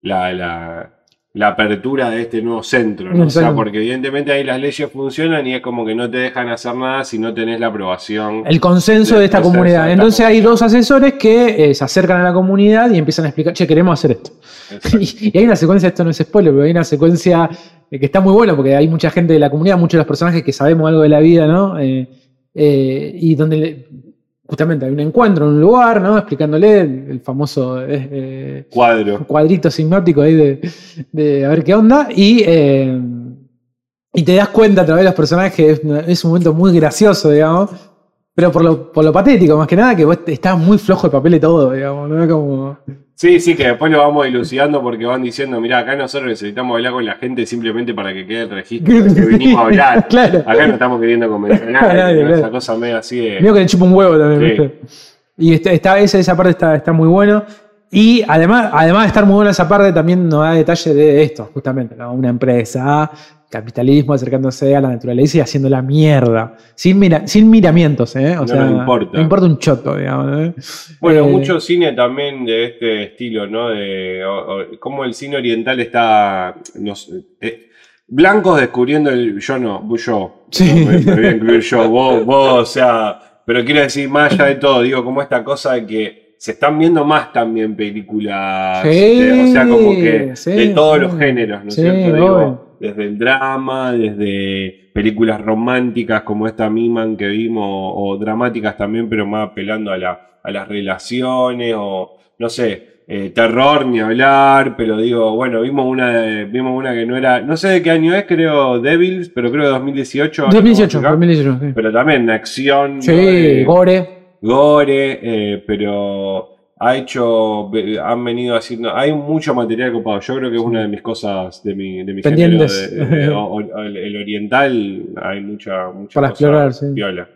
la, la, la apertura de este nuevo centro, ¿no? O sea, porque evidentemente ahí las leyes funcionan y es como que no te dejan hacer nada si no tenés la aprobación. El consenso de esta comunidad. de esta Entonces hay dos asesores que eh, se acercan a la comunidad y empiezan a explicar, che, queremos hacer esto. Y, y hay una secuencia, esto no es spoiler, pero hay una secuencia eh, que está muy buena porque hay mucha gente de la comunidad, muchos de los personajes que sabemos algo de la vida, ¿no? Eh, eh, y donde justamente hay un encuentro en un lugar, ¿no? Explicándole el, el famoso eh, eh, Cuadro. cuadrito sinóptico ahí de, de a ver qué onda. Y, eh, y te das cuenta a través de los personajes es un momento muy gracioso, digamos. Pero por lo, por lo patético, más que nada, que vos estás muy flojo de papel y todo, digamos, ¿no? Como. Sí, sí, que después lo vamos dilucidando porque van diciendo, mira, acá nosotros necesitamos hablar con la gente simplemente para que quede el registro de que vinimos a hablar. claro. Acá no estamos queriendo convencer a nadie, claro. esa cosa medio así de... Medio que le chupa un huevo también, Sí. ¿viste? Y está, está- esa, esa parte está, está muy bueno. Y además, además de estar muy buena esa parte, también nos da detalle de esto, justamente, ¿no? Una empresa, capitalismo acercándose a la naturaleza y haciendo la mierda. Sin, mira, sin miramientos, ¿eh? O No sea, nos importa. No importa un choto, digamos. ¿eh? Bueno, Eh, mucho cine también de este estilo, ¿no? De o- o- cómo el cine oriental está... nos- eh, blancos descubriendo el... Yo no, yo. Sí. No, me, me voy a incluir yo. Vos, vos, o sea... Pero quiero decir, más allá de todo, digo, como esta cosa de que se están viendo más también películas, Sí, de- o sea, como que sí, de todos los géneros, ¿no es cierto? Digo. Desde el drama, desde películas románticas como esta Miman que vimos, o dramáticas también, pero más apelando a, la, a las relaciones, o no sé, eh, terror ni hablar, pero digo, bueno, vimos una, vimos una que no era, no sé de qué año es, creo Devils, pero creo de 2018. ahora 2018, no voy a fijar, 2018, sí. Pero también acción, ¿no? Sí, Eh, gore. gore, eh, pero ha hecho, han venido haciendo, hay mucho material copado. Yo creo que es una de mis cosas, de mi, de mi género, Pendientes. de- de- o- o- el, el oriental, hay mucha, mucha Para cosa explorar, sí. piola.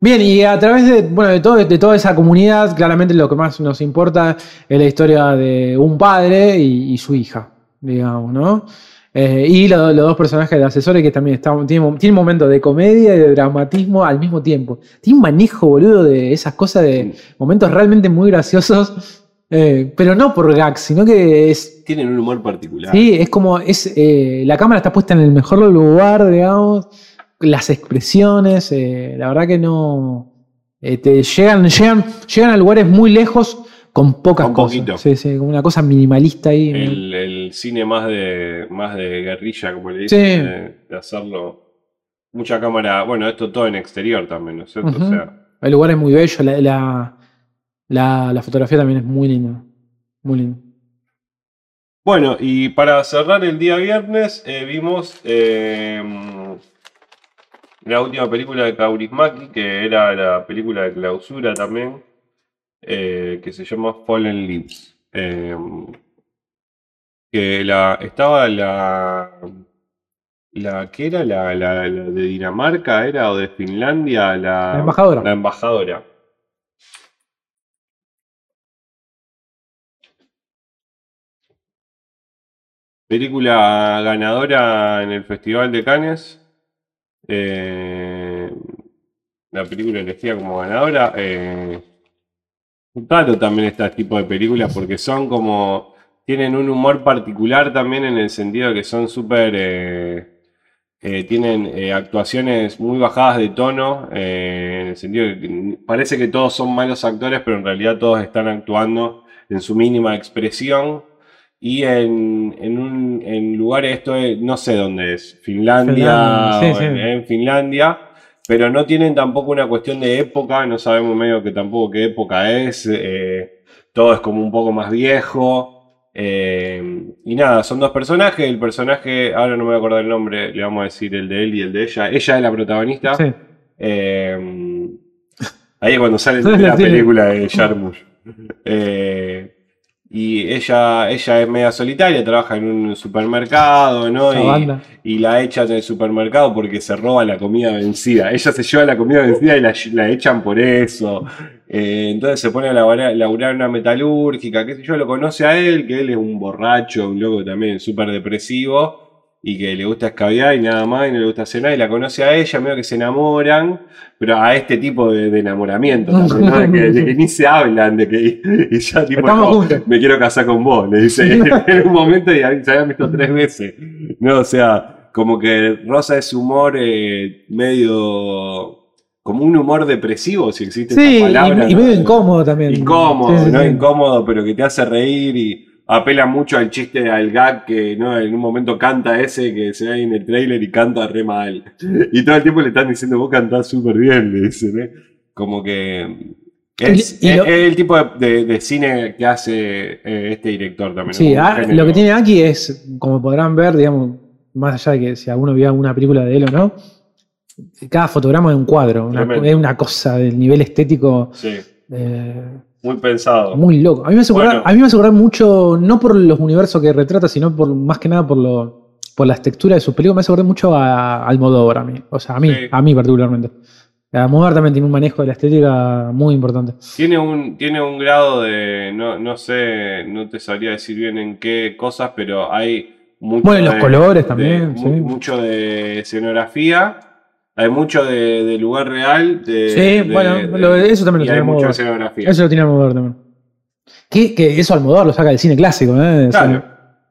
Bien, y a través de, bueno, de, todo, de toda esa comunidad, claramente lo que más nos importa es la historia de un padre y, y su hija, digamos, ¿no? Eh, y lo- los dos personajes de asesores que también están, tienen, tienen momentos de comedia y de dramatismo al mismo tiempo. Tiene un manejo, boludo, de esas cosas, de momentos realmente muy graciosos, eh, pero no por gags, sino que es, Tienen un humor particular. Sí, es como, es, eh, la cámara está puesta en el mejor lugar, digamos, las expresiones, la verdad que no, te llegan, llegan, llegan a lugares muy lejos con pocas Con cosas. poquito. Sí, sí, como una cosa minimalista ahí. El, el cine más de, más de guerrilla, como le dicen, Sí. de, de hacerlo. Mucha cámara, bueno, esto todo en exterior también, ¿no es cierto? O sea, Hay lugares muy bellos, la, la, la- la fotografía también es muy linda, muy linda. Bueno, y para cerrar el día viernes, eh, vimos eh, la última película de Kaurismäki, que era la película de clausura también, eh, que se llama Fallen Leaves. Que la, estaba la, la que era la, la- la de Dinamarca, era o de Finlandia, la, La embajadora. La embajadora. Película ganadora en el Festival de Cannes. Eh, la película elegida como ganadora. Eh, raro también este tipo de películas porque son como. Tienen un humor particular también en el sentido de que son súper. eh, eh, tienen eh, actuaciones muy bajadas de tono. en el sentido de que parece que todos son malos actores, pero en realidad todos están actuando en su mínima expresión. Y en, en, un, en lugares, esto es, no sé dónde es, Finlandia, Finlandia, sí, sí. en- en Finlandia, pero no tienen tampoco una cuestión de época, no sabemos medio que tampoco qué época es, eh, todo es como un poco más viejo, Eh, y nada, son dos personajes. El personaje, ahora no me voy a acordar el nombre, le vamos a decir el de él y el de ella. Ella es la protagonista. Sí. Eh, ahí es cuando sale la película de Jarmusch. Eh, y ella, ella es media solitaria, trabaja en un supermercado, ¿no? Esa Y, y la echan del supermercado porque se roba la comida vencida. Ella se lleva la comida vencida y la, la echan por eso. Eh, entonces se pone a laburar, una metalúrgica, qué sé yo, lo conoce a él, que él es un borracho, un loco también súper depresivo y que le gusta escabiar y nada más, y no le gusta hacer nada, y la conoce a ella, medio que se enamoran, pero a este tipo de, de enamoramiento también, ¿no? de, que, de que ni se hablan, de que y ya tipo, no, me quiero casar con vos, le dice en un momento y se habían visto tres veces. No, o sea, como que Rosa es humor eh, medio, como un humor depresivo, si existe Sí, esa palabra. y, y ¿no? medio incómodo también. Incómodo, Sí, ¿no? Incómodo, pero que te hace reír y apela mucho al chiste, al gag que ¿no? en un momento canta ese que se ve ahí en el trailer y canta re mal. Y todo el tiempo le están diciendo, vos cantás súper bien, le dicen, ¿eh? Como que es, Y- y lo- es- es el tipo de, de- de cine que hace eh, este director también. Sí, ah, lo que tiene Aki es, como podrán ver, digamos, más allá de que si alguno vio una película de él o no, cada fotograma es un cuadro, una- es una cosa del nivel estético Sí, eh, muy pensado. muy loco. A mí, me hace acordar, Bueno. a mí me hace acordar mucho, no por los universos que retrata, sino por más que nada por lo por las texturas de sus películas, me hace acordar mucho a Almodóvar a mí. O sea, a mí, Sí. a mí particularmente. Almodóvar también tiene un manejo de la estética muy importante. Tiene un, tiene un grado de, no, no sé, no te sabría decir bien en qué cosas, pero hay mucho Bueno, y los de- colores de- también, sí. mucho de escenografía, hay mucho de, de lugar real, de, Sí, de- bueno, lo- eso también lo hay mucho escenografía. Eso lo tiene Almodóvar también. Que, que eso Almodóvar lo saca del cine clásico, ¿eh? O sea, Claro,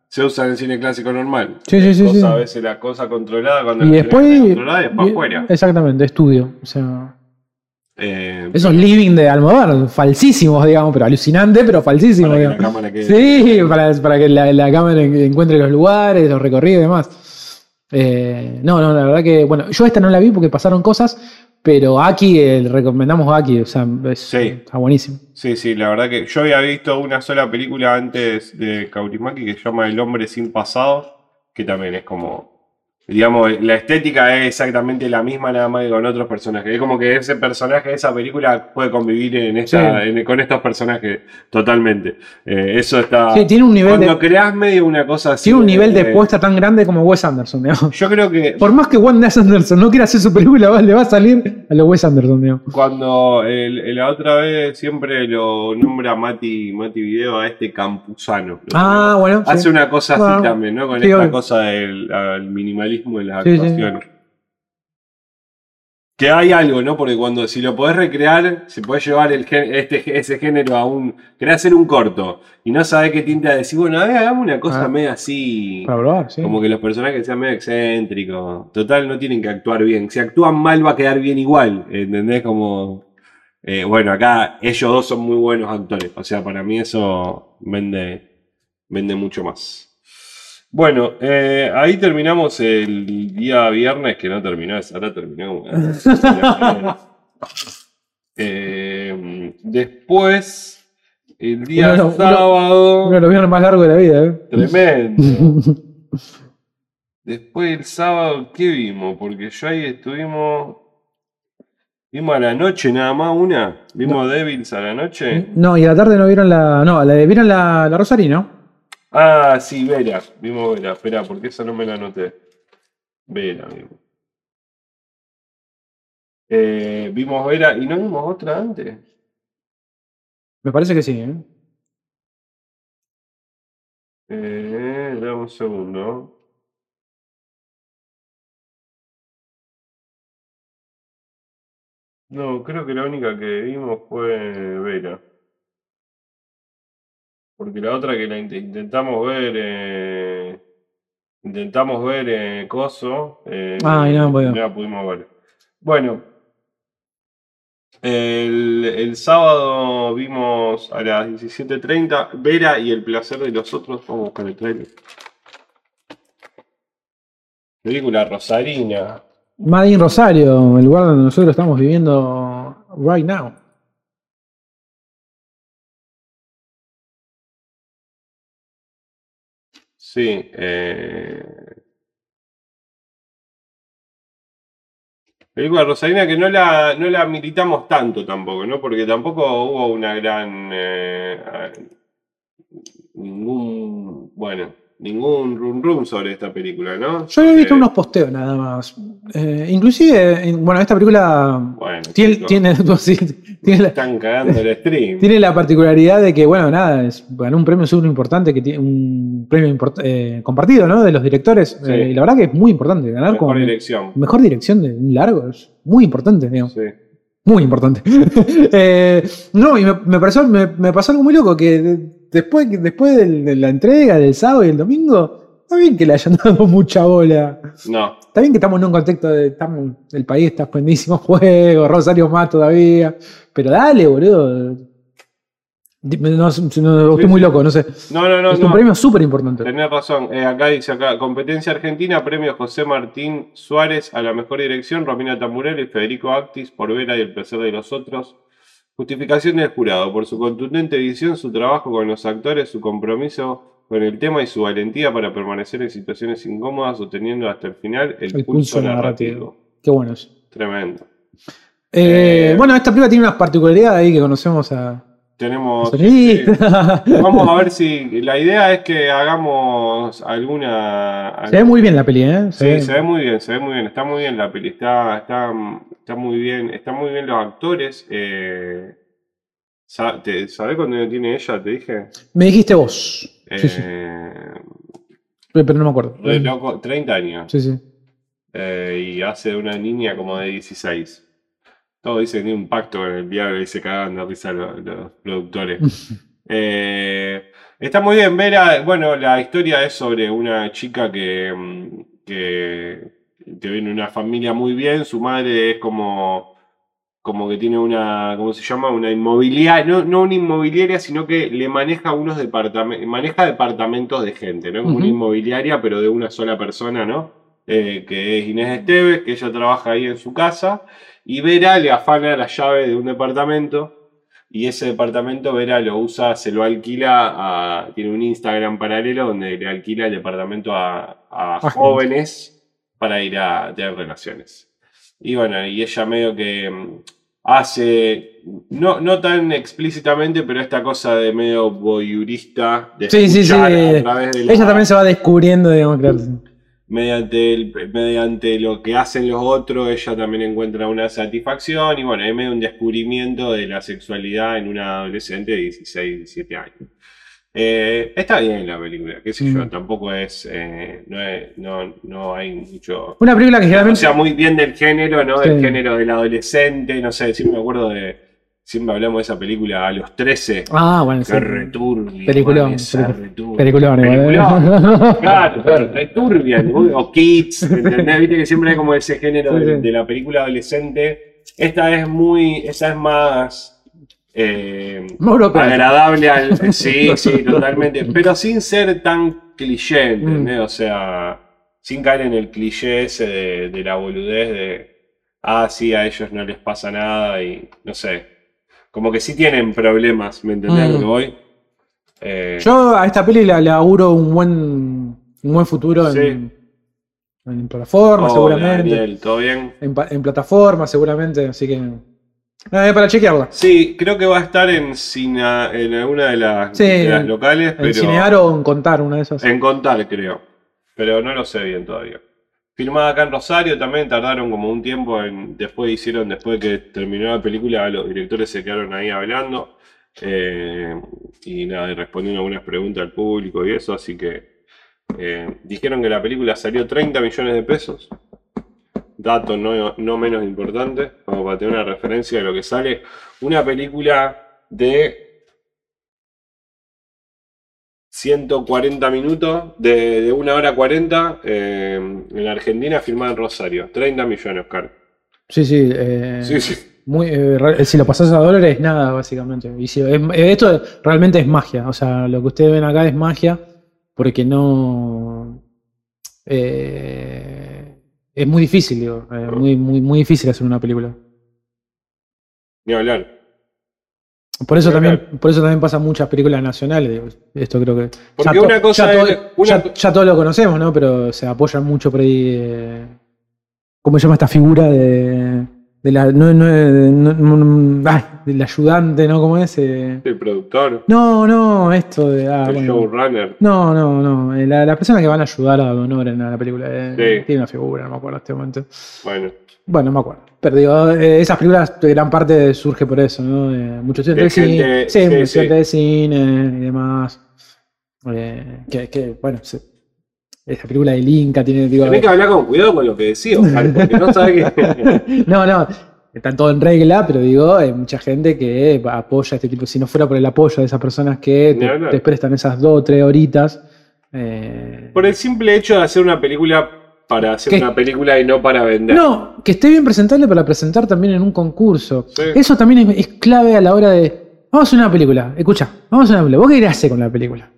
se usa en el cine clásico normal. Sí, sí, sí, Cosa, sí. A veces la cosa controlada cuando y la después. controlada y después y- afuera. Exactamente, estudio. O sea, Eh, esos living de Almodóvar, falsísimos, digamos, pero alucinante, pero falsísimos, para que la digamos. cámara quede- Sí, para, para que la, la cámara en- encuentre los lugares, los recorridos y demás. Eh, no, no, la verdad que, bueno, yo esta no la vi porque pasaron cosas, pero Aki, eh, recomendamos Aki, o sea, es- Sí. está buenísimo. Sí, sí, la verdad que yo había visto una sola película antes de Kaurismäki que se llama El hombre sin pasado, que también es como, digamos, la estética es exactamente la misma nada más que con otros personajes. Es como que ese personaje esa película puede convivir en esta, Sí. en- con estos personajes totalmente. Eh, eso está... Sí, tiene un nivel Cuando de, creas medio una cosa así... tiene un nivel de eh, puesta tan grande como Wes Anderson, digamos. Yo creo que Por más que Wes Anderson no quiera hacer su película, va- le va a salir a los Wes Anderson, digamos. Cuando el- el- la otra vez siempre lo nombra Mati, Mati Video a este Campuzano. Lo Ah, bueno. sí. Hace una cosa así también, ¿no? Con esta obvio. cosa del al minimalismo en las Sí, sí. actuaciones. Que hay algo, ¿no? Porque cuando si lo podés recrear, se puede llevar el este, ese género a un. Querés hacer un corto y no sabés qué tinta decir, bueno, a ver, hagamos una cosa Ah. media así. Para probar, sí. Como que los personajes sean medio excéntricos. Total, no tienen que actuar bien. Si actúan mal, va a quedar bien igual. ¿Entendés? Como. eh, bueno, acá ellos dos son muy buenos actores. O sea, para mí eso vende, vende mucho más. Bueno, eh, ahí terminamos el día viernes, que no terminó, esa hora terminó. Eh, después, el día Uno- uno- sábado. Uno de los viernes más largos de la vida, ¿eh? Tremendo. Después el sábado, ¿qué vimos? Porque yo ahí estuvimos. Vimos a la noche nada más una. Vimos Devils a la noche. No, y a la tarde no vieron la. No, la vieron la, la Rosarino. Ah, sí, Vera. Vimos Vera. Espera, porque esa no me la anoté. Vera, vimos. Eh, vimos Vera y no vimos otra antes. Me parece que sí, ¿eh? Eh, dame un segundo. No, creo que la única que vimos fue Vera. Porque la otra que la int- intentamos ver, eh, intentamos ver eh, Coso, eh, Ah, no pudimos. la pudimos ver. Bueno, el, el sábado vimos a las 17.30 Vera y el placer de los otros. Vamos a buscar el trailer. Película Rosarina. Made in Rosario, el lugar donde nosotros estamos viviendo right now. Sí. Eh... Película Rosarina que no la, no la militamos tanto tampoco, ¿no? Porque tampoco hubo una gran. Eh, ningún. Bueno, ningún rum rum sobre esta película, ¿no? Yo he visto unos posteos nada más. Eh, inclusive, bueno, esta película bueno, tiene, tiene, sí, tiene la, están cagando el stream. tiene la particularidad de que, bueno, nada, es, ganó un premio súper importante, que tiene un premio import- eh, compartido, ¿no? De los directores. Sí. Eh, y la verdad que es muy importante ganar Mejor dirección. mejor dirección de un largo. Es muy importante, digamos. Sí. Muy importante. Eh, no, y me, me pareció, me, me pasó algo muy loco, que después, después del- de la entrega del sábado y el domingo, está bien que le hayan dado mucha bola. No, Está bien que estamos en un contexto de estamos, el país está buenísimo juego, Rosario más todavía. Pero dale, boludo. No, no, estoy muy loco, no sé. no, no, no. es no. un premio súper importante. Tenés razón. Eh, acá dice acá, competencia argentina, premio José Martín Suárez a la mejor dirección, Romina Tamburelli y Federico Actis por Vera y el placer de los otros. Justificación del jurado, por su contundente edición, su trabajo con los actores, su compromiso con el tema y su valentía para permanecer en situaciones incómodas, sosteniendo hasta el final el, El pulso narrativo. narrativo. Qué bueno eso. Tremendo. Eh, Eh, bueno, esta película tiene unas particularidades ahí que conocemos a. Tenemos. Vamos a ver si. La idea es que hagamos alguna. Se ve muy bien la peli, ¿eh? Se Sí, ve- se ve muy bien, se ve muy bien, está muy bien la peli, está, está, está muy bien, están muy bien los actores. Eh, ¿Sabés cuándo tiene ella? Te dije. Me dijiste vos. Eh, Sí, sí. Pero no me acuerdo. re loco, 30 años. Sí, sí. eh, y hace de una niña como de 16. Todo dice que tiene un pacto con el diablo y se cagan de risa los, los productores. Eh, está muy bien, Vera. Bueno, la historia es sobre una chica que, mm, que, que viene una familia muy bien. Su madre es como, como que tiene una, ¿cómo se llama? Una inmobiliaria, no, no una inmobiliaria, sino que le maneja unos departamentos, maneja departamentos de gente, ¿no? Como una inmobiliaria, pero de una sola persona, ¿no? Eh, que es Inés Esteves, que ella trabaja ahí en su casa. Y Vera le afana la llave de un departamento y ese departamento Vera lo usa, se lo alquila a, tiene un Instagram paralelo donde le alquila el departamento a, jóvenes para ir a tener relaciones. Y bueno, y ella medio que mm, hace, no, no tan explícitamente, pero esta cosa de medio voyeurista, de Sí, sí, sí. escuchar a través de la- Ella también se va descubriendo, digamos, claro. mediante, el- mediante lo que hacen los otros, ella también encuentra una satisfacción y bueno, es medio un descubrimiento de la sexualidad en una adolescente de 16, 17 años. Eh, está bien la película, qué sé yo, Mm. tampoco es, eh, no, es- no, no hay mucho... Una película que O generalmente. sea, muy bien del género, ¿no? Del Sí. género del adolescente, no sé, siempre me acuerdo de... Siempre hablamos de esa película a los 13. Ah, bueno, sí. Qué returbia. Peliculón, esa peliculón. Peliculón, ¿eh? Claro, claro, returbia, o Kids, ¿entendés? Viste que siempre hay como ese género Sí, de, sí. de la película adolescente. Esta es muy, esa es más eh, agradable al, sí, sí, totalmente, pero sin ser tan cliché, ¿entendés? Mm. O sea, sin caer en el cliché ese de, de la boludez de, ah, sí, a ellos no les pasa nada y no sé, como que sí tienen problemas, ¿me entendés que Mm. voy? Eh, Yo a esta peli le, le auguro un buen, un buen futuro Sí. en, en plataforma, hola, seguramente. Daniel, ¿todo bien? En, en plataforma, seguramente. Así que. Para chequearla. Sí, creo que va a estar en, Cina- en alguna de las, Sí, de las locales, En pero Cinear o en Contar, una de esas. en Contar creo, pero no lo sé bien todavía. Filmada acá en Rosario también tardaron como un tiempo en, después hicieron, después de que terminó la película, los directores se quedaron ahí hablando eh, y nada, respondiendo algunas preguntas al público y eso, así que eh, dijeron que la película salió 30 millones de pesos. Dato no, no menos importante, como para tener una referencia de lo que sale. Una película de 140 minutos, de, de 1 hora 40, eh, en la Argentina, filmada en Rosario. 30 millones, Oscar. Sí, sí. eh, Sí, sí. Muy, eh, si lo pasas a dólares, es nada, básicamente. Y si- es- esto realmente es magia. O sea, lo que ustedes ven acá es magia porque no. eh, es muy difícil, digo. eh, muy, muy, muy difícil hacer una película. Ni hablar. Por eso, también, por eso también pasan muchas películas nacionales. digo, Esto creo que. Porque ya, to- una cosa ya, es- todo- una- ya- ya todos lo conocemos, ¿no? Pero se apoyan mucho por ahí. eh, ¿Cómo se llama esta figura de. De la. No, no, no- no- ay, del ayudante, ¿no? ¿Cómo es? Eh, El productor, no, no, esto de. ah, el bueno. showrunner. No, no, no. eh, La, la persona que van a ayudar a Donor en la película. eh, Sí. Tiene una figura, no me acuerdo en este momento. Bueno, Bueno, no me acuerdo. Pero digo, eh, esas películas gran parte surge por eso, ¿no? Muchos estudiantes de cine, gente- sí, sí, muchos sí. de cine y demás. Que, que, bueno, se- esa película del Inca tiene, digo, tenés que hablar con cuidado con lo que decís, Oscar, porque no sabes que. no, no, está todo en regla, pero digo, hay mucha gente que apoya este tipo. Si no fuera por el apoyo de esas personas que te, prestan esas dos o tres horitas. eh, Por el simple hecho de hacer una película para hacer una película y no para vender. No, que esté bien presentable para presentar también en un concurso. Sí. Eso también es, es clave a la hora de. Vamos a hacer una película. Escucha, vamos a hacer una película. ¿Vos qué hacer con la película?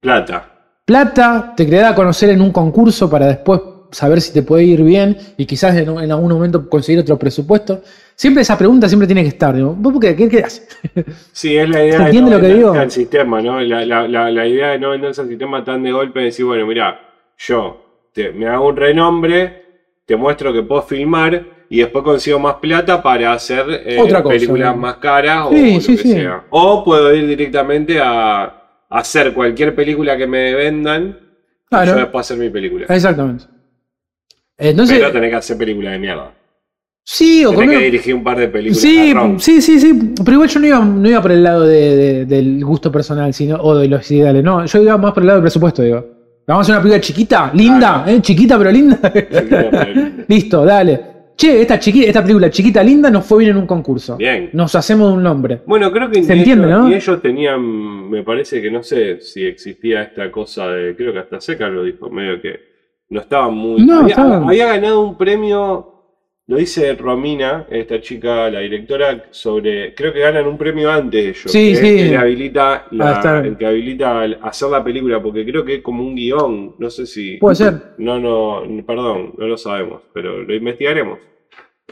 Plata. Plata, te querés a conocer en un concurso para después saber si te puede ir bien y quizás en, en algún momento conseguir otro presupuesto. Siempre esa pregunta siempre tiene que estar. ¿Vos qué, qué? Sí, es la idea ¿Se de no lo que digo? al sistema, ¿no? La, la- la- la idea de no venderse al sistema tan de golpe, de decir, bueno, mira, yo te- me hago un renombre, te muestro que puedo filmar y después consigo más plata para hacer eh, Otra cosa, películas ¿no? más caras o lo sí, que sí. sea. O puedo ir directamente a hacer cualquier película que me vendan Claro. yo después hacer mi película. Exactamente. Entonces, Pero tenés que hacer película de mierda. sí, o Tenés que dirigir un par de películas. Sí, sí, sí, sí. Pero igual yo no iba, no iba por el lado de- de- del gusto personal sino, o de los ideales. No, yo iba más por el lado del presupuesto, digo. Vamos a hacer una película chiquita, linda, ¿eh? Chiquita pero linda. Listo, dale. Che, esta, chiqui- esta película chiquita, linda, nos fue bien en un concurso. Bien. Nos hacemos un nombre. Bueno, creo que Se entiende, ellos, ¿no? ni ellos tenían, me parece que no sé si existía esta cosa de, creo que hasta Seca lo dijo, medio que no estaban muy... No, había, estaban- había ganado un premio, lo dice Romina, esta chica, la directora, sobre, creo que ganan un premio antes ellos. Sí, que sí. Es que habilita la- Ah, está el que habilita el- hacer la película, porque creo que es como un guion, no sé si... Puede ser. No, no, perdón, no lo sabemos, pero lo investigaremos.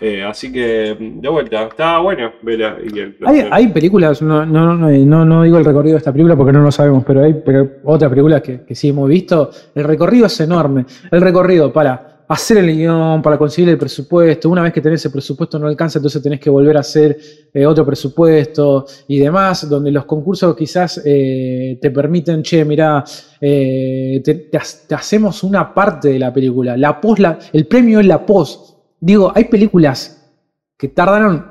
Eh, así que, de vuelta, estaba bueno, Vela Hay, hay películas, no, no, no, no, no digo el recorrido de esta película porque no lo sabemos, pero hay pero otras películas que, que sí hemos visto. El recorrido es enorme. El recorrido para hacer el guion, para conseguir el presupuesto. Una vez que tenés el presupuesto no alcanza, entonces tenés que volver a hacer eh, otro presupuesto y demás, donde los concursos quizás eh, te permiten, che, mirá, eh, te, te ha- te hacemos una parte de la película. La pos, la- el premio es la post. Digo, hay películas que tardaron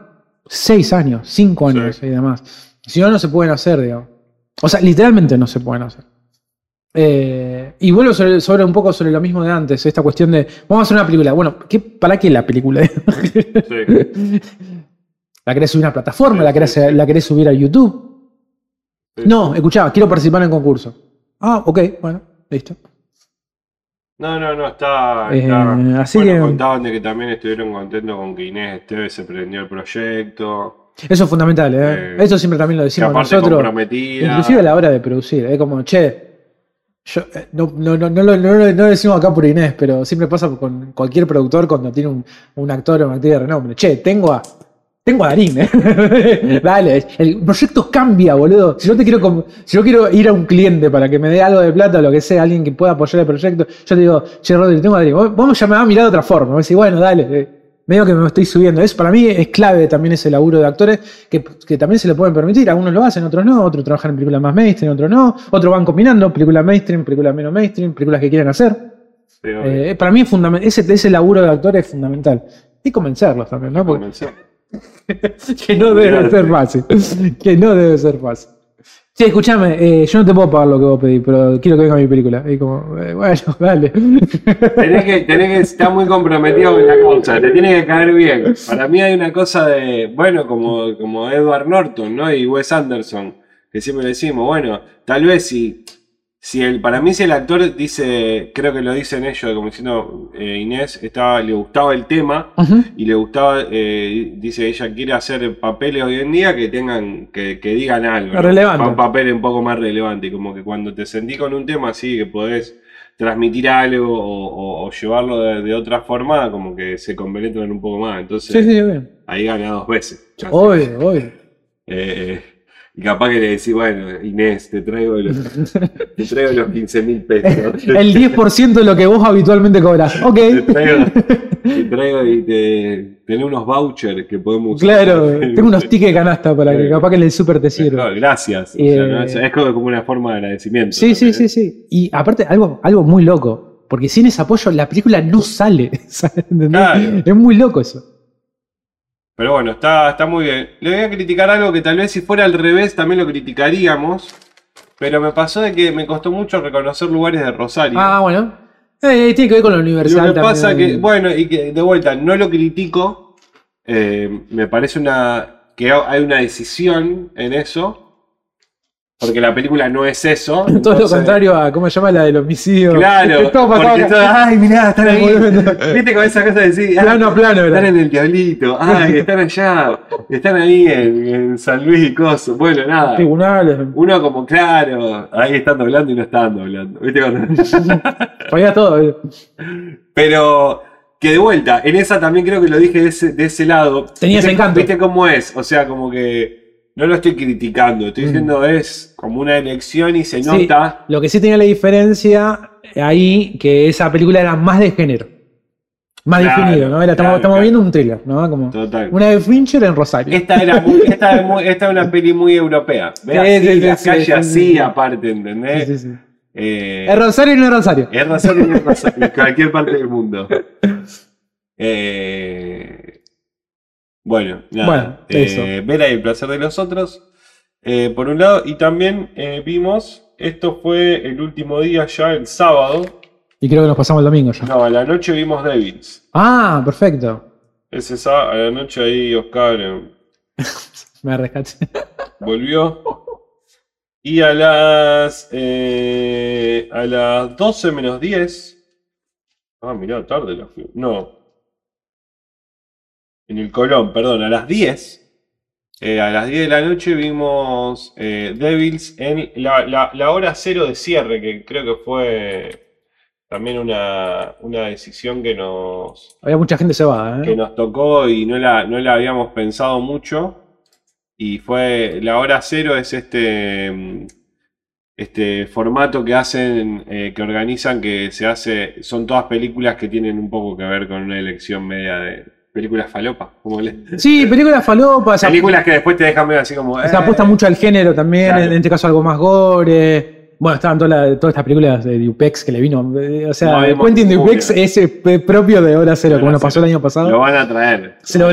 seis años, cinco años Sí. y demás. Si no, no se pueden hacer, digamos. O sea, literalmente no se pueden hacer. Eh, y vuelvo sobre, sobre un poco sobre lo mismo de antes, esta cuestión de, vamos a hacer una película. Bueno, ¿qué, ¿para qué la película? Sí. ¿La querés subir a una plataforma? Sí, ¿La querés, sí. ¿La querés subir a YouTube? No, escuchá, quiero participar en el concurso. Ah, ok, bueno, listo. No, no, no, está. Eh, así bueno, que- contaban de que también estuvieron contentos con que Inés Esteves se prendió el proyecto. Eso es fundamental, ¿eh? Eh, Eso siempre también lo decimos nosotros. comprometida. Inclusive a la hora de producir, es como, che, yo, eh, no, no, no, no, lo- no lo- decimos acá por Inés, pero siempre pasa con cualquier productor cuando tiene un, un actor o una actriz de renombre. Che, tengo a, tengo a Darín, ¿eh? Dale, el proyecto cambia, boludo. Si yo te quiero, si yo quiero ir a un cliente para que me dé algo de plata o lo que sea, alguien que pueda apoyar el proyecto, yo te digo, che, Rodri, tengo a Darín, vos- me va a mirar de otra forma. Vos decís, bueno, dale. Medio que me estoy subiendo. Eso para mí es clave también ese laburo de actores que, que también se le pueden permitir. Algunos lo hacen, otros no. Otros trabajan en películas más mainstream, otros no. Otros van combinando películas mainstream, películas menos mainstream, películas que quieren hacer. Sí. Eh, para mí es fundamental. Ese, ese laburo de actores es fundamental. Y convencerlos también, ¿no? Porque- que no debe ser fácil. Que no debe ser fácil. Sí, escúchame, eh, yo no te puedo pagar lo que vos pedís, pero quiero que venga mi película. Y como, eh, bueno, dale. Tenés que, tenés que estar muy comprometido con la causa, te tiene que caer bien. Para mí hay una cosa de, bueno, como, como Edward Norton, ¿no? Y Wes Anderson, que siempre le decimos, bueno, tal vez si, si el, para mí si el actor dice, creo que lo dicen ellos, como diciendo eh, Inés, estaba, le gustaba el tema y le gustaba, eh, dice ella quiere hacer papeles hoy en día que tengan, que, que digan algo. ¿no? Relevante. Pa- papeles un poco más relevantes, como que cuando te sentís con un tema así, que podés transmitir algo o, o- o llevarlo de, de otra forma, como que se compenetran un poco más. Entonces, Sí, sí, bien. ahí gana dos veces. Obvio, obvio. Eh, Y capaz que le decís, bueno, Inés, te traigo los, te traigo los 15 mil pesos. El 10% de lo que vos habitualmente cobras. Ok. Te traigo, te traigo y te, tenés unos vouchers que podemos usar. Claro, tengo unos tickets de canasta para que capaz que el súper te sirva. Claro, Gracias. O Eh, sea, ¿no? Es es como una forma de agradecimiento. Sí, sí, también, sí, ¿eh? sí. Y aparte, algo, algo muy loco. Porque sin ese apoyo la película no sale. ¿sabes? ¿Entendés? Claro. Es muy loco eso. Pero bueno, está, está muy bien. Le voy a criticar algo que tal vez si fuera al revés también lo criticaríamos. Pero me pasó de que me costó mucho reconocer lugares de Rosario. Ah, bueno. Eh, tiene que ver con la Lo universidad que pasa que, bueno, y que de vuelta, no lo critico. eh, me parece una que hay una decisión en eso. Porque la película no es eso. Todo lo contrario a, ¿cómo se llama la del homicidio? Claro, Todo porque todo, ay, mirá, están ahí. Viste con esa cosa de decir, Plano a plano, están en el diablito, ay, están allá, están ahí en, en San Luis y Coso. Bueno, nada. Tribunales. Uno como, claro, ahí están doblando y no están doblando. ¿Viste cuando- Falla todo. eh. Pero que de vuelta, en esa también creo que lo dije de ese, de ese lado. Tenía ese ¿Viste- encanto. ¿Viste cómo es? O sea, como que no lo estoy criticando, estoy Mm. diciendo es como una elección y se Sí, nota. Lo que sí tenía la diferencia ahí, que esa película era más de género. Más Claro, definido, ¿no? Era- estamos claro, estamos claro. viendo un thriller, ¿no? Como Total. una de Fincher en Rosario. Esta era muy, esta muy- esta es una peli muy europea. Ve Sí, sí, la calle sí, así, sí, sí. aparte, ¿entendés? Sí, sí, sí. Eh, ¿Es Rosario y no es Rosario? es razón y es razón, en cualquier parte del mundo. Eh, bueno, nada. Bueno, eh. Vera y el placer de los otros. eh, por un lado, y también eh, vimos, esto fue el último día ya, el sábado. Y creo que nos pasamos el domingo ya. No, a la noche vimos Devils. Ah, perfecto. Ese sábado, a la noche ahí Oscar eh, Me rescaté. volvió. Y a las a las 12 menos 10. Ah, mirá, tarde la fui. No. En el Colón, perdón, a las 10. eh, a las 10 de la noche vimos eh, Devils en la, la- la hora cero de cierre, que creo que fue también una, una decisión que nos, Había mucha gente se va, que ¿eh? nos tocó y no la, no la habíamos pensado mucho. Y fue la hora cero es este, este formato que hacen, eh, que organizan, que se hace, son todas películas que tienen un poco que ver con una elección media de películas falopa. Como le- Sí, películas falopa, se, películas que después te dejan medio así como... se eh, apuesta mucho al género también, Claro. en, este caso algo más gore. Bueno, estaban todas, las- todas estas películas de Dupex que le vino. eh, O sea, No Quentin. Dupex es eh, propio de Hora Cero, Hora como nos pasó el año pasado. Lo van a traer. Se lo-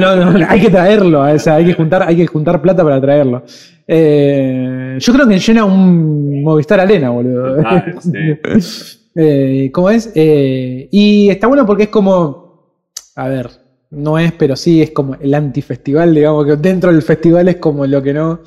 hay que traerlo, o sea, hay que juntar, hay que juntar plata para traerlo. Eh, yo creo que llena un Movistar Arena, boludo. Total, sí. Eh, ¿Cómo es? Eh, y está bueno porque es como. A ver, no es, pero sí es como el antifestival, digamos, que dentro del festival es como lo que no.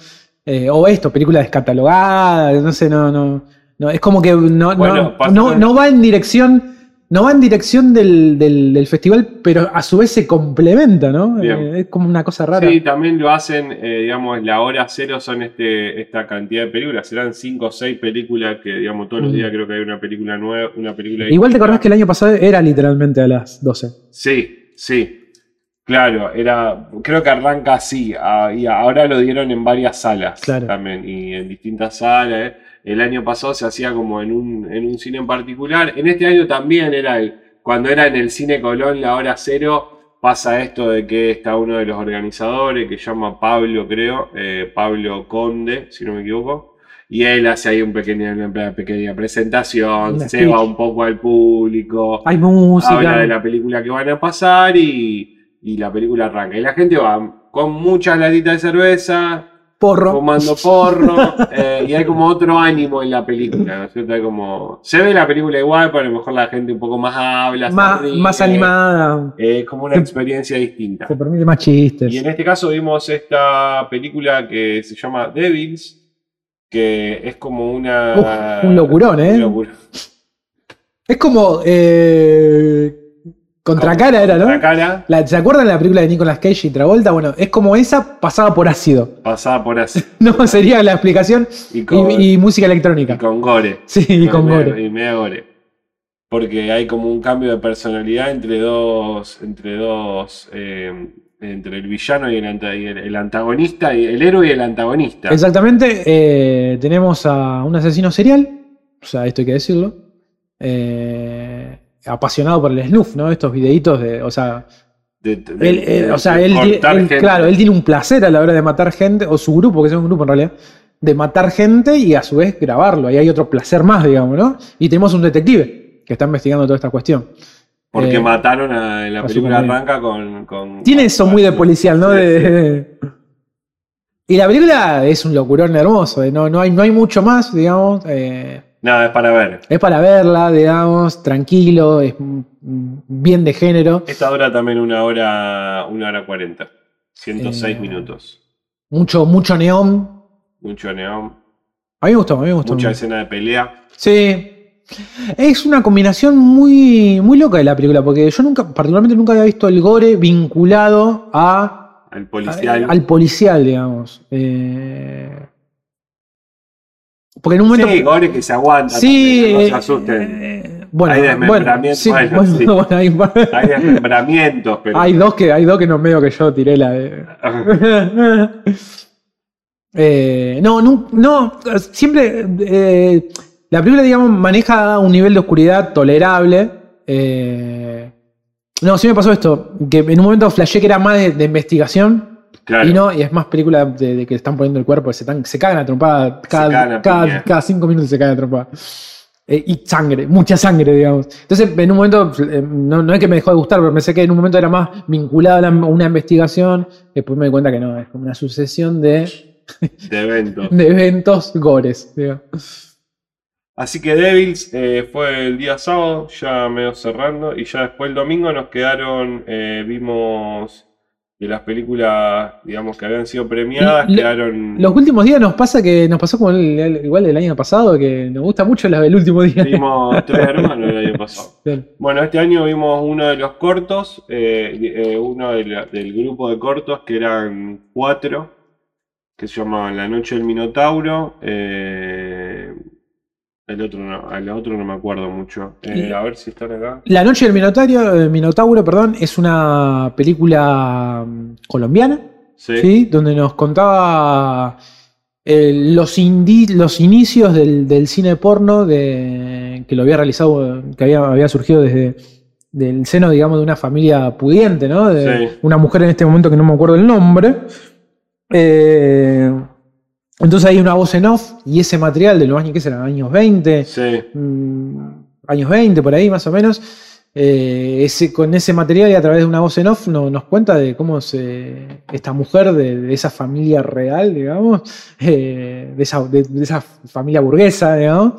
eh, o esto, película descatalogada, no sé, no, no. no es como que no, Bueno, no, no, no va en dirección. No va en dirección del, del- del festival, pero a su vez se complementa, ¿no? Eh, es como una cosa rara. Sí, también lo hacen, eh, digamos, la hora cero son este, esta cantidad de películas. Serán cinco o seis películas que, digamos, todos los Mm. días creo que hay una película nueva, una película Igual te acordás que el año pasado era literalmente a las 12. Sí, sí. Claro, era. Creo que arranca así. ah, y ahora lo dieron en varias salas Claro. también. Y en distintas salas. eh. El año pasado se hacía como en un, en un cine en particular. En este año también era el. Cuando era en el Cine Colón, la hora cero, pasa esto de que está uno de los organizadores que se llama Pablo, creo. eh, Pablo Conde, si no me equivoco. Y él hace ahí un pequeño, una pequeña presentación, se va un poco al público Hay música. habla de la película que van a pasar y, y la película arranca. Y la gente va con muchas latitas de cerveza, porro. fumando porro, eh, y hay como otro ánimo en la película, ¿no es cierto? Hay como, se ve la película igual, pero a lo mejor la gente un poco más habla, más, ríe, más animada. Es como una Se- experiencia distinta. Se permite más chistes. Y en este caso vimos esta película que se llama Devils, que es como una... Uf, un locurón, ¿eh? un locurón. Es como. Eh, Contracara era, ¿no? Contracara, La- ¿Se acuerdan de la película de Nicolas Cage y Travolta? Bueno, es como esa pasada por ácido. pasada por así. No sería la explicación. Y con, Y, y música y electrónica. con gore. Sí, y con Me- gore. Y media gore. Porque hay como un cambio de personalidad entre dos, entre dos eh, entre el villano y el, y el- antagonista, y el héroe y el antagonista. Exactamente. eh, tenemos a un asesino serial. O sea, esto hay que decirlo. eh, apasionado por el snuff, ¿no? Estos videitos de. O sea, De- de- él, de- o sea, él, claro, él tiene un placer a la hora de matar gente, o su grupo, que es un grupo en realidad, de matar gente y a su vez grabarlo. Ahí hay otro placer más, digamos, ¿no? Y tenemos un detective que está investigando toda esta cuestión. Porque eh, mataron a, en la a película arranca con, con- Tiene eso muy de policial, ¿no? De- Y la película es un locurón hermoso, eh, no, no, hay, no hay mucho más, digamos. eh, Nada, es para ver. es para verla, digamos, tranquilo, es bien de género. Esta dura también una hora, una hora cuarenta. 106 Eh, minutos. Mucho, mucho neón. Mucho neón, A mí me gustó, a mí me gustó. mucha escena de pelea. Sí. Es una combinación muy, muy loca de la película, porque yo nunca, particularmente nunca había visto el gore vinculado a, Al policial. al policial, digamos. Eh, porque en un momento. sí, gore que se aguanta. Sí, también, no se eh, asusten. eh, bueno, Hay desmembramientos, sí, bueno, bueno, sí. bueno, hay, Hay desmembramientos, pero. hay dos que hay dos que no medio que yo tiré la de. Eh, no, no, no, siempre eh, la película, digamos, maneja un nivel de oscuridad tolerable. eh, no, sí me pasó esto, que en un momento flashé que era más de, de investigación claro. y no, y es más película de, de que están poniendo el cuerpo, se, están- se cagan a trompada, cada, cagan cada, cada cinco minutos se cagan a trompada. Eh, y sangre, mucha sangre, digamos. Entonces, en un momento, eh, no, no es que me dejó de gustar, pero pensé que en un momento era más vinculado a, una investigación. Después me di cuenta que no, es como una sucesión de, De eventos. de eventos gores. digamos. Así que Devils eh, fue el día sábado, ya medio cerrando, y ya después el domingo nos quedaron, eh, vimos de las películas, digamos, que habían sido premiadas, lo- quedaron... Los últimos días nos pasa que nos pasó como el- el- igual el año pasado, que nos gusta mucho la del último día. Vimos Tres Hermanos el año pasado. Bien. Bueno, este año vimos uno de los cortos, eh, eh, uno de la- del grupo de cortos, que eran cuatro, que se llamaban La Noche del Minotauro. eh, el otro no, el otro no me acuerdo mucho. Eh, a ver si están acá. La Noche del Minotauro, eh, Minotauro perdón, es una película mm, colombiana. Sí, ¿sí? donde nos contaba eh, los, indi- los inicios del, del cine porno de, que lo había realizado, que había, había surgido desde del seno, digamos, de una familia pudiente, ¿no? De Sí. una mujer en este momento que no me acuerdo el nombre. Eh, entonces hay una voz en off y ese material de los años, ¿qué será? Años 20, sí. mm, años 20, por ahí más o menos. eh, ese, con ese material y a través de una voz en off no- nos cuenta de cómo se, esta mujer de, de esa familia real, digamos, eh, de, esa, de- de esa familia burguesa, digamos,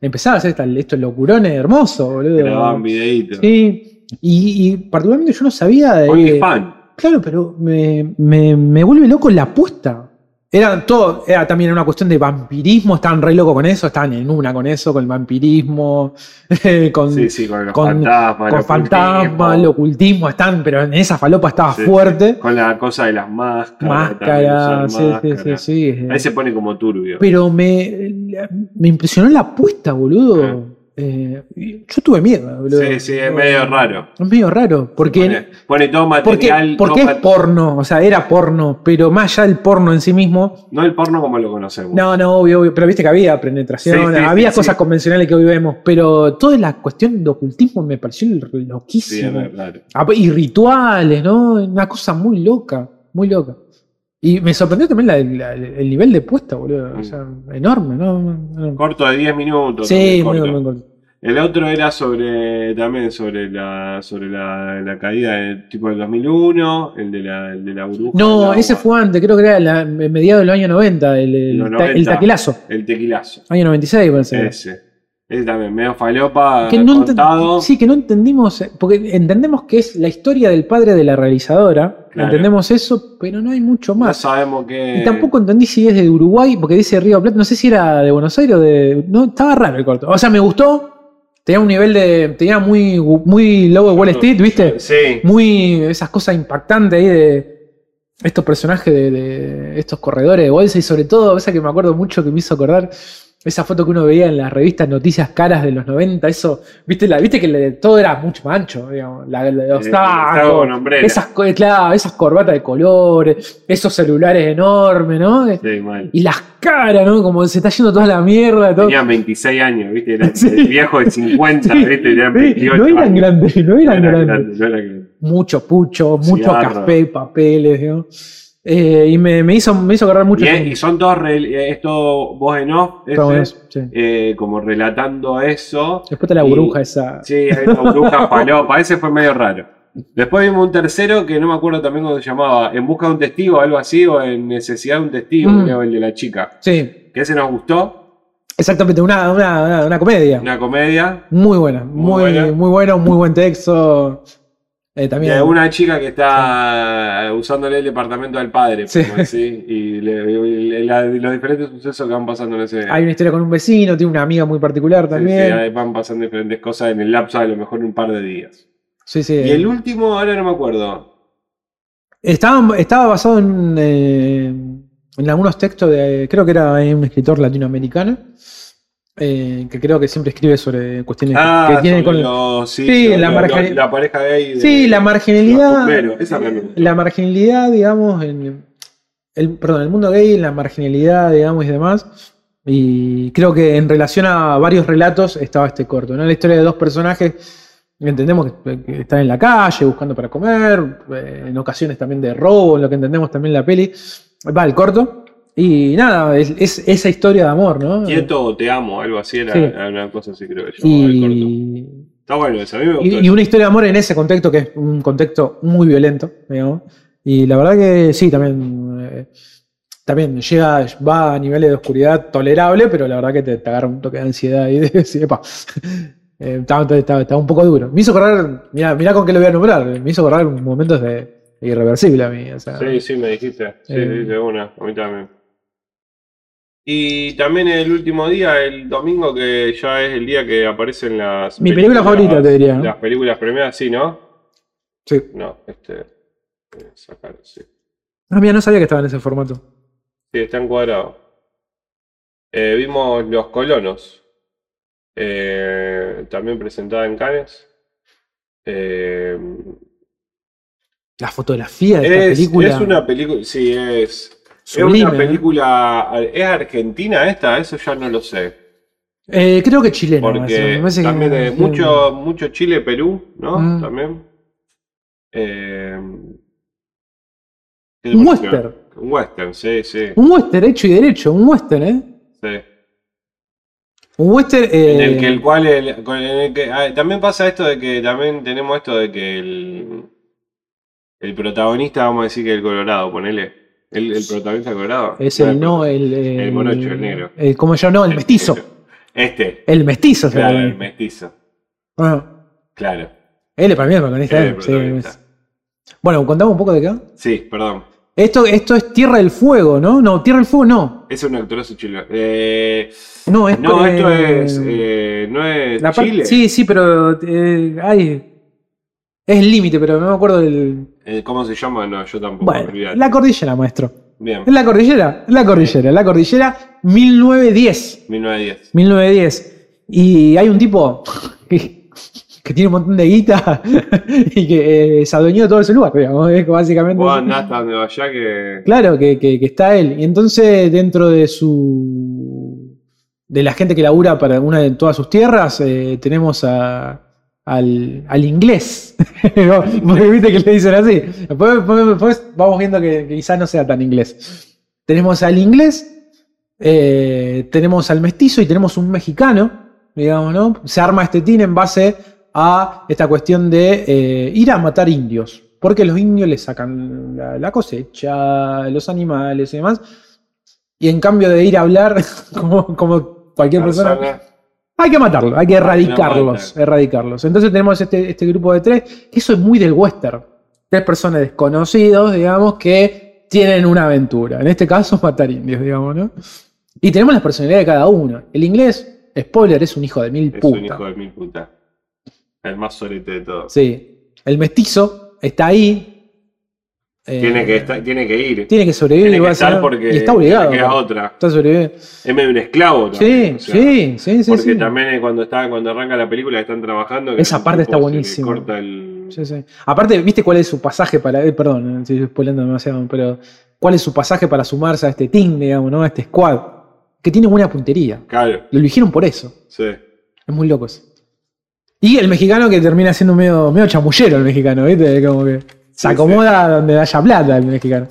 empezaba a hacer esta- estos locurones hermosos, boludo. Grababan videitos. Sí, y, y particularmente yo no sabía de... OnlyFans. Claro, pero me, me- me vuelve loco la apuesta. Era todo, era también una cuestión de vampirismo, estaban re locos con eso, estaban en una con eso, con el vampirismo, con, Sí, sí, con los con- fantasmas. con el fantasmas, el ocultismo, ocultismo, están, pero en esa falopa estaba Sí, fuerte. Con la cosa de las máscaras. Máscara, también, sí, sí, sí, máscaras. sí. Ahí se pone como turbio. Pero me, me impresionó la apuesta, boludo. Eh, yo tuve miedo, boludo. Sí, sí, es medio raro. Es medio raro, porque... Pone, pone todo material. porque todo es porno, o sea, era porno, pero más allá del porno en sí mismo, No el porno como lo conocemos. no, no, obvio, obvio, pero viste que había penetración, Sí, sí, había sí, cosas convencionales que hoy vemos, pero toda la cuestión de ocultismo me pareció loquísimo. Ah, Y rituales, ¿no? Una cosa muy loca, muy loca. Y me sorprendió también la- la- el nivel de puesta, boludo. O sea, enorme, ¿no? Corto de 10 minutos. Sí, muy, corto. muy corto. El otro era sobre también sobre la sobre la, la caída del tipo del 2001, el de la, el de la burbuja. No, del ese fue antes, creo que era la, mediados de los años 90, el, el, Los ta- el 90. taquilazo. El tequilazo. Año 96, parece. Ese. Ese también, medio falopa, que no contado. sí, que no entendimos, eh, porque entendemos que es la historia del padre de la realizadora, Claro. entendemos eso, pero no hay mucho No más. sabemos qué. Y tampoco entendí si es de Uruguay, porque dice Río Plata, no sé si era de Buenos Aires o de... No, estaba raro el corto. O sea, me gustó, tenía un nivel de... tenía muy, muy low de Wall Street, ¿viste? Sí. Muy esas cosas impactantes ahí de estos personajes de, de estos corredores de bolsa y sobre todo, esa que me acuerdo mucho que me hizo acordar, esa foto que uno veía en las revistas Noticias Caras de los 90, eso, viste, la, viste que le- todo era mucho más ancho, digamos, la, la- los Eh, tacos, esas, claro, esas corbatas de colores, esos celulares enormes, ¿no? Sí, mal. Y las caras, ¿no? Como se está yendo toda la mierda, todo. Tenían 26 años, ¿viste? Era Sí. el viejo de 50, Sí. ¿viste? Eran Sí, 28 no eran años. grandes, no No eran era grandes. grande, no era grande. Mucho pucho, mucho Cigarro. café, papeles, ¿no? Eh, y me, me hizo, me hizo correr mucho. Y, es- y son todos, eh, es todo voz en off, ese, sí. eh, como relatando eso. Después está la burbuja esa. Sí, una bruja falopa, ese fue medio raro. Después vimos un tercero que no me acuerdo también cómo se llamaba, En busca de un testigo, algo así, o En necesidad de un testigo, Mm. creo, el de la chica. Sí, Que ese nos gustó, exactamente, una, una, una, una comedia. una comedia. Muy buena, muy, Muy buena. muy bueno, muy buen texto. Eh, también. De una chica que está usándole el departamento al padre, Sí. así, y, le- y la- los diferentes sucesos que van pasando en ese. Hay una historia con un vecino, tiene una amiga muy particular Sí, también. sí, van pasando diferentes cosas en el lapso de a lo mejor un par de días. Sí, sí. Y el último, ahora no me acuerdo. Estaba, estaba basado en, eh, en algunos textos de. Creo que era un escritor latinoamericano. Eh, que creo que siempre escribe sobre cuestiones que tienen Ah, sobre con. los- sí, la pareja gay. de- Sí, la marginalidad. esa gustó. La marginalidad, digamos, en el, perdón, el mundo gay, la marginalidad, digamos, y demás. Y creo que en relación a varios relatos estaba este corto, ¿no? La historia de dos personajes que entendemos que, que están en la calle buscando para comer, eh, en ocasiones también de robo, en lo que entendemos también la peli. Va el corto. Y nada, es, es esa historia de amor, ¿no? Quieto o te amo, algo así, era, Sí. una cosa así creo que corto. Y, Está bueno eso, a mí me gustó. y, una historia de amor en ese contexto que es un contexto muy violento, digamos. Y la verdad que sí, también, eh, también llega, va a niveles de oscuridad tolerable, pero la verdad que te, te agarra un toque de ansiedad y de decir, epa, eh, está, está- está un poco duro. Me hizo correr, mira, mira con qué lo voy a nombrar, me hizo correr momentos de, irreversible a mí. o sea, Sí, sí, me dijiste. Sí, Eh. de una, a mí también. Y también el último día, el domingo, que ya es el día que aparecen las. Mi película favorita, te diría, ¿no? Las películas premiadas, sí, ¿no? sí. No, este. a sacar, sí. Ah, mira, no sabía que estaba en ese formato. Sí, está encuadrado. Eh, vimos Los Colonos. eh, también presentada en Cannes. Eh, La fotografía de esta es, película. es una película. Sí, es. Sublime, es una ¿eh? película. ¿Es argentina esta? Eso ya no lo sé. Eh, creo que chileno. eso, Porque me parece que- también sí. mucho, mucho Chile, Perú, ¿no? Mm. También. Eh, ¿qué te Un western. Un western, sí, sí. Un western hecho y derecho, un western, ¿eh? sí. Un western. eh, En el que el cual el- con el que- ah, también pasa esto de que también tenemos esto de que el, el protagonista, vamos a decir que el Colorado, ponele. El, el protagonista Colorado. es el no, el. El morocho, el negro. el- como yo no, el mestizo. Este, El mestizo claro, el mestizo. Bueno, Claro. él es para mí el protagonista. Él eh, el sí, es- Bueno, contamos un poco de qué. Sí, perdón. Esto, esto es Tierra del Fuego, ¿no? No, Tierra del Fuego no. Es un actorazo chileno. Eh, No, esto, no, esto eh, es. eh, no es parte- Chile. Sí, sí, pero. eh, ay, es el límite, pero no me acuerdo del. Eh, ¿Cómo se llama? No, yo tampoco. Bueno, la cordillera, maestro. Bien, Es la cordillera, es la cordillera, la cordillera 1910. 1910. 1910. Y hay un tipo que, que tiene un montón de guita y que eh, se adueñó de todo ese lugar, digamos. Es básicamente. Andás hasta donde vaya que. Claro, que, que- que está él. Y entonces, dentro de su. de la gente que labura para una de todas sus tierras, eh, tenemos a. Al, al inglés. Porque viste que le dicen así. Después, vamos viendo que, que quizás no sea tan inglés. Tenemos al inglés, eh, tenemos al mestizo y tenemos un mexicano, digamos, ¿no? Se arma este team en base a esta cuestión de eh, ir a matar indios. Porque los indios le sacan la, la cosecha, los animales y demás. Y en cambio de ir a hablar como, como cualquier persona. Hay que matarlo, hay que erradicarlos, erradicarlos. Entonces tenemos este, este grupo de tres, que eso es muy del western. Tres personas desconocidos, digamos, que tienen una aventura. En este caso, matar indios, digamos, ¿no? Y tenemos las personalidades de cada uno. El inglés, spoiler, es un hijo de mil Es putas. un hijo de mil puta. El más sorete de todos. Sí. El mestizo está ahí. Eh, Tiene, que estar- tiene que ir. tiene que sobrevivir Tiene que igual, estar ¿no? porque y está obligado. ¿no? otra. Está sobreviviendo. Es medio un esclavo Sí, también. o sea, sí, sí, sí. Porque sí. también es cuando está, cuando arranca la película están trabajando. que Esa parte está buenísima. corta el- Sí, sí. Aparte, ¿viste cuál es su pasaje para. eh, perdón, eh, estoy spoilando demasiado, pero. ¿Cuál es su pasaje para sumarse a este team, digamos, ¿no? A este squad? Que tiene buena puntería. Claro, Lo eligieron por eso. sí. Es muy loco eso. Y el mexicano que termina siendo medio, medio chamullero, el mexicano, ¿viste? Como que se acomoda donde haya plata el mexicano.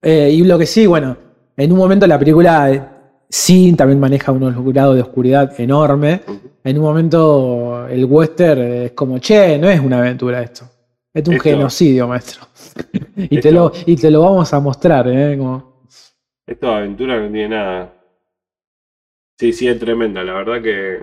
Eh, y lo que sí, bueno, en un momento la película eh, sí también maneja unos grados de oscuridad enorme. En un momento el western es como, che, no es una aventura esto. Es un Esto- genocidio, maestro. y, te lo, y te lo vamos a mostrar, ¿eh? Como, Esto de aventura no tiene nada. Sí, sí, es tremenda. La verdad que,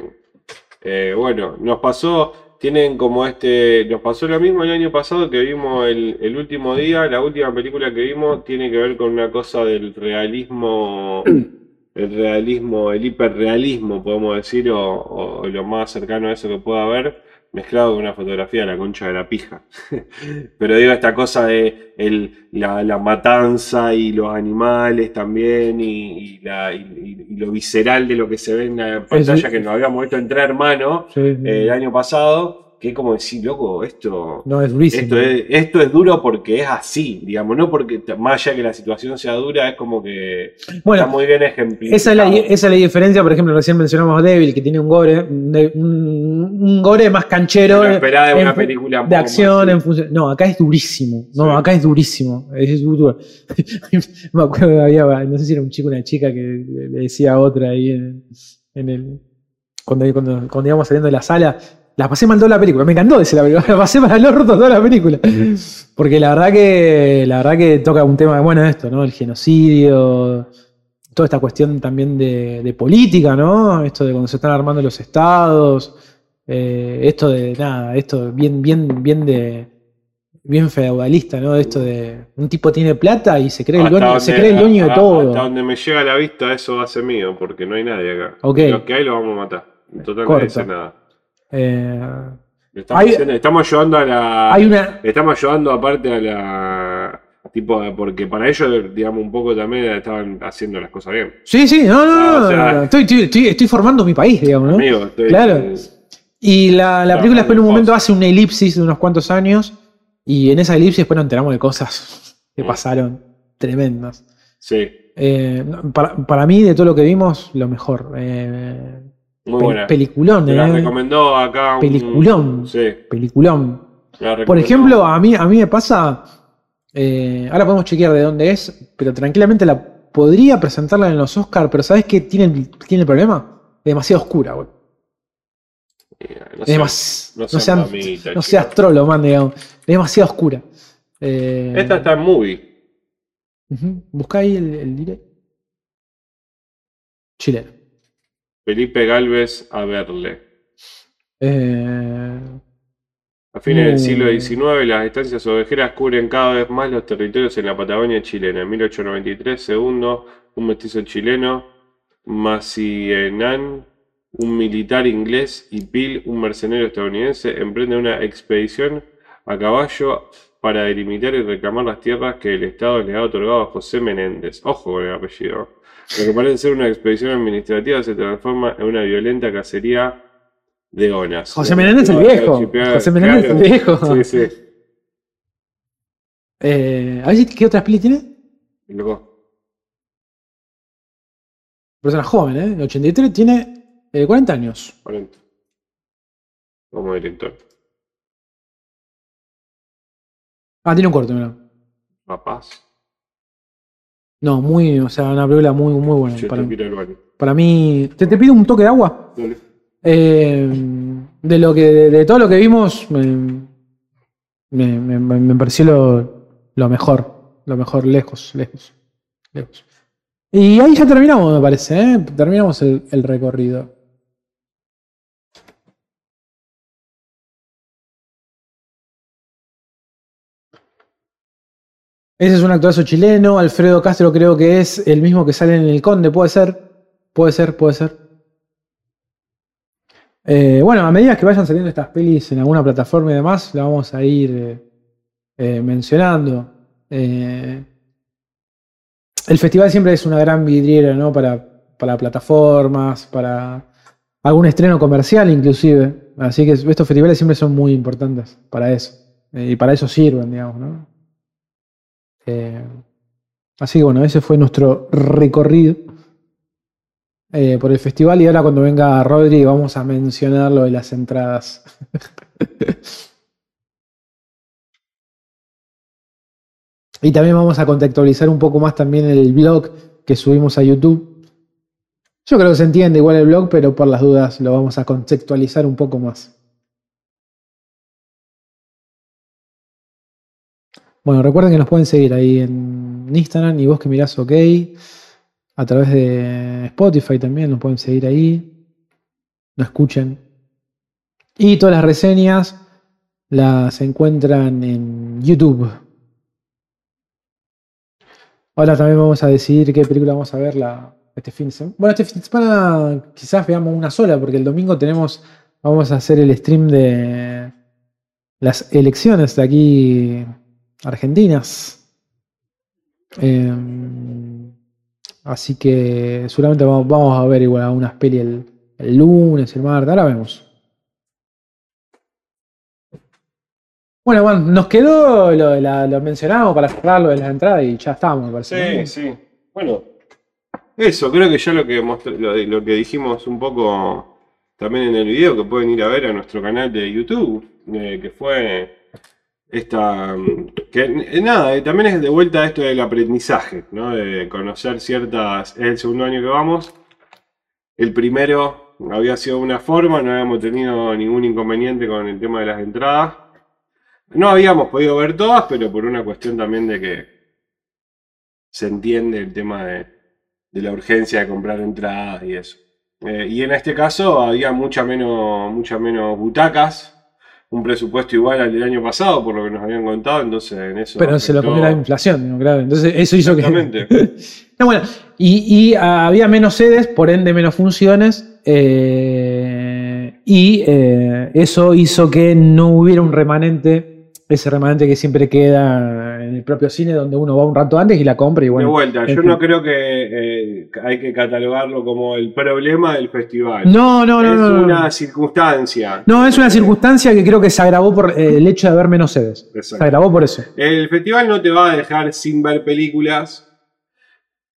eh, bueno, nos pasó, tienen como este, nos pasó lo mismo el año pasado que vimos el, el último día, la última película que vimos tiene que ver con una cosa del realismo, el realismo, el hiperrealismo, podemos decir, o, o lo más cercano a eso que pueda haber, mezclado con una fotografía de la concha de la pija. Pero digo, esta cosa de el- la, la matanza y los animales también, y, y la- y- y lo visceral de lo que se ve en la pantalla, que nos habíamos visto entre hermanos sí, eh, el año pasado, que es como decir, loco, esto, no, es durísimo. esto, es, esto es duro porque es así, digamos, no porque más allá que la situación sea dura, es como que bueno, está muy bien ejemplificado. Esa es, la, esa es la diferencia, por ejemplo, recién mencionamos Devil, que tiene un gore, un, gore más canchero Pero esperá de una película de acción. más, En función, no, acá es durísimo. No, Sí. acá es durísimo. Es duro. Me acuerdo había, no sé si era un chico o una chica que le decía a otra ahí en, en el. Cuando, cuando, cuando íbamos saliendo de la sala. La pasé mal toda la película, me encantó decir la película, la pasé para el orto toda la película. Porque la verdad que la verdad que toca un tema, bueno, esto, ¿no? El genocidio, toda esta cuestión también de, de política, ¿no? Esto de cuando se están armando los estados, eh, esto de nada, esto bien, bien, bien de bien feudalista, ¿no? Esto de un tipo tiene plata y se cree el dueño, se cree el dueño de todo. Hasta donde me llega la vista, eso va a ser mío, porque no hay nadie acá. Ok. Los que hay lo vamos a matar. En total no Corta. dice nada. Eh, Estamos, Hay- estamos ayudando a la. hay una, Estamos ayudando aparte a la. Tipo, porque para ellos, digamos, un poco también estaban haciendo las cosas bien. sí, sí, no, no, Ah, no, o sea- no, estoy, estoy, estoy- formando mi país, digamos, ¿no? Amigo, estoy- Claro. eh, Y la, la película después en un en momento pausa. hace una elipsis de unos cuantos años y en esa elipsis después nos enteramos de cosas que Mm. pasaron tremendas. sí, Eh, para, para mí, de todo lo que vimos, lo mejor. Eh, muy pe- buena. Peliculón, la eh. recomendó acá un. Peliculón. Sí. Por ejemplo, a mí, a mí me pasa. eh, ahora podemos chequear de dónde es, pero tranquilamente la podría presentarla en los Oscars, pero ¿sabes qué tiene, el- tiene el problema? Es demasiado oscura, güey. Mira, no demas- no no, sean- no seas trolo, man, digamos. Es demasiado oscura. Eh, Esta está en movie. ujú, Busca ahí el, el direct. Chileno. Felipe Galvez a verle. Eh, A fines del Uh. siglo XIX, las estancias ovejeras cubren cada vez más los territorios en la Patagonia chilena. En 1893, segundo, un mestizo chileno, Macienan, un militar inglés, y Peel, un mercenario estadounidense, emprenden una expedición a caballo para delimitar y reclamar las tierras que el Estado le ha otorgado a José Menéndez. Ojo con el apellido. Lo que parece ser una expedición administrativa se transforma en una violenta cacería de onas. José Menéndez el viejo. José Menéndez el viejo. Sí, sí. eh, a ver qué otras pelis tiene. Loco. Persona joven, ¿eh? El 83 tiene eh, 40 años. 40. Como director. Ah, tiene un corto, mira. Papás. No, muy, o sea, una película muy, muy buena. Yo Para, te baño. para mí. ¿Te, te pido un toque de agua? Dale. Eh, de lo que de, de todo lo que vimos me, me, me- me pareció lo, lo mejor lo mejor lejos lejos lejos y ahí ya terminamos me parece ¿eh? terminamos el, el recorrido ese es un actorazo chileno Alfredo Castro creo que es el mismo que sale en El Conde puede ser puede ser puede ser eh, bueno, a medida que vayan saliendo estas pelis en alguna plataforma y demás, la vamos a ir, eh, eh, mencionando. El festival siempre es una gran vidriera, ¿no? Para, para plataformas, para algún estreno comercial inclusive. Así que estos festivales siempre son muy importantes para eso. Y para eso sirven, digamos, ¿no? Eh, así que bueno, ese fue nuestro recorrido eh, por el festival. Y ahora cuando venga Rodri vamos a mencionar lo de las entradas. y también vamos a contextualizar un poco más también el blog que subimos a YouTube. Yo creo que se entiende igual el blog, pero por las dudas lo vamos a contextualizar un poco más. Bueno, recuerden que nos pueden seguir ahí en Instagram y vos que mirás OK. A través de Spotify también nos pueden seguir ahí. Nos escuchen. Y todas las reseñas las encuentran en YouTube. Ahora también vamos a decidir qué película vamos a ver la, este fin. Bueno, este fin de semana quizás veamos una sola, porque el domingo tenemos, vamos a hacer el stream de las elecciones de aquí argentinas. Em, así que seguramente vamos, a ver igual unas peli el, lunes, el martes, ahora vemos. Bueno, bueno, nos quedó lo, lo mencionamos para cerrar lo de las entradas y ya estamos, me parece. Sí, sí. Bueno, eso, creo que ya lo que, lo, que dijimos un poco también en el video, que pueden ir a ver a nuestro canal de YouTube, eh, que fue esta, que nada, también es de vuelta esto del aprendizaje, ¿no? de conocer ciertas, es el segundo año que vamos, el primero había sido de una forma, no habíamos tenido ningún inconveniente con el tema de las entradas, no habíamos podido ver todas, pero por una cuestión también de que se entiende el tema de, la urgencia de comprar entradas y eso. Eh, y en este caso había mucha menos, mucha menos butacas, un presupuesto igual al del año pasado, por lo que nos habían contado, entonces en eso... Pero se lo comió la inflación, claro. Entonces eso hizo que... no, bueno, y, había menos sedes, por ende menos funciones, eh, y eh, eso hizo que no hubiera un remanente, ese remanente que siempre queda en el propio cine donde uno va un rato antes y la compra y bueno. De vuelta, yo no creo que eh, hay que catalogarlo como el problema del festival. No, no, no. Es una circunstancia. No, es una circunstancia que creo que se agravó por eh, el hecho de haber menos sedes. Se agravó por eso. El festival no te va a dejar sin ver películas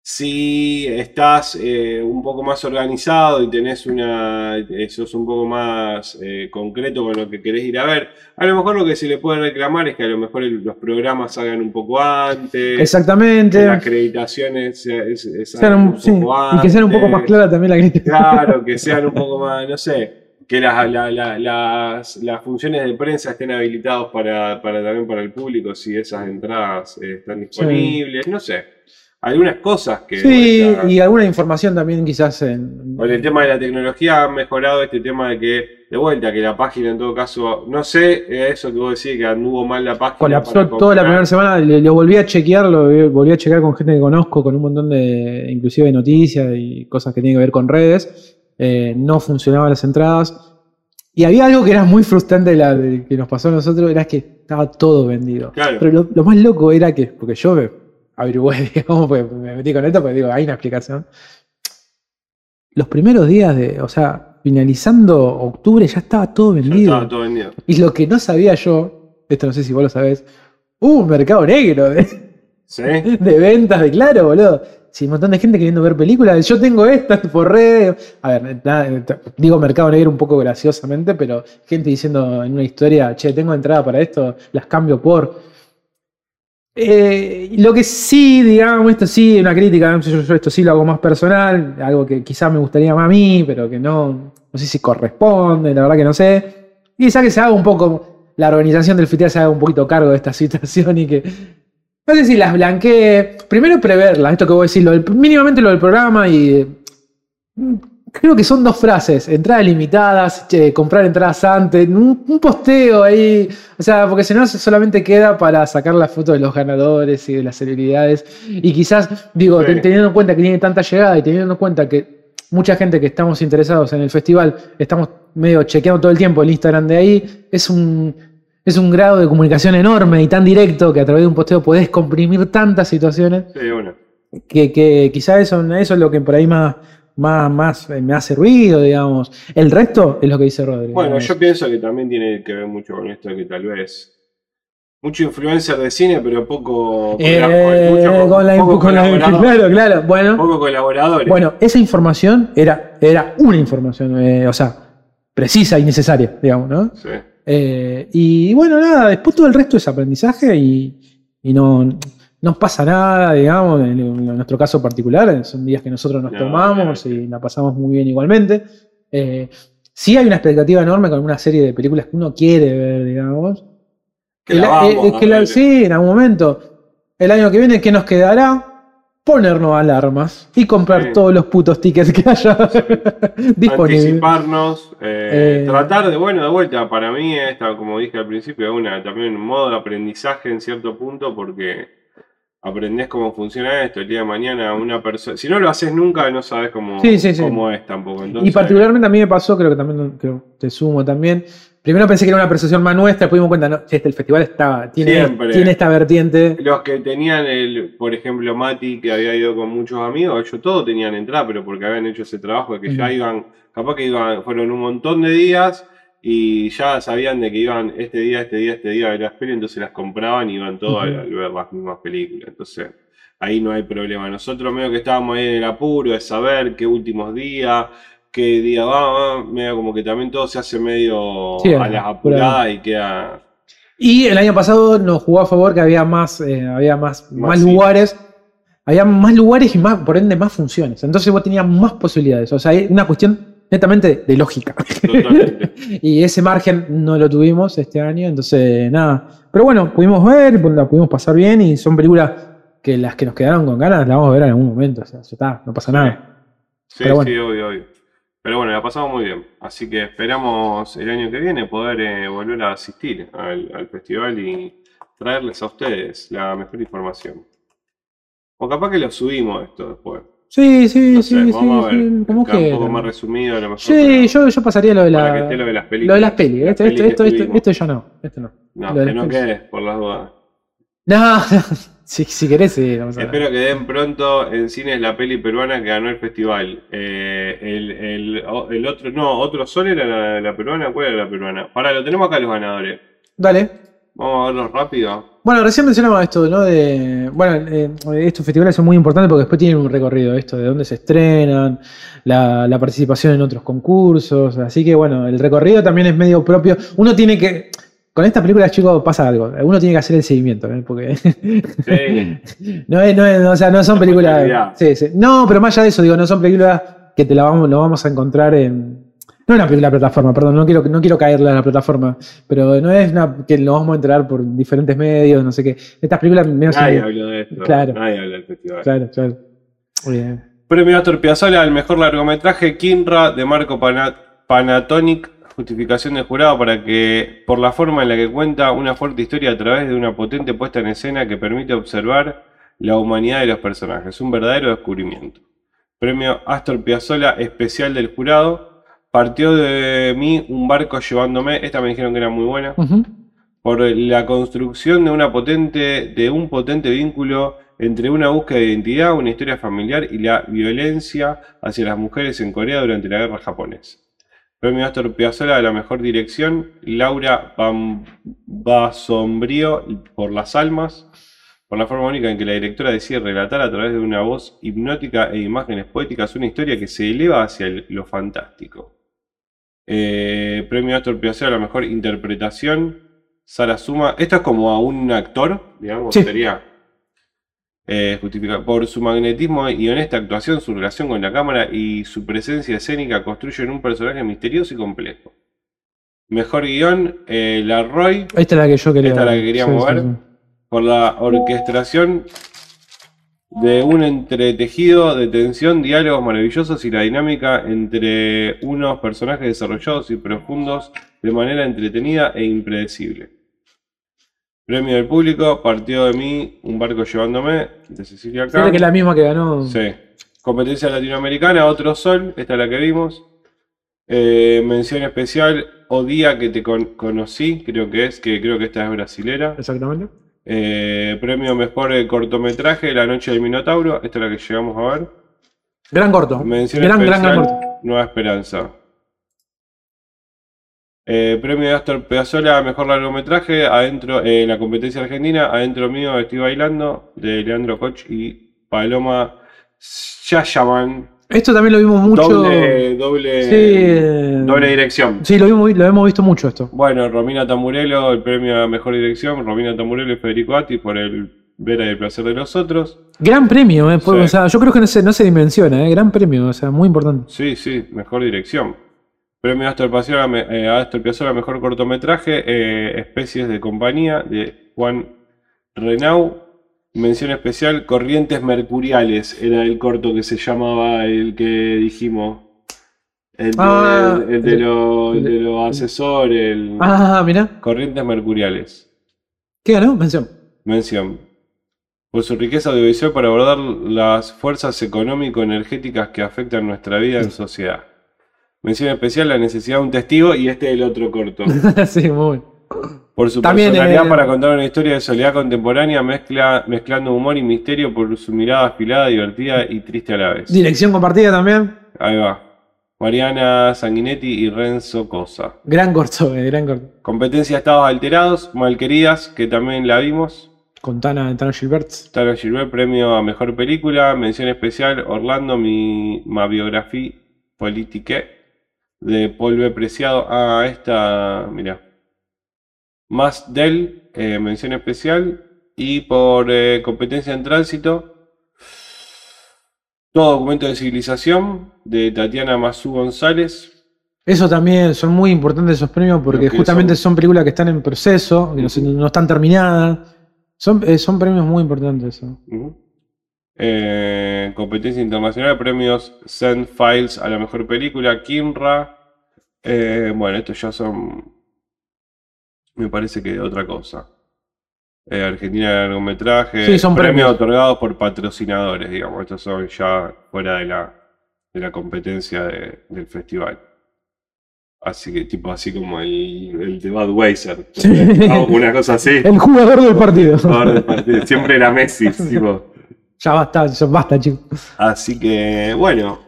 si estás eh, un poco más organizado y tenés una. sos un poco más eh, concreto con lo que querés ir a ver, a lo mejor lo que se le puede reclamar es que a lo mejor los programas salgan un poco antes. Exactamente. las acreditaciones sean un, poco antes. Y que sean un poco más claras también la acreditación. Claro, que sean un poco más, no sé. Que las, las, funciones de prensa estén habilitadas para, también para el público, si esas entradas eh, están disponibles, no sé algunas cosas que... Sí, y alguna información también quizás en... Con el tema de la tecnología ha mejorado este tema de que, de vuelta, que la página en todo caso, no sé, eh, eso que vos decís, que anduvo mal la página. Colapsó toda la primera semana, lo volví a chequear, lo volví a chequear con gente que conozco, con un montón de, inclusive de noticias y cosas que tienen que ver con redes. Eh, no funcionaban las entradas. Y había algo que era muy frustrante de la, que nos pasó a nosotros, era que estaba todo vendido. Pero lo, lo, más loco era que, porque yo averigüé, digamos, pues me metí con esto, porque digo, hay una explicación. Los primeros días de, o sea, finalizando octubre ya estaba todo vendido. estaba todo vendido. Y lo que no sabía yo, esto no sé si vos lo sabés, hubo un mercado negro de, ¿Sí? de ventas de claro, boludo. Sí, un montón de gente queriendo ver películas. Yo tengo estas por redes. A ver, digo mercado negro un poco graciosamente, pero gente diciendo en una historia, che, tengo entrada para esto, las cambio por. Eh, lo que sí, digamos, esto sí, una crítica, yo, esto sí lo hago más personal, algo que quizás me gustaría más a mí, pero que no, no sé si corresponde, la verdad que no sé. Y quizás que se haga un poco, la organización del festival se haga un poquito cargo de esta situación y que, no sé si las blanquee, primero preverlas, esto que voy a decir, mínimamente lo del programa y Creo que son dos frases, entradas limitadas, comprar entradas antes, un, posteo ahí, o sea, porque si no solamente queda para sacar la foto de los ganadores y de las celebridades. Y quizás, digo, teniendo en cuenta que tiene tanta llegada y teniendo en cuenta que mucha gente que estamos interesados en el festival, estamos medio chequeando todo el tiempo el Instagram de ahí, es un, es un grado de comunicación enorme y tan directo que a través de un posteo podés comprimir tantas situaciones Sí, bueno. que, que quizá eso, eso es lo que por ahí más, más, más me hace ruido, digamos. El resto es lo que dice Rodri. Bueno, yo pienso que también tiene que ver mucho con esto de que tal vez mucho influencer de cine, pero poco, Eh, mucho- con la, poco con la- colaborador- claro, claro. Bueno, poco colaboradores. bueno, esa información era, era una información, eh, o sea, precisa y necesaria, digamos, ¿no? Sí. Eh, y bueno, nada, después todo el resto es aprendizaje y, y no, no pasa nada, digamos, en, en nuestro caso particular, son días que nosotros nos No, tomamos claro. y la pasamos muy bien igualmente. Eh, sí hay una expectativa enorme con una serie de películas que uno quiere ver, digamos. Que El- la vamos eh, que la- sí, en algún momento. El año que viene, ¿qué nos quedará? Ponernos alarmas y comprar Sí. todos los putos tickets que haya disponibles. Anticiparnos, eh, Eh, tratar de, bueno, de vuelta, para mí esta, como dije al principio, es una, también un modo de aprendizaje en cierto punto porque aprendés cómo funciona esto el día de mañana una persona, si no lo haces nunca no sabes cómo, Sí, sí, sí. cómo es tampoco. Entonces, Y particularmente a mí me pasó, creo que también creo, te sumo también. Primero pensé que era una percepción más nuestra, después cuenta, no, este, el festival está, tiene, tiene esta vertiente. Los que tenían el, por ejemplo, Mati, que había ido con muchos amigos, ellos todos tenían entrada, pero porque habían hecho ese trabajo de que ya iban, capaz que iban, fueron un montón de días y ya sabían de que iban este día, este día, este día a ver las películas, entonces las compraban y iban todos Ujú. a, a ver las mismas películas. Entonces, ahí no hay problema. Nosotros medio que estábamos ahí en el apuro de saber qué últimos días, qué día va, va, medio como que también todo se hace medio Sí, a las apuradas y queda... Y el año pasado nos jugó a favor que había más, eh, había más, Más más sí. lugares. Había más lugares y más, por ende, más funciones. Entonces vos tenías más posibilidades. O sea, hay una cuestión netamente de, lógica. Y ese margen no lo tuvimos este año. Entonces, nada. Pero bueno, pudimos ver, la pudimos pasar bien y son películas que las que nos quedaron con ganas las vamos a ver en algún momento. O sea, ya está, no pasa nada. Sí, Pero bueno. sí, obvio, obvio. Pero bueno, la pasamos muy bien. Así que esperamos el año que viene poder eh, volver a asistir al, al festival y traerles a ustedes la mejor información. O capaz que lo subimos esto después. Sí, sí, No sí, sé, sí, vamos a ver. sí, como Está un poco más resumido a lo mejor. Sí, yo, yo pasaría lo de para que la. esté lo de las películas. Lo de las pelis. Las Esto, pelis esto, que esto, esto, esto ya no. Esto no. No, que no quedes por las dudas. No, si, si querés, sí. vamos a ver. Espero que den pronto en cines la peli peruana que ganó el festival. Eh, el, el- el otro, no, otro sol era la, la peruana. ¿Cuál era la peruana? Para, lo tenemos acá los ganadores. Dale. Vamos a verlos rápido. Bueno, recién mencionamos esto, ¿no? De, bueno, eh, estos festivales son muy importantes porque después tienen un recorrido, esto de dónde se estrenan, la, la participación en otros concursos, así que bueno, el recorrido también es medio propio. Uno tiene que, con estas películas, chicos, pasa algo, uno tiene que hacer el seguimiento, ¿eh? porque Sí. no, es, no, es- o sea, no son La películas... Sí, sí. No, pero más allá de eso, digo, no son películas que te la vamos, lo vamos a encontrar en... No es una película de plataforma, perdón, no quiero, no quiero caerle a la plataforma, pero no es una que lo vamos a enterar por diferentes medios, no sé qué. Estas películas medio Nadie habló de esto. Claro. Nadie habla del festival. Claro, claro. Muy bien. Premio Astor Piazzolla al mejor largometraje Kinra de Marco Pana- Panatonic. Justificación del jurado para que, por la forma en la que cuenta una fuerte historia a través de una potente puesta en escena que permite observar la humanidad de los personajes. Un verdadero descubrimiento. Premio Astor Piazzolla especial del jurado. Partió de mí un barco llevándome. Esta me dijeron que era muy buena. Por la construcción de una potente, de un potente vínculo entre una búsqueda de identidad, una historia familiar y la violencia hacia las mujeres en Corea durante la guerra japonesa. Premio Astor Piazzolla de la mejor dirección, Laura Basombrío por Las Almas, por la forma única en que la directora decide relatar a través de una voz hipnótica e imágenes poéticas una historia que se eleva hacia lo fantástico. Eh, premio Astor Piazzolla a la mejor interpretación, Sara Suma. Esto es como a un actor, digamos, Sí. sería. Eh, justifica- por su magnetismo y honesta actuación, su relación con la cámara y su presencia escénica construyen un personaje misterioso y complejo. Mejor guion, eh, La Roy, Esta es la que yo quería Esta es la que queríamos ver. por la orquestación de un entretejido de tensión, diálogos maravillosos y la dinámica entre unos personajes desarrollados y profundos de manera entretenida e impredecible. Premio del público, partido de mí, un barco llevándome, de Cecilia Kahn. que es la misma que ganó. Sí. Competencia latinoamericana, otro sol, esta es la que vimos. Eh, mención especial, O Día que te con- conocí, creo que es, que creo que esta es brasilera. Exactamente. Eh, premio mejor eh, cortometraje, La Noche del Minotauro. Esta es la que llegamos a ver. Gran corto. Mención Gran, gran, corto. Nueva Esperanza. Eh, premio de Astor Piazzolla, mejor largometraje, adentro, eh, la competencia argentina, adentro mío estoy bailando, de Leandro Koch y Paloma Shayaman. Esto también lo vimos mucho. Doble, doble, Sí, doble dirección. Sí, lo, vimos, lo hemos visto mucho esto. Bueno, Romina Tamburello, el premio a mejor dirección, Romina Tamburello y Federico Atti por el Vera y el placer de los otros. Gran premio, eh, por- Sí. o sea, yo creo que no se, no se dimensiona, eh, gran premio, o sea, muy importante. Sí, sí, mejor dirección. Premio Astor Piazzolla, eh, Astor Piazzolla, mejor cortometraje, eh, Especies de compañía, de Juan Renau. Mención especial, Corrientes Mercuriales, era el corto que se llamaba el que dijimos. El de, Ah, el de el de el- los asesores, el- Ah, mira. Corrientes Mercuriales. ¿Qué ganó? Mención. Mención. Por su riqueza audiovisual para abordar las fuerzas económico-energéticas que afectan nuestra vida en sociedad. Mención especial la necesidad de un testigo y este es el otro corto. sí, muy bueno. Por su También, personalidad eh, para contar una historia de soledad contemporánea mezcla, mezclando humor y misterio por su mirada afilada, divertida y triste a la vez. Dirección compartida también. Ahí va. Mariana Sanguinetti y Renzo Cosa. Gran corto, eh, gran corto. Competencia Estados Alterados, Malqueridas, que también la vimos. Con Tana, Tana Gilbert. Tara Gilbert, premio a mejor película. Mención especial: Orlando, mi, ma biografía politique de Paul B. Preciado. Ah, esta, mira. Más del, eh, mención especial. Y por eh, competencia en tránsito, todo documento de civilización de Tatiana Mazú González. Eso también son muy importantes esos premios porque justamente son- son películas que están en proceso, que no, están terminadas. Son, eh, son premios muy importantes. Eh, competencia internacional, premios Send Files a la mejor película, Kimra. Bueno, estos ya son. Me parece que otra cosa. Eh, Argentina de largometraje. Sí, son premios. otorgados por patrocinadores, digamos. Estos son ya fuera de la, de la competencia de- del festival. Así que, tipo, así como el, el de Budweiser. Sí. Una cosa así. El jugador del partido. Jugador del partido. Siempre era Messi, tipo. Ya basta, ya basta, chicos. Así que, bueno,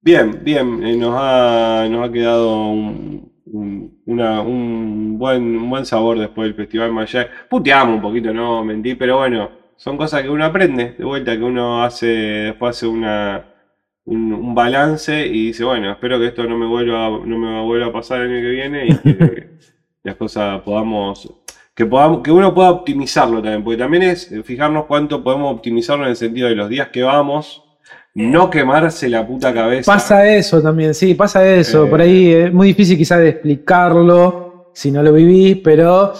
bien, bien, eh, nos ha, nos ha quedado un- una- un buen, un buen sabor después del Festival Maya. Puteamos un poquito, no mentí, pero bueno, son cosas que uno aprende, de vuelta, que uno hace, después hace una, un, un balance y dice, bueno, espero que esto no me vuelva, no me vuelva a pasar el año que viene y que las cosas podamos que podamos, que uno pueda optimizarlo también, porque también es fijarnos cuánto podemos optimizarlo en el sentido de los días que vamos, no quemarse la puta cabeza. Pasa eso también, sí, pasa eso. Eh. Por ahí es muy difícil quizás de explicarlo si no lo vivís, pero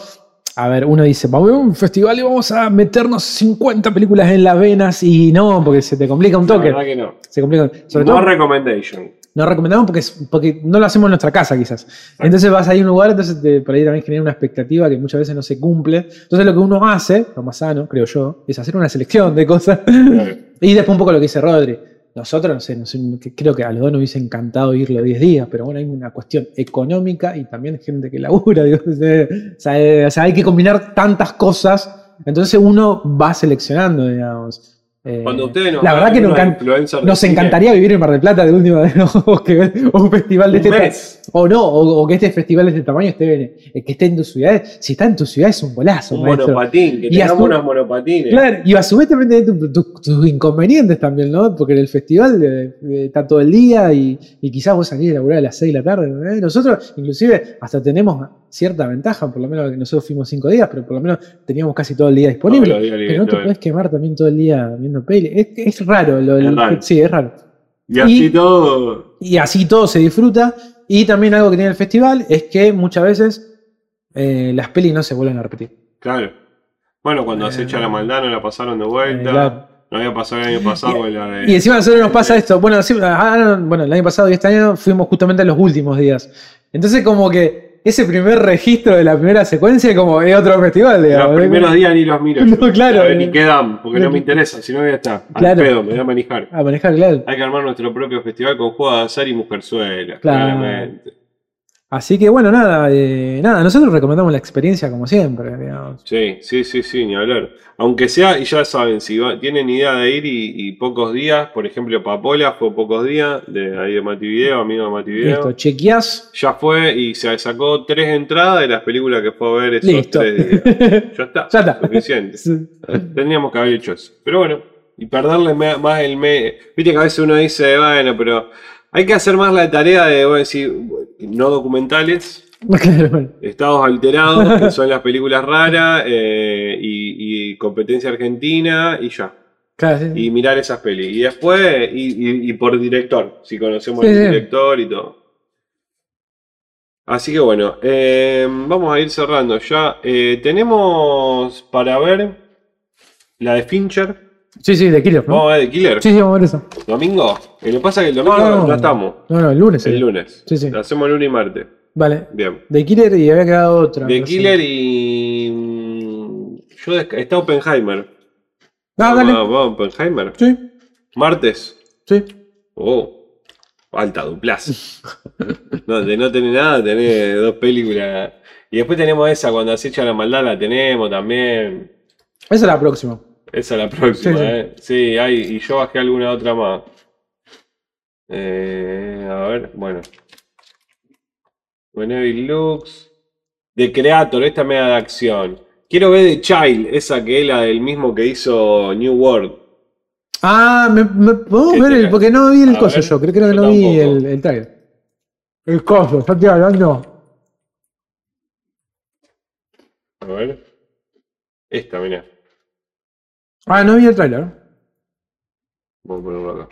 a ver, uno dice, vamos a un festival y vamos a meternos 50 películas en las venas y no, porque se te complica un La toque. verdad que no. Se complica. Sobre no todo, recommendation. No recomendamos porque, es- porque no lo hacemos en nuestra casa quizás. Entonces vas a ir a un lugar, entonces te- por ahí también genera una expectativa que muchas veces no se cumple. Entonces lo que uno hace, lo más sano, creo yo, es hacer una selección de cosas. Claro. Y después un poco lo que dice Rodri. Nosotros, no sé, no sé, creo que a los dos nos hubiese encantado irle 10 días, pero bueno, hay una cuestión económica y también gente que labura. digo, sea, o sea, hay que combinar tantas cosas. Entonces uno va seleccionando, digamos. Eh, Cuando ustedes nos la verdad que nos, encan- encantaría vivir en Mar del Plata de última o, que- o un festival de un este o no, o, o que este festival de este tamaño esté, en- que esté en tu ciudad. Si está en tu ciudad es un golazo, un maestro. monopatín, que Y tengamos unos monopatines. Claro, y a su vez también tenés tu- tu- tus inconvenientes también, ¿no? Porque en el festival eh, eh, está todo el día y, y quizás vos salís a laburar a las 6 de la tarde. ¿eh? Nosotros, inclusive, hasta tenemos cierta ventaja, por lo menos que nosotros fuimos 5 días, pero por lo menos teníamos casi todo el día disponible. Pero no te puedes quemar también todo el día viendo peli. Es, es raro, lo, Es raro. Sí, es raro. Y así y- todo. Y así todo se disfruta. Y también algo que tiene el festival es que muchas veces eh, las pelis no se vuelven a repetir. Claro. Bueno, cuando Eh, acecha la maldad no la pasaron de Eh, vuelta. claro. No había pasado el año pasado con la de. Y encima a nosotros nos pasa esto. Bueno, sí, ah, no, bueno, el año pasado y este año fuimos justamente en los últimos días. Entonces, como que ese primer registro de la primera secuencia, como es otro festival, digamos. Los primeros días ni los miro. No, yo. claro. A ni quedan, porque no me interesa, si no ya está. Al Claro. pedo, me voy a manejar. A manejar, claro. Hay que armar nuestro propio festival con juegos de azar y mujerzuela, Claro. claramente. Así que bueno, nada, eh, nada, nosotros recomendamos la experiencia como siempre, digamos. Sí, sí, sí, sí, ni hablar. Aunque sea, y ya saben, si va- tienen idea de ir y, y pocos días, por ejemplo, Papola fue pocos días, de ahí de Mati Video, amigo de Mati Video. Listo, chequeás. Ya fue y se sacó tres entradas de las películas que fue a ver esos Listo. tres días. Ya está. Ya está. Suficiente. Tendríamos que haber hecho eso. Pero bueno, y perderle más el mes. Viste que a veces uno dice, bueno, pero hay que hacer más la tarea de, voy a decir, no documentales, Claro, estados alterados, que son las películas raras, eh, y, y competencia argentina, y ya. Claro, sí, sí. Y mirar esas pelis. Y después, y, y- y por director, si conocemos Sí, el director y todo. Así que bueno, eh, vamos a ir cerrando ya. Eh, tenemos para ver la de Fincher. Sí, sí, de Killer, ¿no? Vamos a ver de Killer. Sí, sí, vamos a ver eso. ¿Domingo? Eh, Lo que pasa es que el domingo No, no, estamos. No, no, el lunes. El sí. lunes. Sí, sí. Lo hacemos lunes y martes. Vale. Bien. De Killer y había quedado otra. De sí. Killer y. mm, Yo está Oppenheimer. Ah, dale. vamos, Oppenheimer. Sí, Martes. sí. Oh, alta duplaza. No, de no tener nada, tener dos películas. Y después tenemos esa, cuando acecha la maldad, la tenemos también. Esa es la próxima. Esa es la próxima, Sí, sí. ¿eh? Sí, hay, y yo bajé alguna otra más. Eh, a ver, bueno. Evil Lux. The Creator, esta media de acción. Quiero ver The Child, esa que es la del mismo que hizo New World. Ah, me, me- podemos ¿Qué ver el, porque no vi el A coso ver, yo, creo, creo que no vi el, el trailer. El coso, estoy hablando. A ver. Esta, mira. Ah, no vi el trailer. Voy a ponerlo acá.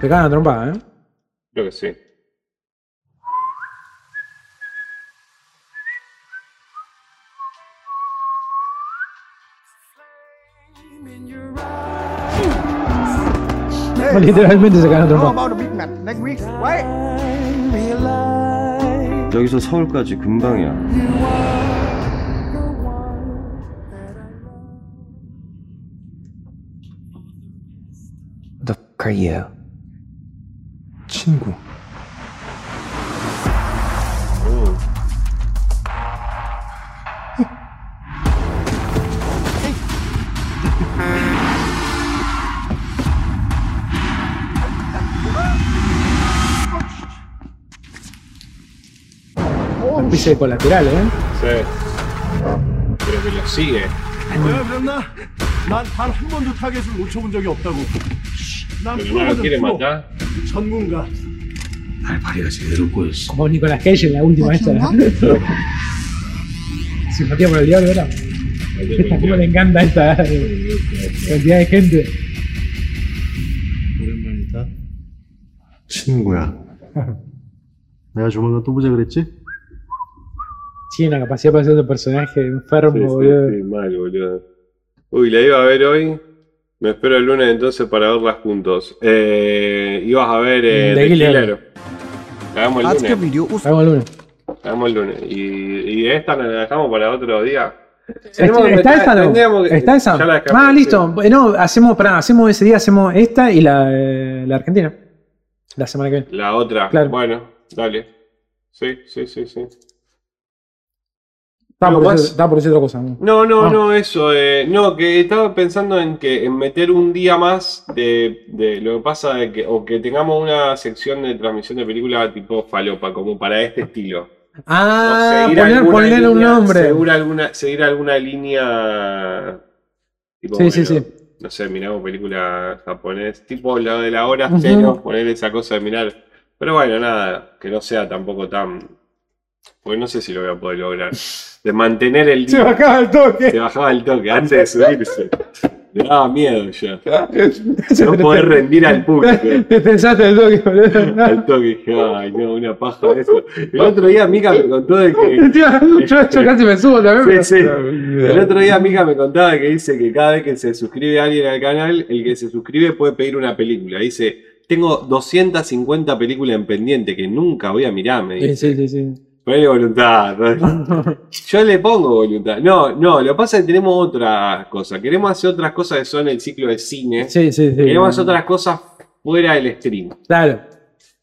Te cagan a trompada, ¿eh? Creo que sí. Literalmente se cagan trompada. about a big match next week, right? 여기서 서울까지 금방이야. 누구예요? 친구. Uh. Una especie de colateral, ¿eh? Sí. Pero que lo sigue. 뭐야 그랬나? 난단한 번도 타겟을 놓쳐본 적이 없다고. 난 Pero no lo quiere 프로거든, 프로. matar. 전문가. 알파리가 제대로 꼬였어. Como Nicolas Cage en la última esta. Simpatía por el diablo, ¿verdad? ¿Cómo le encanta esta eh, cantidad de gente? 오랜만이다. 친구야. 내가 조만간 또 보자 그랬지? Tiene una capacidad para ser un personaje enfermo, Sí, sí, boludo. sí, mal, boludo. Uy, la iba a ver hoy. Me espero el lunes entonces para verlas juntos. Eh, y a ver eh, The, The el lunes. Hagamos el lunes. La vemos el lunes. Y, y esta la dejamos para otro día. Está, esa, no? ¿Está esa? Ah, listo. Hacemos, pará, hacemos ese día, hacemos esta y la, eh, la Argentina. La semana que viene. La otra. Claro. Bueno, dale. Sí, sí, sí, sí. Estaba por, más. decir, estaba por decir otra cosa. ¿no? No, no, Ah. no, eso. eh, no, que estaba pensando en que en meter un día más de, de lo que pasa de que, o que tengamos una sección de transmisión de película tipo falopa, como para este estilo. Ah, poner, ponerle un nombre. Seguir alguna, seguir alguna línea. tipo, Sí, sí, bueno, sí. No sé, miramos película japonés, tipo lo de la hora Ujú. cero, poner esa cosa de mirar. Pero bueno, nada, que no sea tampoco tan. Porque no sé si lo voy a poder lograr. De mantener el Se bajaba el toque. Se bajaba el toque antes de subirse. Le daba miedo ya. No poder rendir al público. Te pensaste el toque, boludo. Al toque dije, ay, no, una paja de eso. El otro día Mica me contó de que. Tío, yo, yo casi me subo también. Sí, sí. El otro día Mica me contaba que dice que cada vez que se suscribe alguien al canal, el que se suscribe puede pedir una película. Dice, tengo 250 películas en pendiente que nunca voy a mirar, me Sí, dice. sí, sí, sí. Ponele voluntad. Yo le pongo voluntad. No, no, lo que pasa es que tenemos otra cosa. Queremos hacer otras cosas que son el ciclo de cine. Sí, sí, sí. Queremos hacer otras cosas fuera del stream. Claro.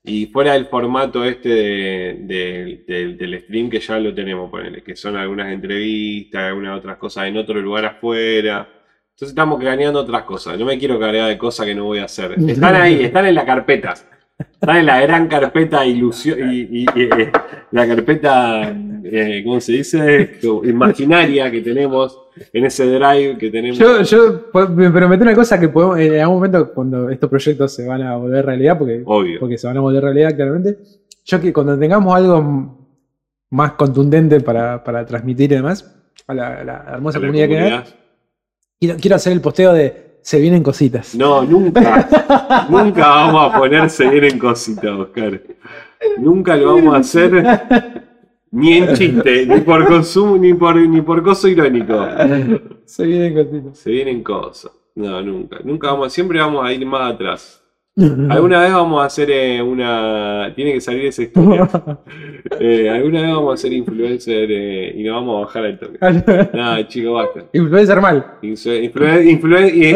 Y fuera del formato este de- de- del- del stream que ya lo tenemos, ponele, que son algunas entrevistas, algunas otras cosas en otro lugar afuera. Entonces estamos craneando otras cosas. No me quiero cargar de cosas que no voy a hacer. Están ahí, están en la carpeta. En la gran carpeta ilusión y, y- y, eh, la carpeta, eh, ¿cómo se dice? Imaginaria que tenemos en ese drive que tenemos. Yo, yo prometí una cosa que podemos, en algún momento, cuando estos proyectos se van a volver realidad, porque, Obvio. porque se van a volver realidad claramente, yo que cuando tengamos algo más contundente para, para transmitir y demás a la, hermosa A la comunidad, que hay, quiero, quiero hacer el posteo de se vienen cositas. No, nunca. nunca vamos a ponerse bien en cositas, Oscar. Nunca lo vamos a hacer ni en chiste, ni por consumo, ni por, ni por coso irónico. Se vienen cositas. Se vienen cosas. No, nunca. Nunca vamos, siempre vamos a ir más atrás. Alguna vez vamos a hacer eh, una. Tiene que salir esa historia. Eh, alguna vez vamos a ser influencer eh, y nos vamos a bajar al toque. Nada, chico, basta. Influencer mal.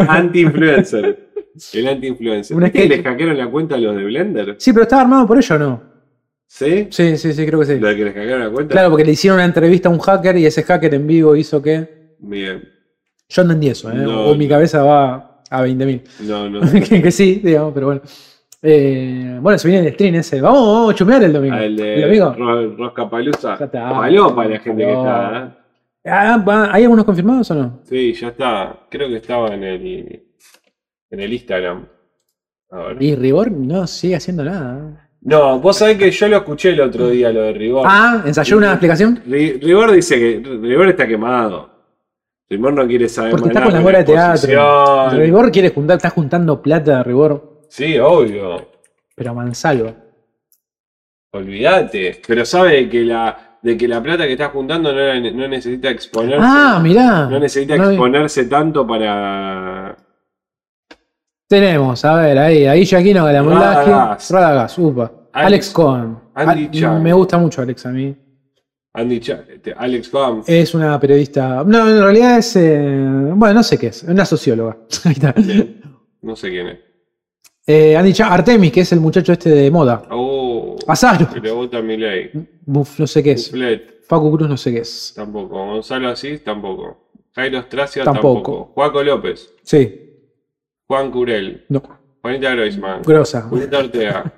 Anti-influencer. El anti-influencer. ¿Viste que les hackearon la cuenta a los de Blender? Sí, pero estaba armado por ello, ¿o ¿no? ¿Sí? Sí, sí, sí, creo que sí. ¿Lo de que les hackearon la cuenta? Claro, porque le hicieron una entrevista a un hacker y ese hacker en vivo hizo que. Bien. Yo entendí eso, ¿eh? No. o mi cabeza va a 20.000. No, no. que, que sí, digamos, pero bueno. Eh, bueno, se viene el stream ese. Vamos, vamos a chumear el domingo. Ah, el de ¿El domingo? Ro- Rosca Palusa. Ya está. Palopa la gente que está. ¿eh? Ah, ¿Hay algunos confirmados o no? Sí, ya está. Creo que estaba en el, en el Instagram. A ver. Y Ribor no sigue haciendo nada. No, vos sabés que yo lo escuché el otro día, lo de Rigor. Ah, ¿ensayó una explicación? Ri- Rigor dice que Rigor está quemado. Rigor no quiere saber Porque más está nada con la de teatro. Ribor quiere juntar, está juntando plata de Ribor, Sí, obvio. pero a mansalva. Olvídate. Pero sabe que la, de que la plata que está juntando no, no necesita exponerse. Ah, mirá. no necesita No vi- exponerse tanto para. Tenemos, a ver, ahí, ahí Jaquino Galamoldaski, Radagast. Radagast, upa. Alex- Alex Cohen. Andy Al- Chan. me gusta mucho Alex a mí. Andy Cha- este, Alex Cohn. Es una periodista. No, en realidad es. eh, bueno, no sé qué es. Una socióloga. Ahí está. No sé quién es. Eh, Andy Artemis, que es el muchacho este de moda. Oh, Azaro. le vota. Buf, no sé qué es. Flet, Facu Cruz, no sé qué es. tampoco. Gonzalo Asís, tampoco. Jairo Stracia, Tampoco. tampoco. Juaco López. Sí. Juan Curel. No. Juanita Groisman. Grosa. Julieta Ortega.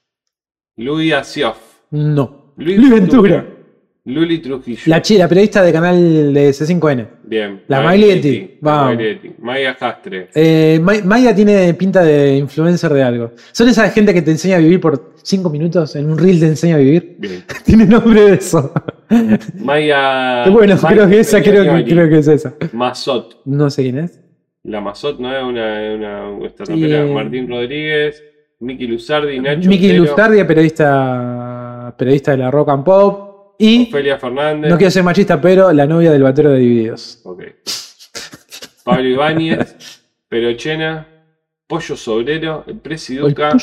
Luis Asioff. No. Luis Luis Ventura. Luli Trujillo. La, chi- la periodista de canal de C5N. Bien. La la vamos. Mayleti. Maya Jastre. Eh, Ma- Maya tiene pinta de influencer de algo. Son esa gente que te enseña a vivir por 5 minutos. En un reel te enseña a vivir. Bien. tiene nombre de eso. Maya. bueno, Maya creo que esa, creo que, creo que es esa. Mazot. No sé quién es. La Mazot no es una, una. Y, eh, Martín Rodríguez. Miki Luzardi. Nacho Miki Lustardia, periodista, periodista de la Rock and Pop. Y, Ofelia Fernández. no quiero ser machista, pero la novia del batero de Divididos. Ok. Pablo Ibáñez. Perochena. Pollo Sobrero. El Presiduca.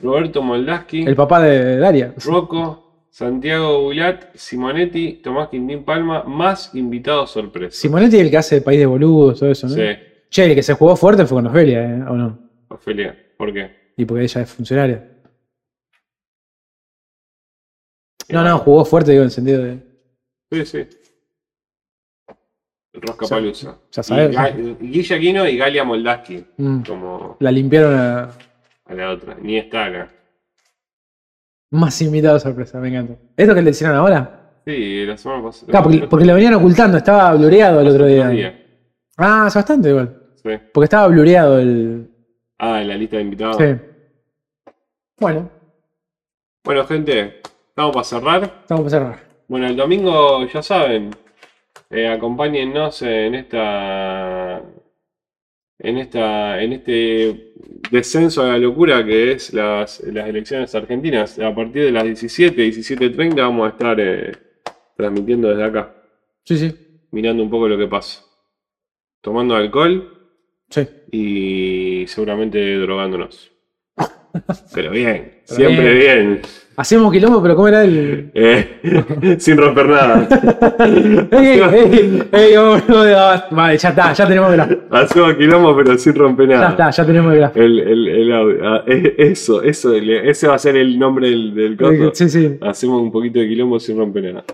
Roberto Moldaski. El papá de Daria. Rocco. Santiago Bulat. Simonetti. Tomás Quintín Palma. Más invitados sorpresa. Simonetti el que hace el país de boludos, todo eso, ¿no? Sí. Che, el que se jugó fuerte fue con Ofelia, ¿eh? ¿O no? Ofelia. ¿Por qué? Y porque ella es funcionaria. No, no, jugó fuerte, digo, en el sentido de. Sí, sí. Roscapalusa. ya sabes. Y Ga- Guilla Aquino y Galia Moldaski. Mm, Como la limpiaron a. a la otra. Ni está acá. Más invitado sorpresa, me encanta. ¿Esto que le hicieron ahora? Sí, la semana pasada. Claro, porque, porque lo venían ocultando, estaba blureado el otro día. día. Ah, hace bastante igual. Sí. Porque estaba blureado el. Ah, en la lista de invitados. Sí. Bueno, Bueno, gente, estamos para cerrar. estamos para cerrar. Bueno, el domingo, ya saben, eh, acompáñennos en esta. En esta. En este descenso a la locura que es las, las elecciones argentinas. A partir de las 17, 17.30 vamos a estar eh, transmitiendo desde acá, Sí, sí. mirando un poco lo que pasa. Tomando alcohol Sí. y seguramente drogándonos. Pero bien, siempre bien. Hacemos quilombo, pero ¿cómo era el. Eh, sin romper nada. ¡Ey, ey, ey! Vale, ya está, ya tenemos graf. Hacemos quilombo, pero sin romper Ya nada. está, ya tenemos. El, el, el audio. Ah, eso, eso, el- ese va a ser el nombre del, del. Sí, sí. Hacemos un poquito de quilombo sin romper nada.